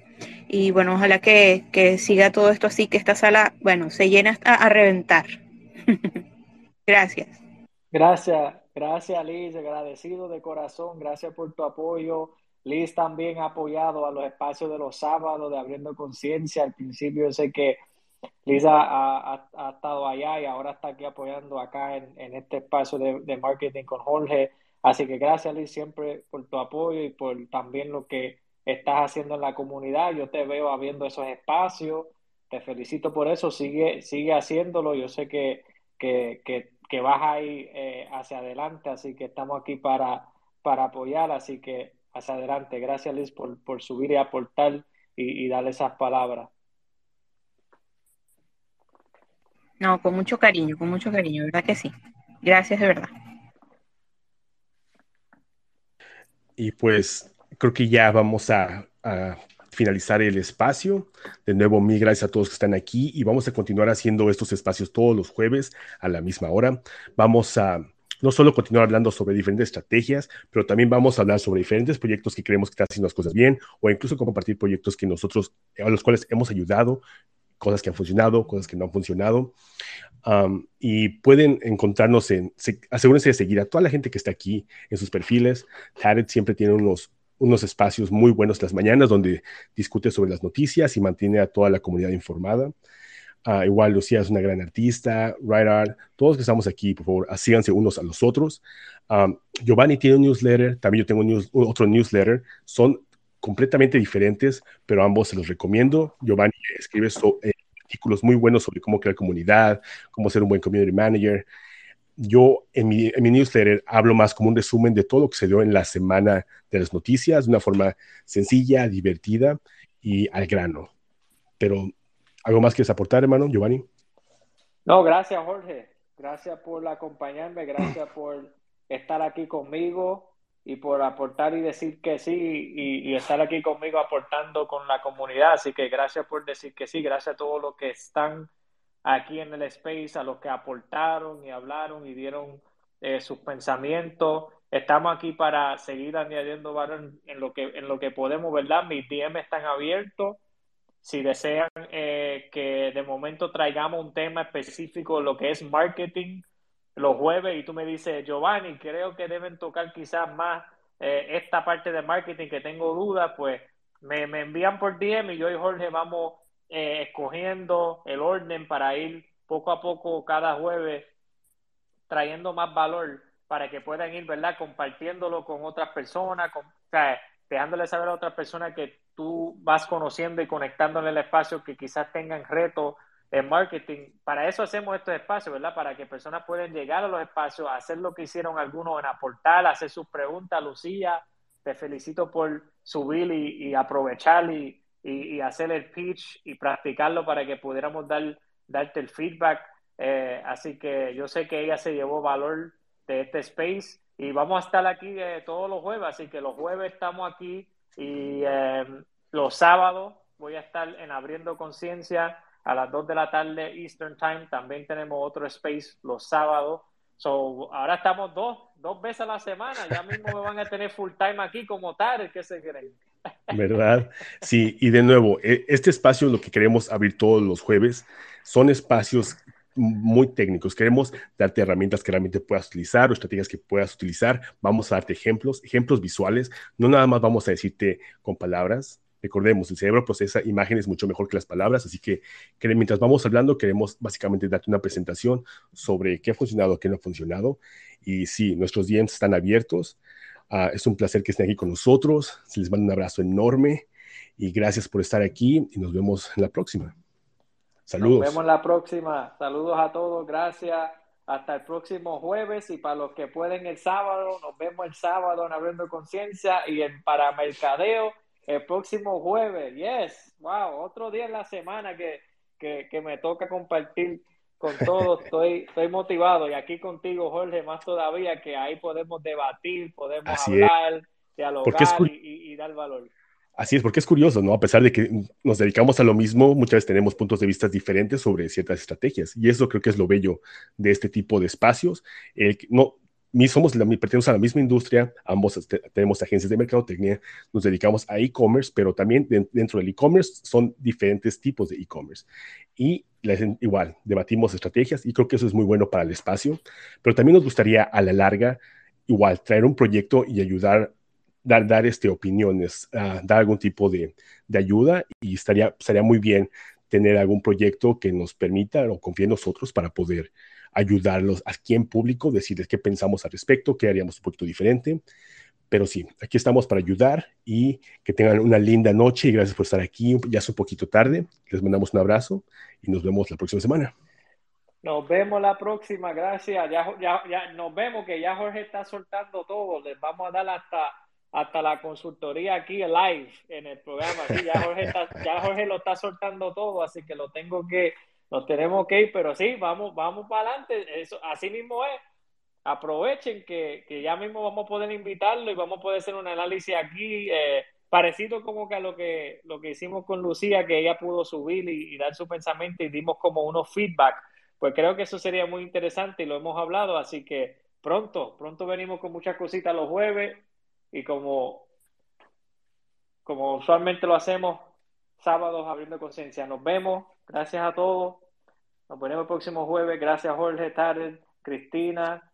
y bueno, ojalá que, que siga todo esto así, que esta sala, bueno, se llene hasta a reventar. gracias. Gracias, gracias Liz, agradecido de corazón, gracias por tu apoyo. Liz también ha apoyado a los espacios de los sábados de Abriendo Conciencia. Al principio yo sé que Lisa ha, estado allá y ahora está aquí apoyando acá en, este espacio de, marketing con Jorge. Así que gracias, Liz, siempre por tu apoyo y por también lo que estás haciendo en la comunidad. Yo te veo abriendo esos espacios. Te felicito por eso. Sigue, sigue haciéndolo. Yo sé que, que, que, vas ahí eh, hacia adelante. Así que estamos aquí para, para apoyar. Así que hacia adelante. Gracias, Liz, por, por subir y aportar y, y darle esas palabras. No, con mucho cariño, con mucho cariño, ¿verdad que sí? Gracias de verdad. Y pues creo que ya vamos a, finalizar el espacio. De nuevo, mil gracias a todos que están aquí y vamos a continuar haciendo estos espacios todos los jueves a la misma hora. Vamos a no solo continuar hablando sobre diferentes estrategias, pero también vamos a hablar sobre diferentes proyectos que creemos que están haciendo las cosas bien o incluso compartir proyectos que nosotros, a los cuales hemos ayudado cosas que han funcionado, cosas que no han funcionado. y pueden encontrarnos en, asegúrense de seguir a toda la gente que está aquí en sus perfiles. Jared siempre tiene unos, unos espacios muy buenos las mañanas donde discute sobre las noticias y mantiene a toda la comunidad informada. Ah, igual Lucía es una gran artista, Right todos que estamos aquí, por favor, síganse unos a los otros. Giovanni tiene un newsletter, también yo tengo otro newsletter. Son completamente diferentes, pero ambos se los recomiendo. Giovanni escribe eh, artículos muy buenos sobre cómo crear comunidad, cómo ser un buen community manager. Yo en mi, en mi, newsletter hablo más como un resumen de todo lo que se dio en la semana de las noticias, de una forma sencilla, divertida y al grano. Pero, ¿algo más quieres aportar, hermano, Giovanni? No, gracias, Jorge. Gracias por acompañarme, gracias por estar aquí conmigo y por aportar y decir que sí y, estar aquí conmigo aportando con la comunidad. Así que gracias por decir que sí, gracias a todos los que están aquí en el space, a los que aportaron y hablaron y dieron eh, sus pensamientos. Estamos aquí para seguir añadiendo valor en lo que, en lo que podemos, ¿verdad? Mis DM están abiertos. Si desean eh, que de momento traigamos un tema específico, lo que es marketing, los jueves y tú me dices, Giovanni, creo que deben tocar quizás más eh, esta parte de marketing que tengo dudas, pues me, envían por DM y yo y Jorge vamos eh, escogiendo el orden para ir poco a poco cada jueves trayendo más valor para que puedan ir, ¿verdad? Compartiéndolo con otras personas, con, dejándole saber a otras personas que tú vas conociendo y conectándole el espacio que quizás tengan retos en marketing. Para eso hacemos estos espacios, ¿verdad? Para que personas puedan llegar a los espacios, hacer lo que hicieron algunos en aportar, hacer sus preguntas. Lucía, te felicito por subir y, aprovechar y, y, hacer el pitch y practicarlo para que pudiéramos dar, darte el feedback. Eh, así que yo sé que ella se llevó valor de este space y vamos a estar aquí eh, todos los jueves. Así que los jueves estamos aquí y eh, los sábados voy a estar en Abriendo Conciencia a las 2 de la tarde Eastern Time. También tenemos otro space los sábados. So, ahora estamos dos, dos veces a la semana. Ya mismo me van a tener full time aquí como tal. ¿Qué se creen? ¿Verdad? Sí, y de nuevo, e, este espacio lo que queremos abrir todos los jueves son espacios muy técnicos. Queremos darte herramientas que realmente puedas utilizar o estrategias que puedas utilizar. Vamos a darte ejemplos, ejemplos visuales. No nada más vamos a decirte con palabras, Recordemos, el cerebro procesa imágenes mucho mejor que las palabras, así que, mientras vamos hablando queremos básicamente darte una presentación sobre qué ha funcionado, qué no ha funcionado. Y sí, nuestros dientes están abiertos. Ah, es un placer que estén aquí con nosotros. Se les manda un abrazo enorme y gracias por estar aquí y nos vemos en la próxima. Saludos. Nos vemos la próxima. Saludos a todos. Gracias. Hasta el próximo jueves y para los que pueden el sábado, nos vemos el sábado en Abriendo Conciencia y en Para Mercadeo el próximo jueves. Yes, wow, otro día en la semana que, que, me toca compartir con todos. Estoy, estoy motivado y aquí contigo, Jorge, más todavía, que ahí podemos debatir, podemos hablar, dialogar y, dar valor. Así es, porque es curioso, ¿no? A pesar de que nos dedicamos a lo mismo, muchas veces tenemos puntos de vista diferentes sobre ciertas estrategias. Y eso creo que es lo bello de este tipo de espacios. El, no, somos la, pertenecemos a la misma industria, ambos este, tenemos agencias de mercadotecnia, nos dedicamos a e-commerce, pero también dentro del e-commerce son diferentes tipos de e-commerce. Y igual, debatimos estrategias y creo que eso es muy bueno para el espacio, pero también nos gustaría a la larga, igual, traer un proyecto y ayudar dar, dar este, opiniones, uh, dar algún tipo de, de, ayuda y estaría, estaría muy bien tener algún proyecto que nos permita o confíe en nosotros para poder ayudarlos aquí en público, decirles qué pensamos al respecto, qué haríamos un poquito diferente. Pero sí, aquí estamos para ayudar y que tengan una linda noche y gracias por estar aquí. Ya es un poquito tarde. Les mandamos un abrazo y nos vemos la próxima semana. Nos vemos la próxima, gracias. Ya, ya, ya nos vemos que ya Jorge está soltando todo. Les vamos a dar hasta hasta la consultoría aquí live en el programa. Sí, ya, Jorge ya Jorge lo está soltando todo, así que lo tengo que, nos tenemos que ir, pero sí, vamos, vamos para adelante. Eso, así mismo es. Aprovechen que, que, ya mismo vamos a poder invitarlo y vamos a poder hacer un análisis aquí eh, parecido como que a lo que, lo que hicimos con Lucía, que ella pudo subir y, dar su pensamiento y dimos como unos feedback. Pues creo que eso sería muy interesante y lo hemos hablado, así que pronto, pronto venimos con muchas cositas los jueves y como, como usualmente lo hacemos, sábados abriendo conciencia. Nos vemos, gracias a todos. Nos vemos el próximo jueves. Gracias Jorge, Tarek, Cristina,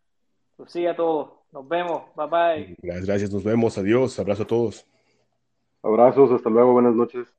Lucía, a todos. Nos vemos, bye bye. Gracias, gracias, nos vemos, adiós, abrazo a todos. Abrazos, hasta luego, buenas noches.